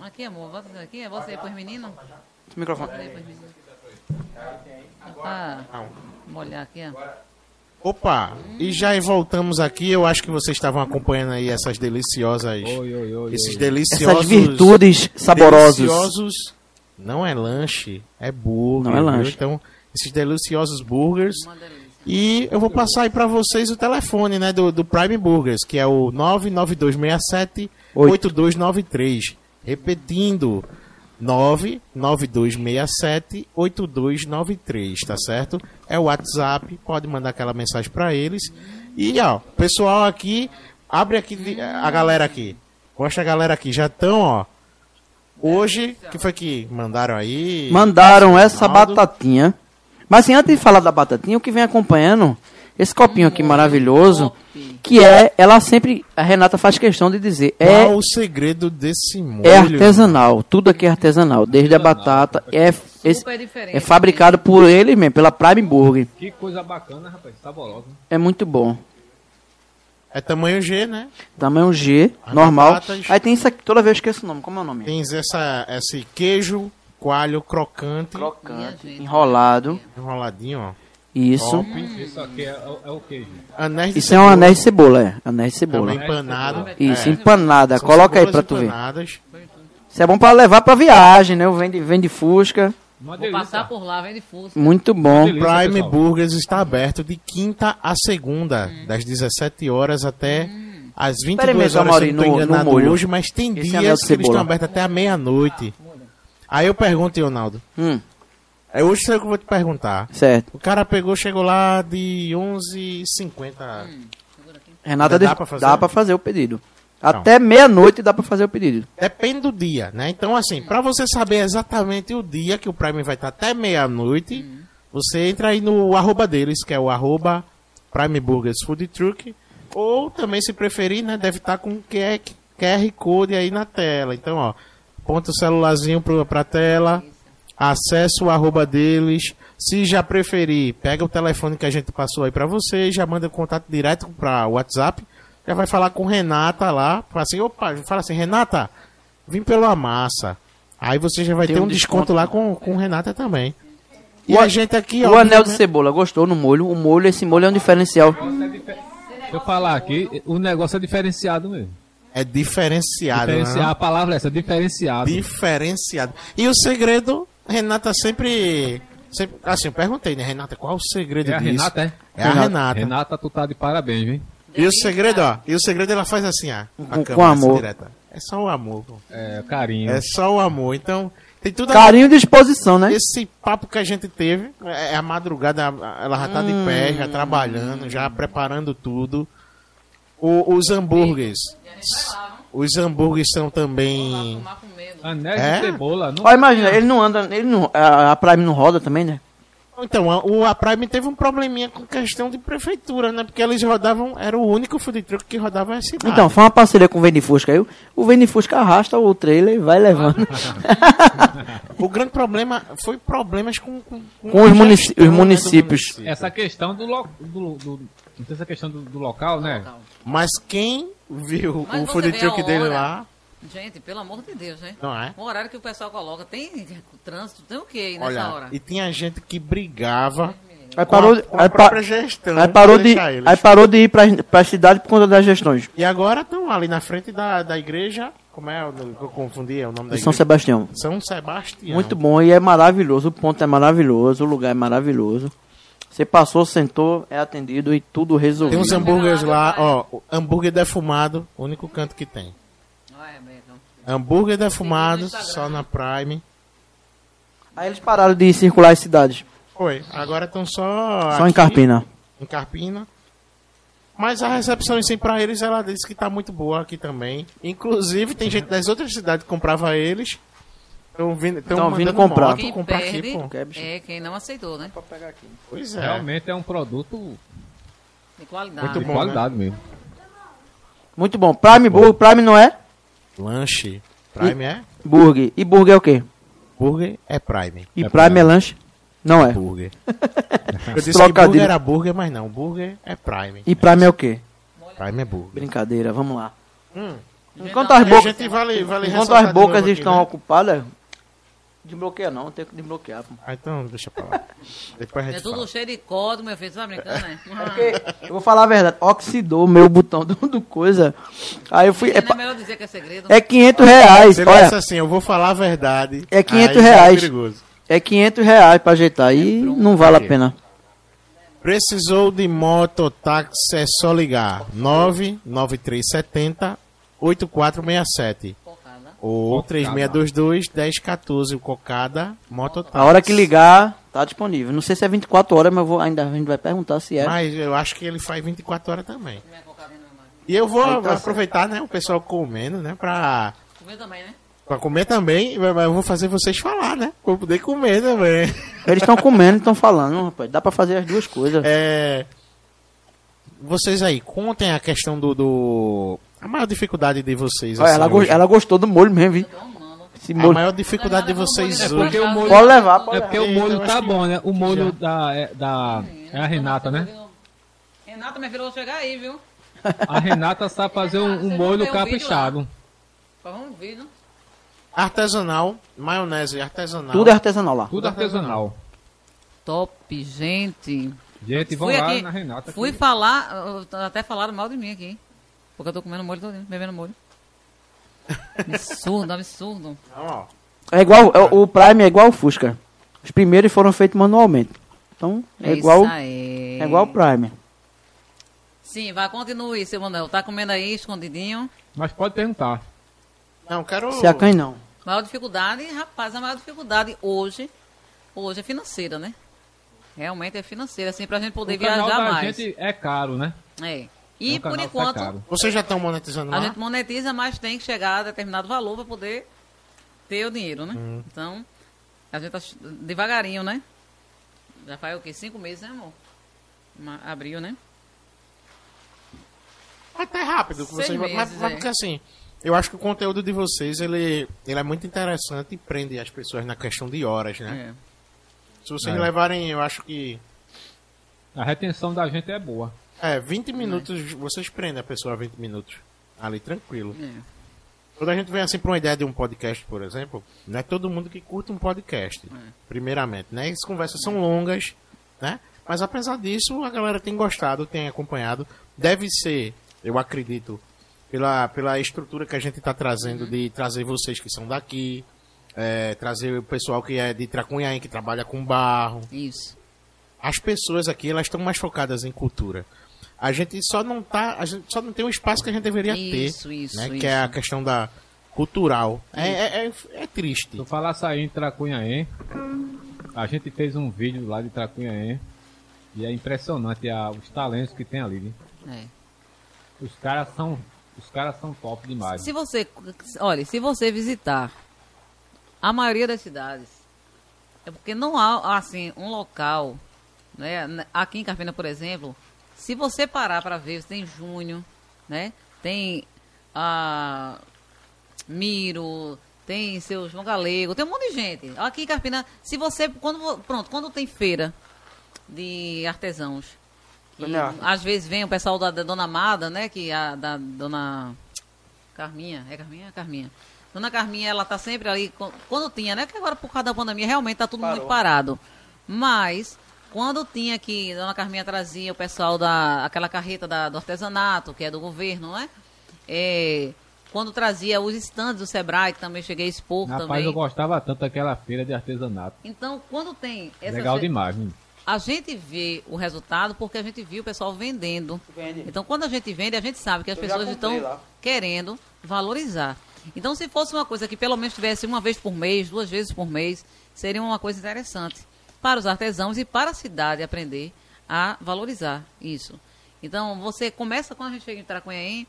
Aqui, amor, bota aqui. É você aí pros meninos? Esse microfone. Aí pros meninos. Molhar aqui, ó. Opa, e já voltamos aqui. Eu acho que vocês estavam acompanhando aí essas deliciosas. Oi, oi, oi. esses oi. deliciosos. Essas virtudes saborosas. Deliciosos. Não é lanche, é burger. Não é lanche. Então, esses deliciosos burgers. Uma delícia. E eu vou passar aí pra vocês o telefone, né, do, do Prime Burgers, que é o 99267 8293. Repetindo, 99267 8293, tá certo? É o WhatsApp, pode mandar aquela mensagem pra eles. E ó, pessoal aqui, abre aqui a galera aqui. Mostra a galera aqui, já estão, ó. Hoje, que foi que mandaram aí? Mandaram essa batatinha. Mas assim, antes de falar da batatinha, o que vem acompanhando, esse copinho aqui maravilhoso, que é, ela sempre, a Renata faz questão de dizer, é, Qual o segredo desse molho? é artesanal, tudo aqui é artesanal, desde a batata, é, esse- diferente. é fabricado por ele mesmo, pela Prime Burger. Que coisa bacana, rapaz. Saborosa. É muito bom. É tamanho G, né? Tamanho G, As normal. Aí tem isso aqui, toda vez eu esqueço o nome, como é o nome? Tem essa, esse queijo, coalho crocante, gente. enrolado. enroladinho, ó. Isso. Isso aqui é, é o queijo. Anéis de Isso é um anéis de cebola, é. Anéis de cebola. Empanado. Isso, É. empanada. São Coloca aí pra tu ver. empanadas. Isso é bom pra levar pra viagem, né? O Vende, vende Fusca. Uma Vou delícia. passar por lá, vem de fuso. Muito bom. delícia. Prime pessoal. Burgers está aberto de quinta a segunda, das 17 horas até às 22 Experimenta, horas, Mauri, não estou no- no enganado molho. hoje, mas tem Esse dias que eles cebola. estão abertos até a meia-noite. Aí eu pergunto, Ronaldo, Hum, é hoje sei o que eu vou te perguntar. certo. O cara pegou, chegou lá de 11h50. Renata, Dá dá, pra fazer? dá pra fazer o pedido. Até meia-noite dá pra fazer o pedido. Depende do dia, né? Então, assim, pra você saber exatamente o dia que o Prime vai estar até meia-noite, você entra aí no arroba deles, que é o arroba Prime Burgers Food Truck, ou também, se preferir, né, deve estar com QR, QR Code aí na tela. Então, ó, ponta o celularzinho pro, pra tela, acessa o arroba deles, se já preferir, pega o telefone que a gente passou aí pra você, já manda contato direto pra WhatsApp, já vai falar com Renata lá, fala assim, opa, fala assim, Renata, vim pela massa. Aí você já vai Tem ter um um desconto, desconto. lá com, com Renata também. E O a gente aqui, O ó. anel de cebola, gostou no molho? O molho, esse molho é um diferencial. Deixa eu falar aqui, o negócio é diferenciado mesmo. É diferenciado, Diferenciar, né? a palavra é essa, diferenciado. Diferenciado. E o segredo, Renata sempre. sempre assim, eu perguntei, né, Renata, qual o segredo É a disso? Renata, é? É a Renata. Renata, tu tá de parabéns, hein? E o segredo, ó. E o segredo ela faz assim, ó. Com- a com câmera, assim, amor. direta. É só o amor, pô. É, carinho. É só o amor. Então, tem tudo a Carinho e disposição, né? Esse papo que a gente teve, é a madrugada, ela já tá de pé, já trabalhando, já preparando tudo. O- os hambúrgueres. Os hambúrgueres são também. Com. Anéis É? de cebola. Não... Ó, imagina, ele não anda, ele não, a, a Prime não roda também, né? Então, a, o, a Prime teve um probleminha com questão de prefeitura, né? Porque eles rodavam, era o único food truck que rodava a cidade. Então, foi uma parceria com o Vende Fusca aí. O Vende Fusca arrasta o trailer e vai levando. o grande problema foi problemas com, com, Com os munici- gestão, os né, municípios. município. Essa questão do, lo... do, do... Não sei essa questão do, do local, né? Mas quem viu Mas o food a truck dele lá, Gente, pelo amor de Deus, né? não é? O horário que o pessoal coloca, tem trânsito, tem o que aí nessa Olha, hora? e tinha gente que brigava Aí parou, a, a aí, pa- gestão. aí parou pra de, eles. aí parou de ir pra, pra cidade por conta das gestões. E agora estão ali na frente da, da igreja. Como é? que Eu confundi é o nome da São igreja. Sebastião. São Sebastião. Muito bom e é maravilhoso. O ponto é maravilhoso, o lugar é maravilhoso. Você passou, sentou, é atendido e tudo Tem resolvido. uns hambúrgueres lá, ó. Hambúrguer defumado, único canto que tem. Rebeca. Hambúrguer defumado, só na Prime. Aí eles pararam de circular as cidades. Foi. Agora estão só. Só em aqui, Carpina. Em Carpina. Mas a recepção em si pra eles, ela disse que tá muito boa aqui também. Inclusive, tem gente das outras cidades que comprava eles. Estão vindo, tão Tão vindo comprar. Quem comprar perde aqui, pô. Bicho? é quem não aceitou, né? Pois é. Realmente é um produto De qualidade. Muito de bom, qualidade mesmo. Muito bom. Prime Burger, Prime não é? Lanche. Prime é? Burger. E burger é o quê? Burger é Prime. E É Prime Prime. é lanche? Não é. Burger. Eu disse que burger era burger, mas não. Burger é Prime. E Prime é o quê? Prime é burger. Brincadeira, vamos lá. Hum. Enquanto as E a bocas, gente vale, vale enquanto as bocas aqui, estão né? ocupadas, desbloqueia não, tem que desbloquear. pô. Ah, então deixa pra lá. Depois a É gente tudo fala. cheio de código, meu filho. Você tá brincando, né? É eu vou falar a verdade, oxidou o meu botão do, do coisa. Aí eu fui. É, é melhor dizer que é segredo. é 500 reais, ele olha. assim, eu vou falar a verdade. É 500 aí já reais. perigoso. É 500 reais pra ajeitar. E não vale a pena. Precisou de mototáxi, é só ligar. 99370 8467 Focada. Ou Cocada. 3622 1014. O Cocada Mototáxi. A hora que ligar, tá disponível. Não sei se é 24 horas, mas vou, ainda a gente vai perguntar se é. Mas eu acho que ele faz 24 horas também. É. E eu vou Aí tá aproveitar, né, o pessoal comendo, né, pra, Comer também, né? pra comer também, mas eu vou fazer vocês falar, né, pra eu poder comer também. Eles estão comendo, estão falando, rapaz. Dá pra fazer as duas coisas. É, vocês aí, contem a questão do... do- a maior dificuldade de vocês, Olha, assim, ela, go- hoje. ela gostou do molho mesmo, viu? Esse A molho. maior dificuldade de vocês É hoje... porque o molho. Pode levar, pode É porque o molho tá bom, né? O molho da, é, da. É a Renata, né? Renata, minha filha, vou chegar aí, viu? A Renata sabe fazer um, um molho caprichado. Vamos ver, né? Artesanal, maionese artesanal. Tudo é artesanal lá. Tudo artesanal. Top, gente. Gente, Fui lá aqui, na Renata. fui que- falar, até falaram mal de mim aqui. Porque eu tô comendo molho todo, bebendo molho. Absurdo, absurdo. Não, ó. É igual, é, o Prime é igual o Fusca. Os primeiros foram feitos manualmente. Então, é, igual, isso aí. é igual o Prime. Sim, vai, continue, seu Manuel. Tá comendo aí, escondidinho. Mas pode perguntar. Não, quero. Se acanhe não. Maior dificuldade, rapaz, a maior dificuldade hoje, hoje é financeira, né? Realmente é financeira, assim, pra gente poder o viajar da mais. gente é caro, né? É. É E um por é enquanto, caro. Vocês já estão monetizando a lá? gente monetiza, mas tem que chegar a determinado valor para poder ter o dinheiro, né? Hum. Então, a gente tá ch- devagarinho, né? Já faz o quê? Cinco meses, né, amor? Abril, né? Até rápido. que Seis vocês... mas, meses, mas é. porque assim, eu acho que o conteúdo de vocês, ele, ele é muito interessante e prende as pessoas na questão de horas, né? É. Se vocês É. levarem, eu acho que... A retenção da gente é boa. É, 20 minutos, vocês prendem a pessoa a 20 minutos. Ali, tranquilo. É. Quando a gente vem assim pra uma ideia de um podcast, por exemplo, não é todo mundo que curte um podcast, primeiramente, né? As conversas são longas, né? Mas apesar disso, a galera tem gostado, tem acompanhado. Deve ser, eu acredito, pela, pela estrutura que a gente está trazendo, de trazer vocês que são daqui, é, trazer o pessoal que é de Tracunhaém, que trabalha com barro, Isso. as pessoas aqui elas estão mais focadas em cultura. A gente só não tá, a gente só não tem o espaço que a gente deveria Isso, ter, isso, né? isso. Que é a questão da cultural. É, é, é, é triste. Se eu falasse aí em Tracunhaém, a gente fez um vídeo lá de Tracunhaém e é impressionante a- os talentos que tem ali. viu? É. Os caras são, os caras são top demais. Se você, olha, se você visitar a maioria das cidades, é porque não há, assim, um local, né? Aqui em Carpina, por exemplo, se você parar para ver, tem Júnior, né? Tem a Miro, tem seu João Galego, tem um monte de gente. Aqui em Carpina, se você, quando, pronto, quando tem feira de artesãos, que Olha. às vezes vem o pessoal da, da Dona Amada, né, que a da Dona Carminha, é Carminha? Carminha. Dona Carminha, ela tá sempre ali, quando tinha, né, que agora por causa da pandemia realmente tá tudo muito parado. Mas, quando tinha que, Dona Carminha trazia o pessoal da, aquela carreta da, do artesanato, que é do governo, né, é, quando trazia os estandes do Sebrae, que também cheguei a expor Rapaz, também. eu gostava tanto daquela feira de artesanato. Então, quando tem essa Legal fe- demais, menino. a gente vê o resultado porque a gente viu o pessoal vendendo. Vende. Então, quando a gente vende, a gente sabe que as Eu pessoas estão lá. querendo valorizar. Então, se fosse uma coisa que pelo menos tivesse uma vez por mês, duas vezes por mês, seria uma coisa interessante para os artesãos e para a cidade aprender a valorizar isso. Então, você começa quando a gente chega em Tracunhaém,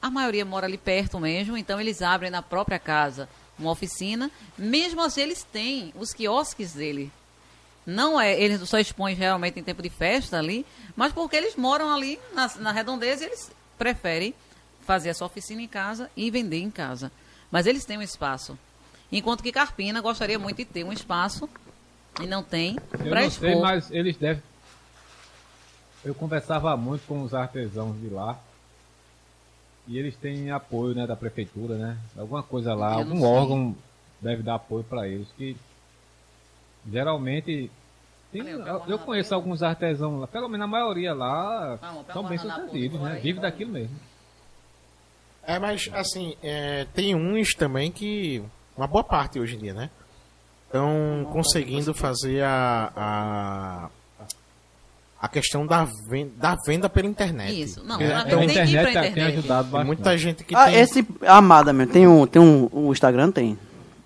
a maioria mora ali perto mesmo, então eles abrem na própria casa uma oficina. Mesmo assim, eles têm os quiosques dele. Não é, eles só expõem realmente em tempo de festa ali, mas porque eles moram ali na, na redondeza, eles preferem fazer a sua oficina em casa e vender em casa. Mas eles têm um espaço. Enquanto que Carpina gostaria muito de ter um espaço e não tem Eu para não sei, expor. mas eles devem. Eu conversava muito com os artesãos de lá. E eles têm apoio né, da prefeitura, né? Alguma coisa lá, Eu não algum sei. órgão deve dar apoio para eles. Que geralmente. tem- eu pego eu, uma eu conheço alguns artesãos lá, pelo menos a maioria lá Vamos, pega são uma bem sucedidos, né? Vive daquilo mesmo. É, mas assim, é, tem uns também que. Uma boa parte hoje em dia, né? Estão conseguindo fazer a. a a questão da venda, da venda pela internet. Isso. Não, É, Então, a verdade, tem que ir pra internet tem internet. ajudado bastante. muita gente que Ah, tem. esse Amada mesmo. Tem um, tem um, o Instagram tem.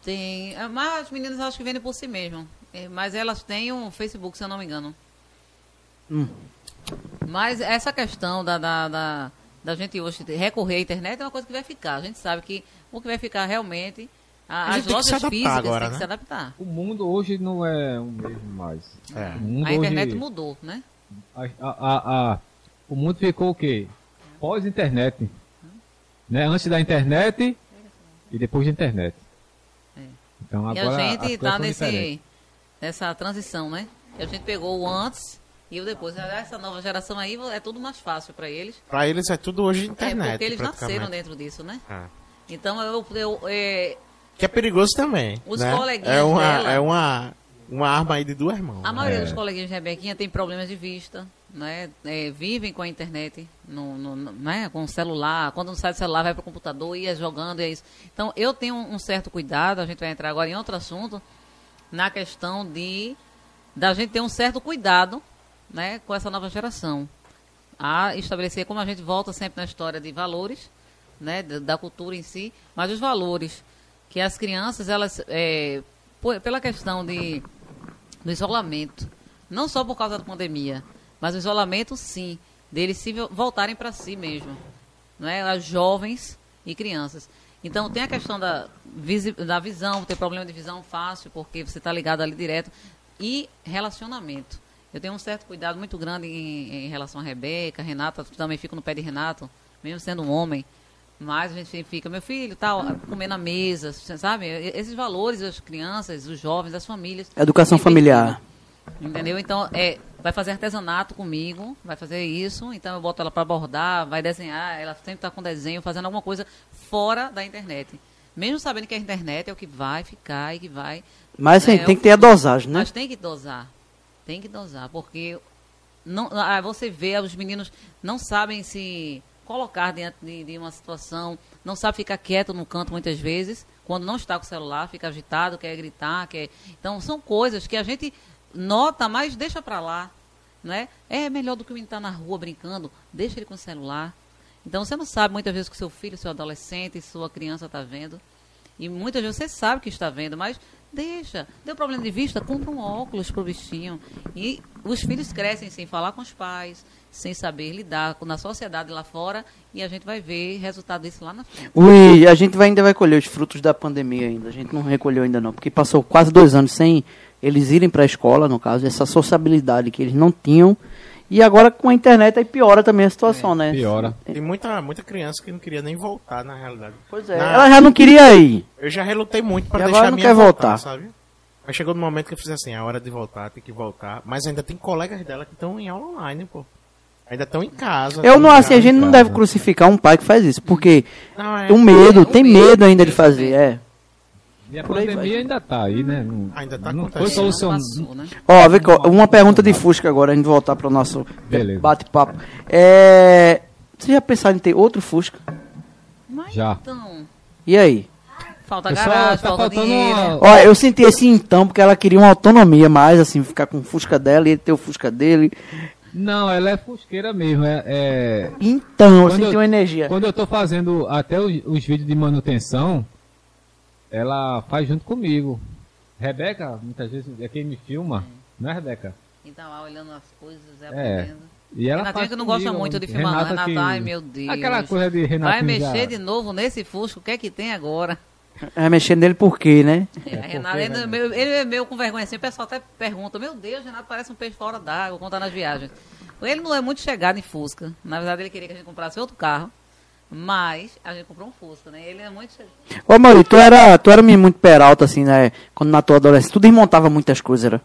Tem. é, Mas as meninas acho que vendem por si mesmo. É, Mas elas têm um Facebook, se eu não me engano. Hum. Mas essa questão da, da, da, da gente hoje recorrer à internet é uma coisa que vai ficar. A gente sabe que o que vai ficar realmente. A- A as gente tem que se lojas adaptar físicas agora, têm que né? se adaptar. O mundo hoje não é o mesmo mais. É. O mundo A internet hoje... mudou, né? a, a, a- a- o mundo ficou o quê? Pós-internet. Né? Antes da internet e depois da internet. Então É. e agora a as gente está nessa transição, né? E a gente pegou o antes e o depois. Essa nova geração aí é tudo mais fácil para eles. Pra eles é tudo hoje internet. é porque eles nasceram dentro disso, né? É. Então eu, eu é, Que é perigoso também. Os né? coleguinhas é uma, dela- é uma uma arma aí de duas mãos. A né? maioria É. dos coleguinhas de Rebequinha tem problemas de vista, né? É, vivem com a internet, no, no- né? com o celular. Quando não sai do celular, vai para o computador, ia jogando, e é isso. Então, eu tenho um certo cuidado, a gente vai entrar agora em outro assunto, na questão de da gente ter um certo cuidado né, com essa nova geração. A estabelecer, como a gente volta sempre na história de valores, né, da, da cultura em si, mas os valores que as crianças, elas, é, pela questão de do isolamento. Não só por causa da pandemia, mas o isolamento, sim, deles se vo- voltarem para si mesmo. Não é? As jovens e crianças. Então, tem a questão da, da visão, ter problema de visão fácil, porque você está ligado ali direto. E relacionamento. Eu tenho um certo cuidado muito grande em, em relação a Rebeca, Renata, também fico no pé de Renato, mesmo sendo um homem. Mas a gente fica, meu filho, tal, comer na mesa, sabe? Esses valores das crianças, dos jovens, das famílias. Educação familiar. Entendeu? Então, é, vai fazer artesanato comigo, vai fazer isso, então eu boto ela para bordar, vai desenhar, ela sempre está com desenho, fazendo alguma coisa fora da internet. Mesmo sabendo que a internet é o que vai ficar e que vai. Mas assim, É, tem o que ter a dosagem, né? Mas tem que dosar. Tem que dosar, porque não, ah, você vê, os meninos não sabem se colocar dentro de, de uma situação, não sabe ficar quieto no canto muitas vezes, quando não está com o celular, fica agitado, quer gritar, quer... Então, são coisas que a gente nota, mas deixa pra lá, não é? Melhor do que o menino estar na rua brincando, deixa ele com o celular. Então, você não sabe muitas vezes que seu filho, seu adolescente, sua criança está vendo. E muitas vezes você sabe que está vendo, mas deixa. Deu problema de vista, compra um óculos pro bichinho. E os filhos crescem sem falar com os pais, sem saber lidar com- na sociedade lá fora, e a gente vai ver resultado disso lá na frente. Ui, a gente vai- ainda vai colher os frutos da pandemia ainda. A gente não recolheu ainda não, porque passou quase dois anos sem eles irem para a escola, no caso, essa sociabilidade que eles não tinham. E agora com a internet aí piora também a situação, né? Piora. Tem muita, muita criança que não queria nem voltar, na realidade. Pois é, Na- ela já não queria ir. Eu já relutei muito para agora deixar a não minha quer voltar, voltar. sabe? Mas chegou no momento que eu fiz assim, é hora de voltar, tem que voltar. Mas ainda tem colegas dela que estão em aula online, pô. Ainda estão em casa. Eu não, assim, a gente não deve crucificar um pai que faz isso, porque Não, é- o medo, É, o tem medo, medo ainda de fazer, é. E a Por pandemia ainda tá aí, né? Não, Ainda tá não foi solução. Passou, né? Ó, vê cá, uma pergunta de Fusca agora, a gente voltar para o nosso bate-papo. É, Você já pensaram em ter outro Fusca? Mas Já. então, E aí? falta Pessoal, garagem, tá falta dinheiro. uma- Ó, eu senti esse então, porque ela queria uma autonomia mais, assim, ficar com o Fusca dela e ele ter o Fusca dele. Não, ela é fusqueira mesmo. É, é- Então, eu Quando senti eu- uma energia. Quando eu tô fazendo até os, os vídeos de manutenção, ela faz junto comigo. Rebeca, muitas vezes, é quem me filma, não é, Rebeca? Então, lá olhando as coisas, é É. aprendendo. E ela Renatinha que não gosta comigo. muito de filmar, não. Renata Renata, que- ai meu Deus. Aquela coisa de Renato Vai mexer de novo nesse Fusco, o que é que tem agora? É mexendo nele por quê, né? É, Renato, ele, é meio, ele é meio com vergonha assim, o pessoal até pergunta, meu Deus, Renato parece um peixe fora d'água, tá nas viagens. Ele não é muito chegado em Fusca. Na verdade, ele queria que a gente comprasse outro carro. Mas a gente comprou um Fusca, né? Ele é muito chegado. Ô, Mauri, tu era, tu era muito peralta, assim, né? Quando na tua adolescência, tu desmontava muitas coisas, era?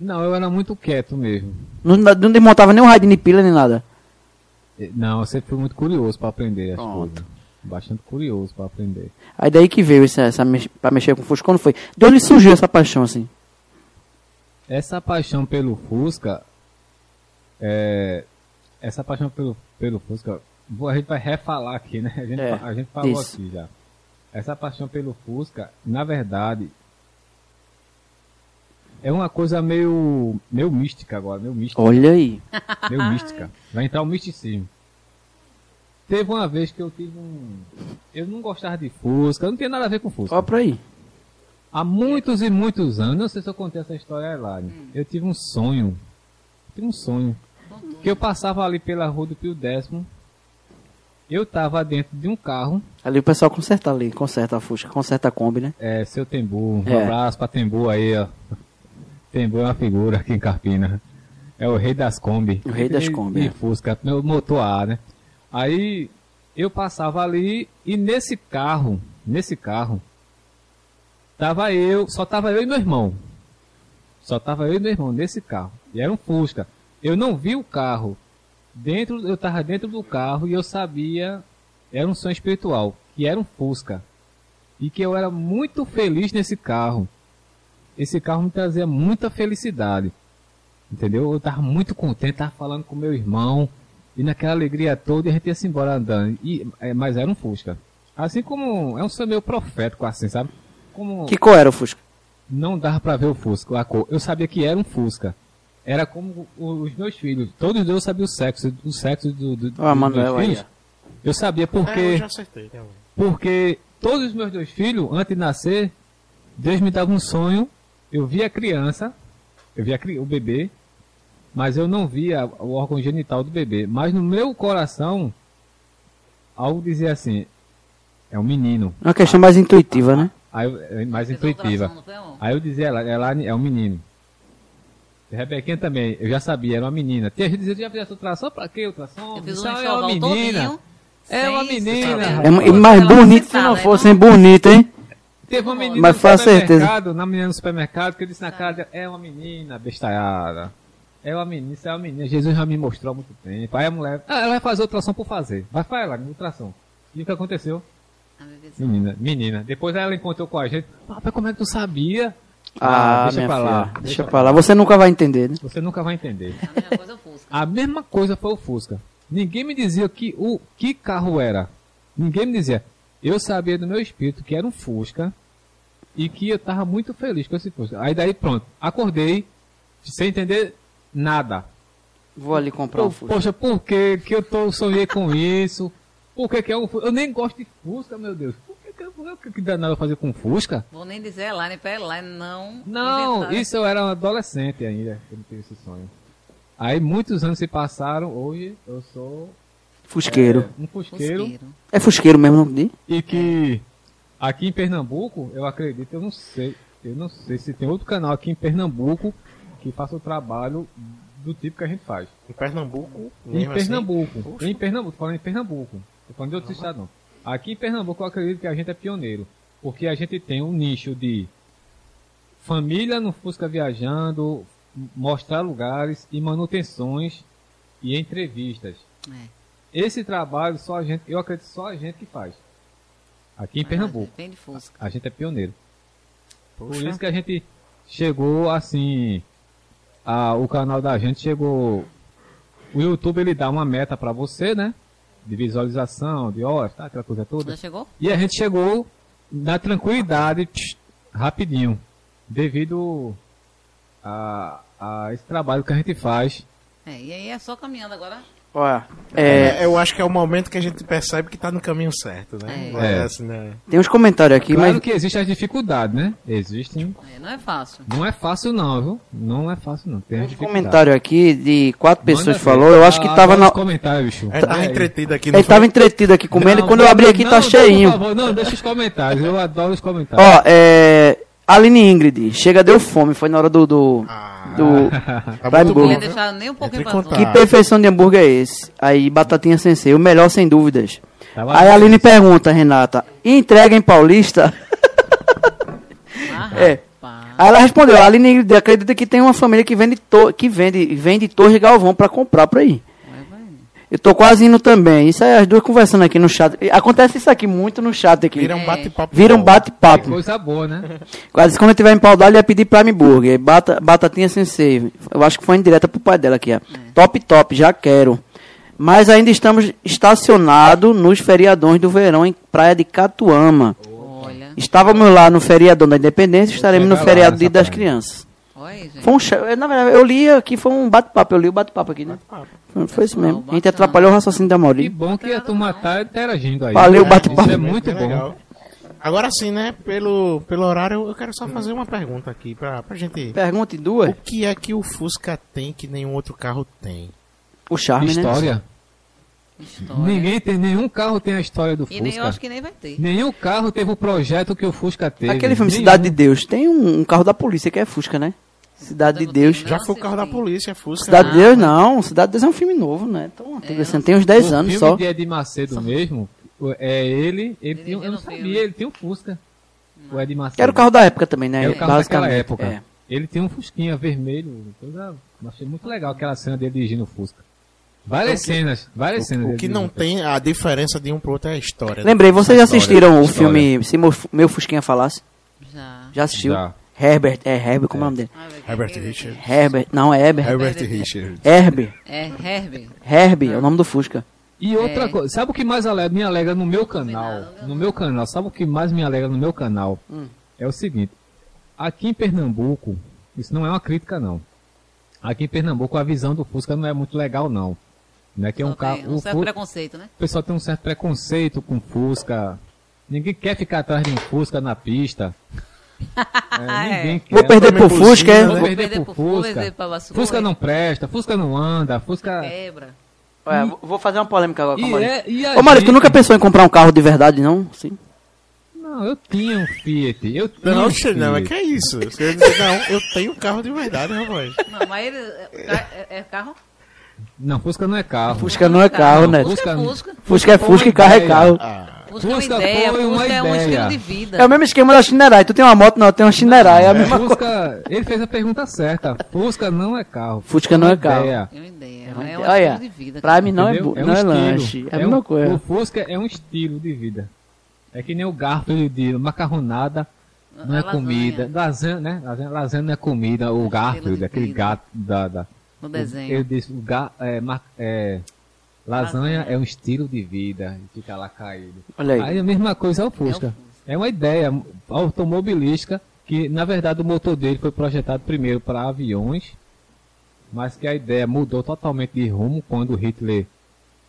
Não, eu era muito quieto mesmo. Não, não desmontava nem um raio de pilha nem nada. Não, eu sempre fui muito curioso para aprender as Pronto. coisas. Bastante curioso para aprender. Aí daí que veio essa, essa mex- pra mexer com o Fusca, quando foi? De onde surgiu essa paixão, assim? Essa paixão pelo Fusca, é, essa paixão pelo, pelo Fusca, a gente vai refalar aqui, né? A gente, É, a gente falou isso. aqui já. Essa paixão pelo Fusca, na verdade, é uma coisa meio, meio mística agora, meio mística. Olha aí. Meio mística. Vai entrar o misticismo. Teve uma vez que eu tive um. Eu não gostava de Fusca, não tinha nada a ver com Fusca. Ó pra aí. Há muitos e muitos anos, não sei se eu contei essa história lá, né? eu tive um sonho. Tive um sonho. Que eu passava ali pela rua do Pio Décimo. Eu tava dentro de um carro, Ali o pessoal conserta ali, conserta a Fusca, conserta a Kombi, né? é, seu Tembu, um É. abraço pra Tembu aí, ó. Tembu é uma figura aqui em Carpina. É o rei das Kombi. O rei das Kombi, E é. Fusca, meu motor A, né? Aí eu passava ali e nesse carro, nesse carro, tava eu, só tava eu e meu irmão. Só tava eu e meu irmão nesse carro. E era um Fusca. Eu não vi o carro. Dentro, eu tava dentro do carro e eu sabia, era um sonho espiritual, que era um Fusca. E que eu era muito feliz nesse carro. esse carro me trazia muita felicidade. Entendeu? Eu tava muito contente, tava falando com meu irmão, e naquela alegria toda, a gente ia se embora andando. E, é, mas era um Fusca. Assim como, é um som meio profético assim, sabe? Como Que cor era o Fusca? não dava pra ver o Fusca, a cor. Eu sabia que era um Fusca. Era como os meus filhos. Todos dois eu sabia o sexo, o sexo do, do, Ó, dos Manuel meus aí, filhos. Eu sabia porque... É, eu já acertei. Tá. Porque todos os meus dois filhos, antes de nascer, Deus me dava um sonho. Eu via a criança, eu via o bebê, mas eu não via o órgão genital do bebê. Mas no meu coração, algo dizia assim: é um menino. É uma questão mais intuitiva, né? Aí, é mais Fez intuitiva. Aí eu dizia, ela, ela é um menino. Rebequinha também, eu já sabia, era uma menina. Tinha gente que dizia, já fizesse ultrassom? Pra que ultrassom? Eu fiz um aí é uma menina. É uma menina. É, e mais bonito se não né? fosse, hein? Bonito, hein? Teve uma menina Mas no a certeza. supermercado, na menina no supermercado, que eu disse na cara é uma menina bestalhada. É uma menina, isso é uma menina. Jesus já me mostrou há muito tempo. Aí a mulher, ah, ela vai fazer ultrassom por fazer. Vai fazer lá, ultrassom. E o que aconteceu? Menina, menina. Depois ela encontrou com a gente. Papai, como é que tu sabia? Ah, deixa minha pra lá. filha. Deixa pra lá. Você nunca vai entender, né? Você nunca vai entender. A mesma coisa é o Fusca. A mesma coisa foi o Fusca. Ninguém me dizia que o que carro era. Ninguém me dizia. Eu sabia do meu espírito que era um Fusca e que eu tava muito feliz com esse Fusca. Aí daí pronto, acordei sem entender nada. Vou ali comprar um Pô, Fusca. Poxa, por que que eu tô sonhei com isso? Por que que é um Fusca? Eu nem gosto de Fusca, meu Deus. Por que que, eu- o que, que danado eu fazer com Fusca? Vou nem dizer Elaine pra Elaine não. Não, inventar. isso eu era um adolescente ainda, quando tive esse sonho. Aí muitos anos se passaram, hoje eu sou Fusqueiro. um fusqueiro. Fusqueiro. É Fusqueiro mesmo o nome dele? E que aqui em Pernambuco, eu acredito, eu não sei, eu não sei se tem outro canal aqui em Pernambuco que faça o trabalho do tipo que a gente faz. Em Pernambuco, Em assim? Pernambuco. Poxa. Em Pernambuco, tô falando em Pernambuco. Tô falando de outro estado não. Aqui em Pernambuco eu acredito que a gente é pioneiro. Porque a gente tem um nicho de família no Fusca viajando, mostrar lugares e manutenções e entrevistas. É. Esse trabalho só a gente, eu acredito só a gente que faz. Aqui em Pernambuco. Vem de Fusca. A gente é pioneiro. Por Poxa. isso que a gente chegou assim. A- o canal da gente chegou. O YouTube ele dá uma meta pra você, né? De visualização, de horas, tá? Aquela coisa toda. Já chegou? E a gente chegou na tranquilidade, tch, rapidinho. Devido a, a esse trabalho que a gente faz. É, e aí é só caminhando agora. Olha, é, É, eu acho que é o momento que a gente percebe que tá no caminho certo, né? É. É. assim, né? tem uns comentários aqui, Claro mas que existem as dificuldades, né? Existem. É, não é fácil. Não é fácil não, viu? Não é fácil não. Tem um comentário aqui de quatro pessoas Manda falou. Eu acho que Ah, tava adoro na. os comentários, bicho. É, tá É, entretido aqui no Ele tava entretido aqui comendo Não, e quando eu abri aqui não, tá não, cheinho. Por favor, não, deixa os comentários. Eu adoro os comentários. Ó, é. Aline Ingrid, chega, deu fome. Foi na hora do. do, Ah, do tá Prime muito Burger. Deixar nem um contato. Que perfeição de hambúrguer é esse? Aí, Batatinha Sensei, o melhor sem dúvidas. Tava Aí a. Aline pergunta, Renata, entrega em Paulista? Ah, É. Aí ela respondeu, a Aline acredita que tem uma família que vende, to que vende, vende Torre Galvão pra comprar por aí. Eu tô quase indo também. Isso aí, as duas conversando aqui no chat. E Acontece isso aqui muito no chat aqui. Vira um É. bate-papo. Vira um bate-papo. Coisa boa, né? Quase quando eu tiver em pau d'alho, ia pedir Prime Burger. Bata, batatinha sensei. Eu acho que foi indireta pro pai dela aqui, ó. Top, top, já quero. Mas ainda estamos estacionados nos feriadões do verão em Praia de Catuama. Olha. Estávamos lá no feriadão da Independência, estaremos no lá feriado Dia das praia. Crianças. Foi um cha- Na verdade, eu li aqui, foi um bate-papo. Eu li o bate-papo aqui, né? Foi, foi isso mesmo. A gente atrapalhou o raciocínio da Que Mauri. bom que a turma tá interagindo aí. Valeu, É, bate-papo. Isso é muito bom. legal. Agora sim, né? Pelo, pelo horário, eu quero só fazer uma pergunta aqui pra, pra gente. Pergunte O duas. que é que o Fusca tem que nenhum outro carro tem? O charme, né? História. História. Ninguém tem, nenhum carro tem a história do E nem eu Fusca. acho que nem vai ter. Nenhum carro teve o projeto que o Fusca teve. Aquele filme Nenhum. Cidade de Deus. Tem um, um carro da polícia que é Fusca, né? Cidade de Não Deus. tem, Já foi o carro da polícia, Fusca. Cidade de Deus mas- não. Cidade de Deus é um filme novo, né? Tão antigo É, assim. Tem uns 10 o anos filme só. de Edir Macedo mesmo, o- é ele, ele eu não o sabia, filme. ele tinha um Fusca. O Edir Macedo. Que era o carro da época também, né? Era o carro daquela época. É. Ele tinha um Fusquinha vermelho, coisa, achei muito legal aquela cena dele dirigindo o Fusca. Várias cenas, várias cenas. O, o dele que não tem, a diferença de um pro outro é a história. né? Lembrei, vocês já História, assistiram o história. filme Se Meu, Meu Fusquinha Falasse? Já. Já assistiu? Já. Herbert, é Herbert, como é o nome dele? Ah, velho, Herbert Richard. Herbert, não, é Herbert. Herbert Herbert. Richard. Herbert, É Herbie. Herbie, é o nome do Fusca. E outra É. coisa, sabe o que mais ale- me alegra no meu canal? No meu canal, sabe o que mais me alegra no meu canal? É o seguinte, aqui em Pernambuco, isso não é uma crítica não. Aqui em Pernambuco a visão do Fusca não é muito legal não. Né? Que é um carro, um o, certo preconceito, né? o pessoal tem um certo preconceito com Fusca. Ninguém quer ficar atrás de um Fusca na pista. É, ninguém quer. Vou perder pro por Fusca, é? Vou né? perder Perder pro Fusca, Fusca. Fusca não presta, Fusca não anda, Fusca... Quebra. Olha, vou- vou fazer uma polêmica agora com o Maurício. é, Ô tu gente- nunca pensou em comprar um carro de verdade, não? Sim. Não, eu tinha um Fiat. Eu tinha Não, um che- não, é Fiat. que é isso. Você dizer, não, eu tenho carro de verdade, rapaz. Não, mas ele. É, é- é carro? Não, Fusca não é carro. Fusca não é carro, né? Fusca é Fusca- Fusca. Fusca é Fusca e carro é carro. Ah, Fusca é uma ideia, foi é um ideia. estilo de vida. É o mesmo esquema da Shinerai. Tu tem uma moto, não, eu tenho uma Shinerai. É a mesma coisa. Fusca, ele fez a pergunta certa. Fusca não é carro. Fusca não é carro. ideia, É uma ideia. uma É um ideia. Olha, estilo de vida. Pra cara. mim não é, entendeu? bu- um não é lanche. É a um- mesma coisa. O Fusca é um estilo de vida. É que nem o Garfield de macarronada. Não é lasanha. comida. Lasanha, né? Lasanha, lasanha não é comida. O Garfield, de aquele vida. gato da. da No desenho. Ele disse, o ga, é, ma- é, lasanha é um estilo de vida. E fica lá caído. Olha aí. Aí a mesma coisa é o Fusca. É É uma ideia automobilística que, na verdade, o motor dele foi projetado primeiro para aviões, mas que a ideia mudou totalmente de rumo quando Hitler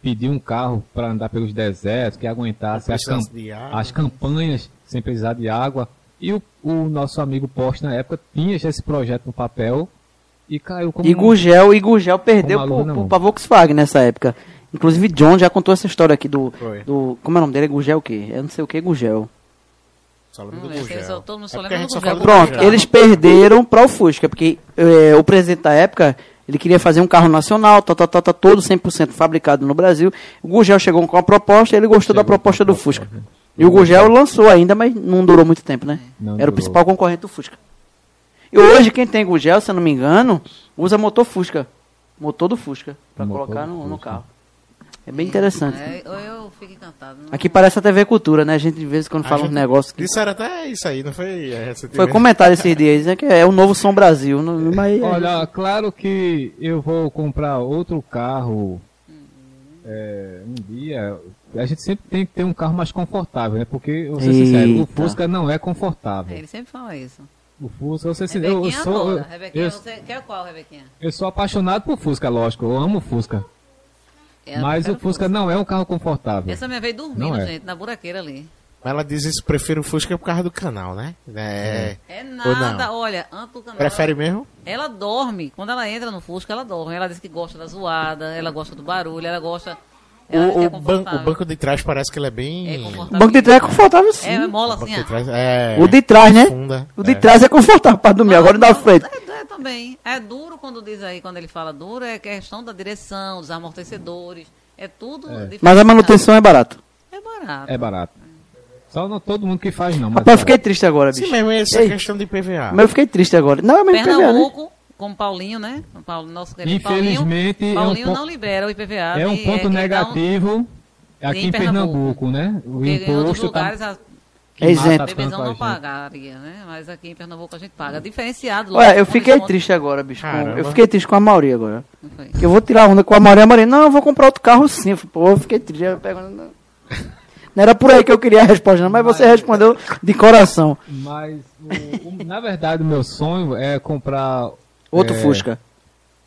pediu um carro para andar pelos desertos, que aguentasse as, cam- precisasse de água. as campanhas sem precisar de água. E o, o nosso amigo Porsche, na época, tinha já esse projeto no papel e caiu como... E Gurgel, e Gurgel perdeu pra Volkswagen nessa época. Inclusive, John já contou essa história aqui do. Foi. do como é o nome dele? É Gurgel o quê? Eu não sei o que, Gurgel. Só lembro do Gugel. só- todo mundo só É lembra do Gugel. Pronto, Gugel. eles perderam para o Fusca, porque eh, o presidente da época, ele queria fazer um carro nacional, tá, tá, tá, tá, todo 100% fabricado no Brasil. O Gurgel chegou com a proposta e ele gostou da Chegou proposta com a do proposta. Fusca. E o Gurgel lançou ainda, mas não durou muito tempo, né? Não Era o durou. principal concorrente do Fusca. E hoje, quem tem Gurgel, se eu não me engano, usa motor Fusca. Motor do Fusca, para colocar no, no carro. É bem interessante. É, eu, eu fico encantado. Não- Aqui parece a TV Cultura, né? A gente de vez em quando fala uns gente- negócios que... Disseram até isso aí, não foi? É? Foi comentado esses dias, né? Que é o novo Som Brasil. não- Mas Olha, claro que eu vou comprar outro carro é, um dia. A gente sempre tem que ter um carro mais confortável, né? Porque, vou ser sincero, o Eita. Fusca não é É, confortável. ele sempre fala isso. O Fusca, ser sincero, eu, sou, eu, Rebequinha, eu, você quer qual, Rebequinha? eu sou apaixonado por Fusca, lógico. Eu amo o Fusca. É, Mas eu o Fusca não é um carro confortável. Essa minha vez dormindo, é. gente, na buraqueira ali. Mas ela diz isso, prefiro o Fusca por causa do canal, né? É. É nada, olha, antes do canal. Prefere mesmo? Ela dorme. Quando ela entra no Fusca, ela dorme. Ela diz que gosta da zoada, ela gosta do barulho, ela gosta. Ela O, é o, banco, confortável. o banco de trás parece que ele é É bem. o confortável. banco de trás é confortável sim. É, mola o assim, banco de ó. trás é. O de trás, né? Funda, O de é. trás é confortável para dormir, agora o da frente. É, é também. É duro quando diz aí, quando ele fala duro, é questão da direção, dos amortecedores. É tudo. diferenciado. Mas a manutenção é barato. É barato. É barato. Só não todo mundo que faz, não. Mas Rapaz, eu é fiquei triste agora, bicho. Sim, mesmo essa Ei. questão de PVA. Mas eu fiquei triste agora. Não, é mesmo PVA, né? Pernambuco, com o Paulinho, né? O Paulo, nosso querido Infelizmente, é Paulinho, um Paulinho ponto- não libera o IPVA. É um e ponto um- negativo aqui em Pernambuco. Pernambuco, né? O Porque em outros imposto tá, lugares a que É isento. bebezão não gente. pagaria, né? Mas aqui em Pernambuco a gente paga. Diferenciado. Olha, eu com fiquei triste agora, bicho. Caramba. Eu fiquei triste com a Mauri agora. Eu vou tirar a onda com a Mauri. A Mauri, não, eu vou comprar outro carro sim. Eu falei, Pô, eu fiquei triste. Eu pego- Não era por aí que eu queria a resposta, não, mas você respondeu de coração. Mas, o- o- na verdade, o meu sonho é comprar Outro é, Fusca.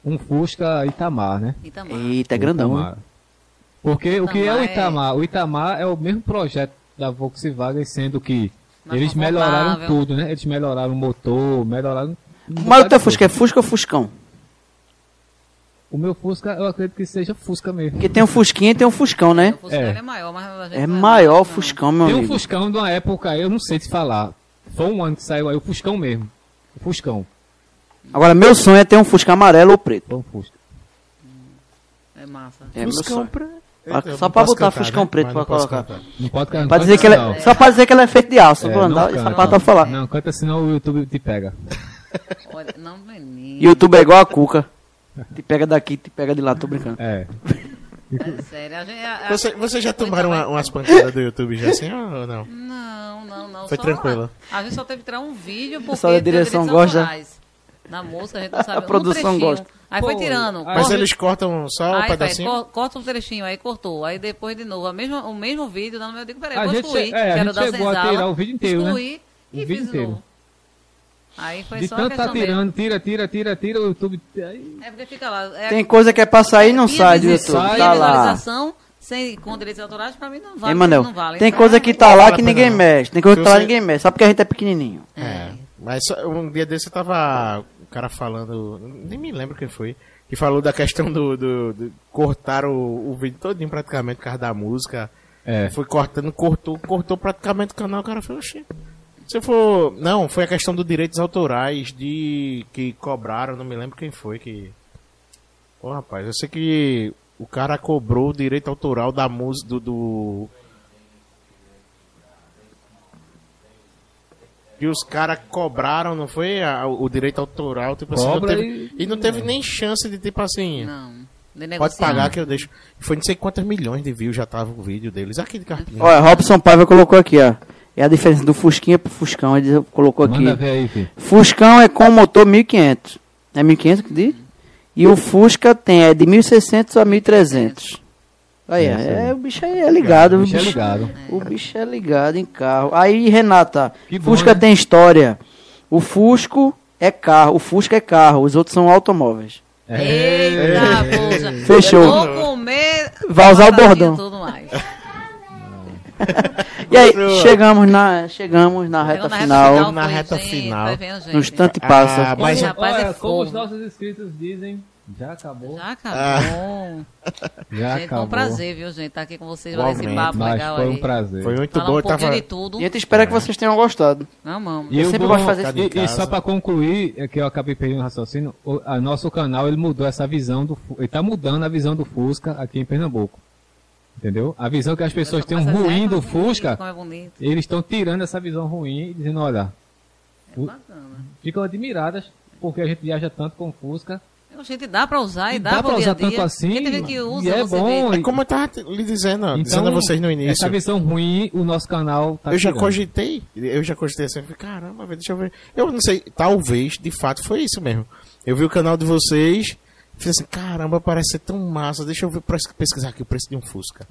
um Fusca Itamar, né? Itamar. Eita, é grandão, né? Itamar. Porque o que é o Itamar é- Itamar? O Itamar é o mesmo projeto da Volkswagen, sendo que Mais eles melhoraram tudo, né? Eles melhoraram o motor, melhoraram... um Mas o teu Fusca é. Fusca ou Fuscão? O meu Fusca, eu acredito que seja Fusca mesmo. Porque tem um Fusquinha e tem um Fuscão, né? O Fusca É. é maior, mas a gente É não maior o. Fuscão, meu Tem um amigo. Fuscão de uma época, eu não sei te falar. Foi um ano que saiu aí, o Fuscão mesmo. O Fuscão. Agora, meu sonho é ter um Fusca amarelo ou preto. Foi um Fusca. É massa. É meu Fuscão sonho. pra... Só não pra botar cantar, Fuscão né? preto pra não colocar. cantar. Não pode cantar. Pra não dizer que é, não. só pra dizer que ele é feito de aço. É, não só canta. pra tá falar. Não, canta senão o YouTube te pega. Olha, não, menino. YouTube é igual a cuca. Te pega daqui, te pega de lá, tô brincando. É. É sério. A gente, a- a- Você, você já tomaram uma- umas pancadas do YouTube já assim ou não? Não, não. Não, não. Foi só- tranquila. A gente só teve que tirar um vídeo porque da tem direção direitos gosta. Na música a gente não sabe. A produção um gosta. Aí foi Pô, tirando. mas eles cortam só um Aí, vai, pedacinho? co- corta um trechinho, aí cortou. Aí depois de novo, a mesma, o mesmo vídeo, não, eu digo, peraí, A vou gente excluir. che- é, a quero gente dar chegou a senzala, tirar o vídeo inteiro, né? excluí O e vídeo fiz inteiro. de novo. Aí foi De só tanto a tá questão mesmo. tirando, tira, tira, tira, tira, o YouTube. aí- É porque fica lá. É, Tem coisa que é pra sair e não via sai do YouTube. sai, Tá lá. visualização sem, com direitos autorais, pra mim não vale. Não vale. Tem coisa que tá lá a que ninguém mexe. Tem coisa que tá lá ninguém mexe. Só porque a gente é pequenininho. É. Mas um dia desse eu tava. O cara falando. Nem me lembro quem foi. Que falou da questão do. do, do cortar o, o vídeo todinho praticamente por causa da música. É. Foi cortando, cortou, cortou praticamente o canal. O cara falou, oxi. Se for. Não, foi a questão dos direitos autorais de. que cobraram, não me lembro quem foi que. Ô rapaz, eu sei que o cara cobrou o direito autoral da música do. do... E os caras cobraram, não foi? a- o direito autoral, tipo assim, não teve- e... não teve nem chance de, tipo assim. Não. De Pode pagar que eu deixo. Foi não sei quantas milhões de views já tava o vídeo deles. Aqui de Carpinho. Olha, Robson Paiva colocou aqui, ó. É a diferença do Fusquinha pro Fuscão. Ele colocou aqui. Manda ver aí, filho. Fuscão é com motor 1500. É 1500 que diz? E o Fusca tem é de 1600 a 1300. Aí, É é, o bicho aí é ligado. O bicho é ligado. O bicho é ligado em carro. Aí, Renata, Que bom, Fusca né? tem história. O Fusco é carro, o Fusca é carro, os outros são automóveis. Eita, poxa. Fechou. Vou comer. Vai usar o bordão. e Tudo mais. E aí, chegamos na, chegamos na reta Chegou final. Na foi, reta gente, final. vai vendo, gente. No instante passa. Ah, mas Esse rapaz Olha, é como os nossos inscritos dizem, já acabou. Já acabou. Já gente, foi acabou. um prazer, viu, gente? Estar aqui com vocês, olha esse Igualmente, papo Mas legal foi aí. um prazer. Foi muito Falar bom. um Eu pouquinho tava. de tudo. E a gente espera que vocês tenham gostado. Amamos. E Eu o sempre gosto de fazer isso. e, em e casa. só pra concluir, é que eu acabei perdendo o raciocínio, o a nosso canal ele mudou essa visão do ele tá mudando a visão do Fusca aqui em Pernambuco. Entendeu? A visão que as pessoas têm um ruim "Ai, do é bonito, Fusca, é eles estão tirando essa visão ruim e dizendo, olha, É o- ficam admiradas porque a gente viaja tanto com o Fusca. A gente dá pra usar e, E dá, dá dia usar dia. tanto assim, tem que usa, e é bom, vê. É como eu tava lhe dizendo, dizendo a vocês no início. Essa visão ruim, o nosso canal tá eu já tirando. cogitei, eu já cogitei assim, eu falei, caramba, deixa eu ver. Eu não sei, talvez, de fato, foi isso mesmo. Eu vi o canal de vocês, falei assim, caramba, parece ser tão massa, deixa eu ver, pesquisar aqui o preço de um Fusca.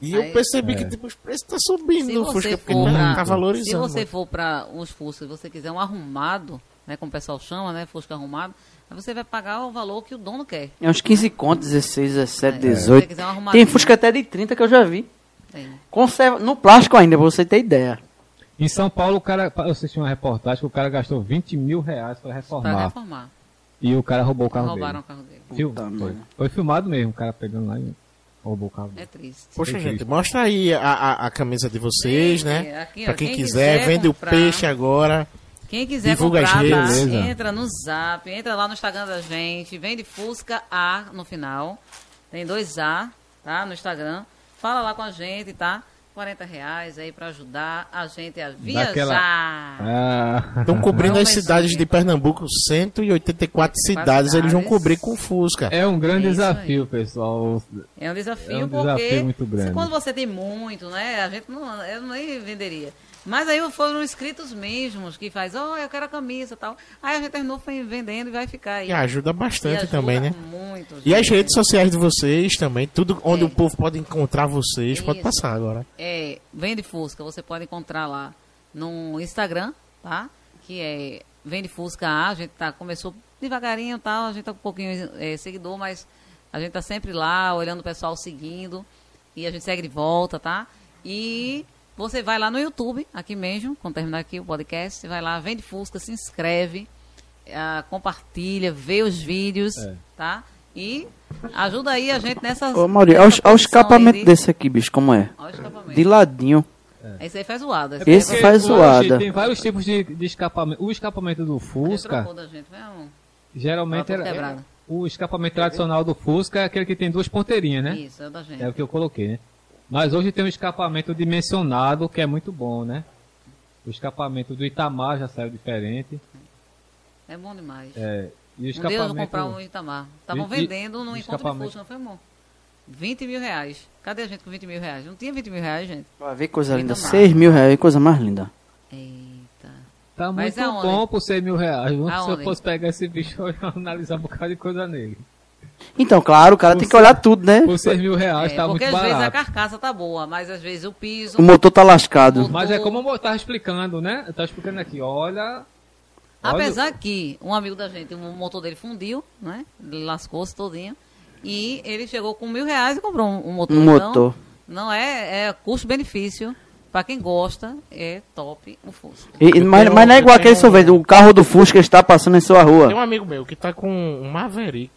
E eu Aí- percebi É. que tipo, os preços tá subindo Se no você Fusca, porque tá, pra- tá Se valorizando. você for para uns Fuscas e você quiser um arrumado, né, como o pessoal chama, né, Fusca arrumado, você vai pagar o valor que o dono quer. É uns 15 contos, 16, 17, É, se você 18. quiser um arrumadinho. Tem Fusca até de 30 que eu já vi. Tem. Conserva, no plástico ainda, pra você ter ideia. Em São Paulo, o cara, eu assisti uma reportagem que o cara gastou 20 mil reais para Para reformar. reformar. E o cara roubou o carro Roubaram o dele. carro dele. Fil- Puta foi. foi filmado mesmo, o cara pegando lá e roubou o carro É dele. triste. Poxa, gente, triste. mostra aí a, a, a camisa de vocês, Sim, né? aqui, ó, pra quem, quem quiser, quiser vende comprar. o peixe agora. Quem quiser Divulga comprar, tá? entra no Zap, entra lá no Instagram da gente, vende Fusca A no final. Tem dois A, tá? No Instagram. Fala lá com a gente, tá? 40 reais aí pra ajudar a gente a viajar. Daquela- Ah, Estão cobrindo Não, as cidades de Pernambuco, 184 cidades, eles vão cidades. cobrir com Fusca. é um grande É isso desafio, pessoal. É um desafio É um porque desafio muito grande. quando você tem muito, né? A gente não, eu nem venderia. Mas aí foram inscritos mesmos que faz, ó, eu quero a camisa e tal. Aí a gente terminou vendendo e vai ficar aí. E ajuda bastante E ajuda também, né? Muito. E as gente. redes sociais de vocês também, tudo onde É. o povo pode encontrar vocês, pode Isso. passar agora. É, Vende Fusca, você pode encontrar lá no Instagram, tá? Que é Vende Fusca A, a gente tá, começou devagarinho e tal, a gente tá com um pouquinho é, seguidor, mas a gente tá sempre lá, olhando o pessoal seguindo, e a gente segue de volta, tá? E você vai lá no YouTube, aqui mesmo, quando terminar aqui o podcast, você vai lá, Vende Fusca, se inscreve, ah, compartilha, vê os vídeos, É. tá? E ajuda aí a gente nessa Ô, Maurício, nessa olha o escapamento de- desse aqui, bicho, como é? Olha o escapamento. De ladinho. Esse aí faz zoada. Esse aí Porque faz zoada. Tem vários tipos de, de escapamento. O escapamento do Fusca, gente, geralmente era, toda quebrada. o escapamento tradicional do Fusca é aquele que tem duas ponteirinhas, né? Isso, é o da gente. É o que eu coloquei, né? Mas hoje tem um escapamento dimensionado que é muito bom, né? O escapamento do Itamar já saiu diferente. É bom demais. É, e o um escapamento. comprar um Itamar. Estavam E- e- vendendo no encontro de. Fusca, não foi bom? 20 mil reais. Cadê a gente com 20 mil reais? Não tinha 20 mil reais, gente. Vai ver coisa Linda massa. 6 mil reais, coisa mais linda. Eita. Tá Mas muito aonde? bom por 100 mil reais. Se eu fosse pegar esse bicho, eu ia analisar um bocado de coisa nele. Então, claro, o cara tem que olhar tudo, né? Por 6 mil reais É, tá porque muito às vezes a barato. carcaça tá boa, mas às vezes o piso. O motor tá lascado. motor- Mas é como eu tava explicando, né? Eu tava explicando aqui, olha. Apesar que um amigo da gente, o motor dele fundiu, né? Ele lascou-se todinho. E ele chegou com mil reais e comprou um, um motor. Um Então, motor. não é, é custo-benefício. Pra quem gosta, é top o Fusca. E- mas, tenho- mas não é igual aquele tenho- sorvete, o carro do Fusca está passando em sua Tem rua. um amigo meu que tá com um Maverick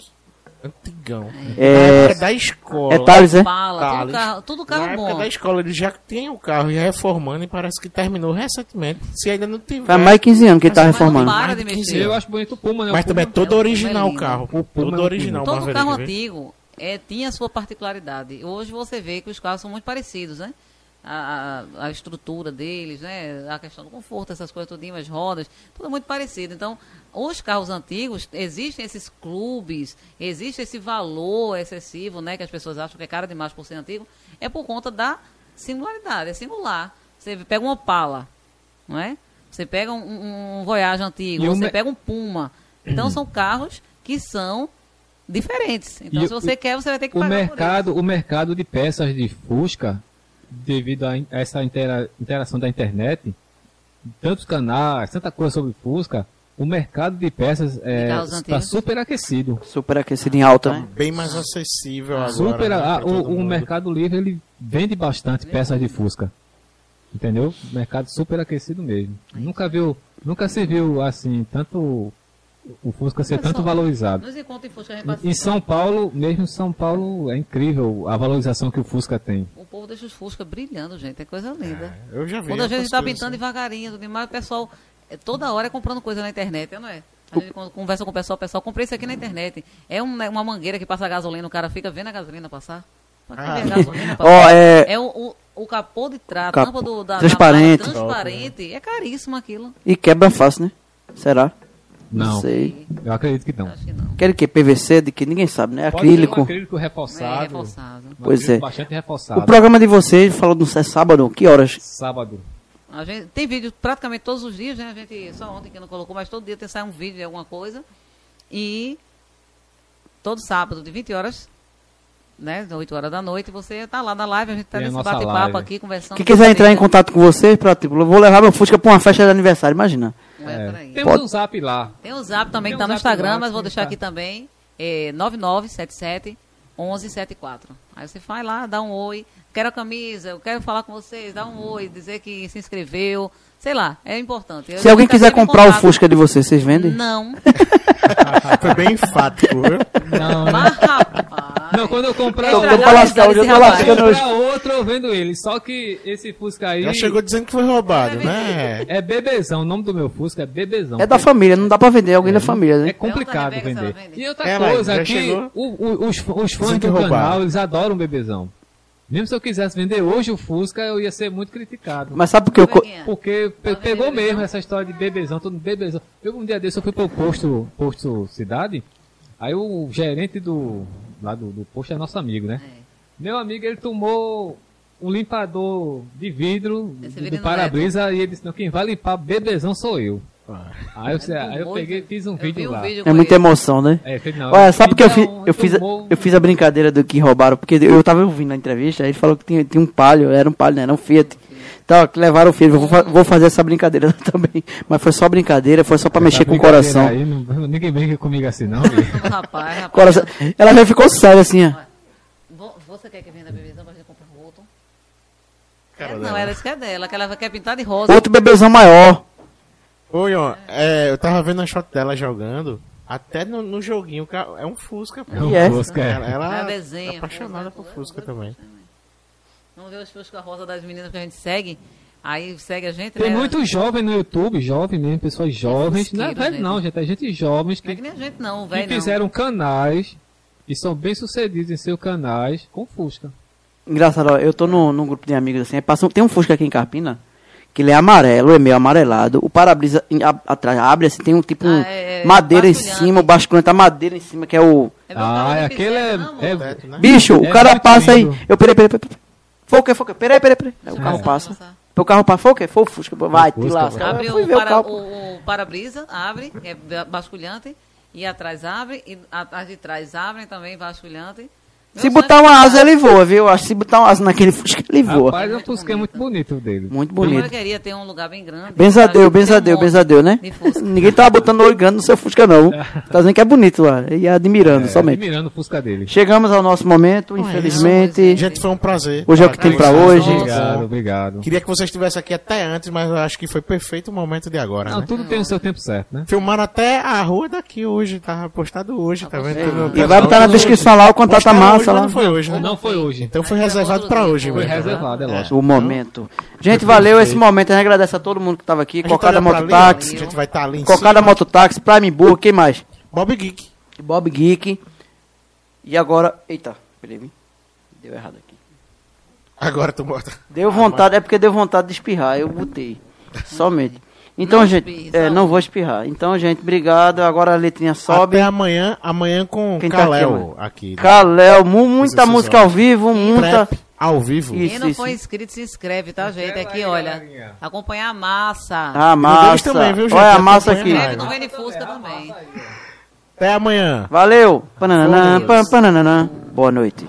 antigão. É. Na época da escola. É Thales, é? Bala, tudo carro, tudo Na carro época bom. da escola ele já tem o carro ia reformando e parece que terminou recentemente. Se ainda não tiver. Faz mais de 15 anos que ele tá reformando. para de mexer. 15 Eu acho bonito o Puma, né? Mas o também é todo é original o carro. O Puma Todo é um original Todo carro antigo é, tinha sua particularidade. Hoje você vê que os carros são muito parecidos, né? A, a, a estrutura deles, né? A questão do conforto, essas coisas tudinho, as rodas, tudo é muito parecido. Então, os carros antigos, existem esses clubes, existe esse valor excessivo, né? Que as pessoas acham que é caro demais por ser antigo, é por conta da singularidade, é singular. Você pega uma Opala, não é? Você pega um, um Voyage antigo, o você me- pega um Puma. Então, são carros que são diferentes. Então, E se o- você quer, você vai ter que O pagar mercado, o mercado de peças de Fusca, devido a in- essa intera- interação da internet, tantos canais, tanta coisa sobre Fusca, o mercado de peças carros está antigos. super aquecido. Super aquecido em alta, né? Bem mais acessível agora. super, né, a- pra todo o, o. Mercado Livre ele vende bastante peças de Fusca. Entendeu? Mercado super aquecido mesmo. Nunca viu, nunca se viu assim, tanto o Fusca ser tanto só, valorizado. Nos encontros em São Paulo, mesmo em São Paulo, é incrível a valorização que o Fusca tem. O povo deixa os Fusca brilhando, gente. É coisa linda. Eu já vi. Quando a gente está pintando assim. devagarinho, tudo demais, o pessoal é, toda hora é comprando coisa na internet, não é? A gente quando conversa com o pessoal, o pessoal, comprei isso aqui na internet. É um- uma mangueira que passa gasolina, o cara fica vendo a gasolina passar. Ah. ver a gasolina passar? é- É o, o, o capô de trás, a Capô- tampa do, da, transparente. Da transparente. É caríssimo aquilo. E quebra fácil, né? Será? Não, sei. eu acredito que não. Acho que não. Que? PVC, de que ninguém sabe, né? Pode ser um Acrílico. acrílico É reforçado. reforçado. um Pois acrílico é. Bastante O reforçado. programa de vocês falou no é sábado, que horas? Sábado. A gente tem vídeo praticamente todos os dias, né? A gente só ontem que não colocou, mas todo dia tem sai um vídeo de alguma coisa. E todo sábado, de 20 horas, né? 8 horas da noite, você tá lá na live, a gente tá a nesse bate-papo aqui, conversando. Quem quiser entrar em contato contato com vocês, pra, tipo, eu vou levar meu Fusca pra uma festa de aniversário, imagina. É, Temos Pode- um zap lá. Tem o zap também Tem que tá um no zap Instagram, lá mas vou deixar tá. aqui também. É 9977 1174. Aí você vai lá, dá um oi. Quero a camisa, eu quero falar com vocês, dá um oi, dizer que se inscreveu. Sei lá, é importante. Eu Se alguém quiser comprar o contato. Fusca de vocês, vocês vendem? Não. Foi bem enfático, viu? Não, né? Mas, rapaz. Não, quando eu comprar É Eu tô lascar, eu tô lascando hoje. comprar outro, eu vendo ele. Só que esse Fusca aí Já chegou dizendo que foi roubado, né? é Bebezão. O nome do meu Fusca é Bebezão. É da família, não dá pra vender, é alguém da família, É né? complicado a Rebeca se vender. E outra É, mas coisa, o- o- os, os fãs do roubaram. canal, eles adoram Bebezão. Mesmo se eu quisesse vender hoje o Fusca, eu ia ser muito criticado. Mas sabe por que eu... co-. Porque pe- pegou mesmo essa história de bebezão, todo bebezão. Eu um dia desse eu fui pro posto, posto cidade, aí o gerente do lá do, do posto é nosso amigo, né? É. Meu amigo, ele tomou um limpador de vidro Esse do, do para-brisa e ele disse, não, quem vai limpar bebezão sou eu. Ah. Aí eu, aí eu peguei e fiz um eu vídeo vi um lá. vídeo É muita ele. emoção, né? É, eu falei, não, Olha, sabe por que eu fiz, eu fiz, tomou- eu fiz a brincadeira do que roubaram? Porque eu tava ouvindo na entrevista, aí ele falou que tinha, tinha um palio, era um palio, né? Era um Fiat. Então, que levaram o eu vou, fa- vou fazer essa brincadeira também. Mas foi só brincadeira, foi só pra mexer Essa com o coração. Aí, não- ninguém brinca comigo assim não? Rapaz, rapaz. coração. Ela já ficou séria assim, ó. Vo- Você quer que venda a bebezão pra gente comprar outro? Cara É, não, ela disse que é dela, que ela quer pintar de rosa. Outro bebezão maior. Oi, ó, é, eu tava vendo a shot dela jogando. Até no, no joguinho, ca- é um Fusca. pô. É um é? Fusca, é. Ela, ela É desenho, é apaixonada Fusca, por Fusca também. Vamos ver os Fusca rosa das meninas que a gente segue. Aí segue a gente, Tem né? muito jovem no YouTube, jovem mesmo, pessoas jovens. Não é velho não, gente. gente, é gente Não é que, que nem a gente não, que velho não. fizeram canais e são bem sucedidos em seus canais com Fusca. Engraçado, ó, eu tô num grupo de amigos assim, passa tem um Fusca aqui em Carpina, que ele é amarelo, é meio amarelado. O para-brisa a- atrás abre assim, tem um tipo Ah, é, é, madeira em cima, o basculante, a madeira em cima, que é o. É Ah, é aquele é, não, é, né? Bicho, o É cara passa aí. Eu peraí, peraí, peraí. Peraí. Foi o quê? Foi o quê? Peraí, peraí, peraí. Aí O carro Passar, passa. O carro passa, foi o quê? Foi o Fusca. Vai, te lasca. Abre o, ver o para, carro. o, o para-brisa, abre, é ba- basculhante, e atrás abre, e atrás de trás abre também, basculhante. Se botar uma é asa, ele voa, viu? Acho que se botar uma asa naquele Fusca, ele voa. Rapaz, é um Fusca muito bonito dele. Muito Eu bonito. queria ter um lugar bem grande. Benzadeu, um benzadeu, benzadeu, né? Ninguém tava botando olho grande no seu Fusca, não. Tá dizendo que é bonito lá. E admirando É, somente. Admirando o Fusca dele. Chegamos ao nosso momento, infelizmente. Gente, foi um prazer. Hoje é o que tem pra hoje. Obrigado, obrigado. Queria que vocês estivessem aqui até antes, mas eu acho que foi perfeito o momento de agora, Não, né? tudo tem o seu tempo certo, né? Filmaram até a rua daqui hoje, tava postado hoje, tá vendo? No E vai botar na descrição lá o contato Postaram hoje, mas lá. Não foi hoje, né? Não foi hoje. Então foi reservado dia. hoje Foi mesmo. né? reservado, é lógico. O momento. Gente, valeu esse momento. A gente agradece a todo mundo que tava aqui. Cocada Mototáxi. A gente vai estar ali em Cocada. Mototáxi, Prime Burger, quem mais? Bob Geek. Bob Geek. E agora. Eita, peraí. Deu errado aqui. Agora tu bota. Deu vontade, é porque deu vontade de espirrar, eu botei. Somente. Então, Não gente, espirre, é, não vou espirrar. Então, gente, obrigado. Agora a letrinha sobe. Até amanhã, amanhã com Quem tá aqui, Kalel né? Caléu, mu- muita música ao vivo, muita. Trap ao vivo. Isso. Quem não for inscrito, se inscreve, tá, gente? Aqui, olha. Acompanhar a massa. A deles massa. também, viu, gente? Olha a massa aqui. No Vene Fusca também. Até amanhã. Valeu. Pananã, Valeu. pan- pananã. Boa noite.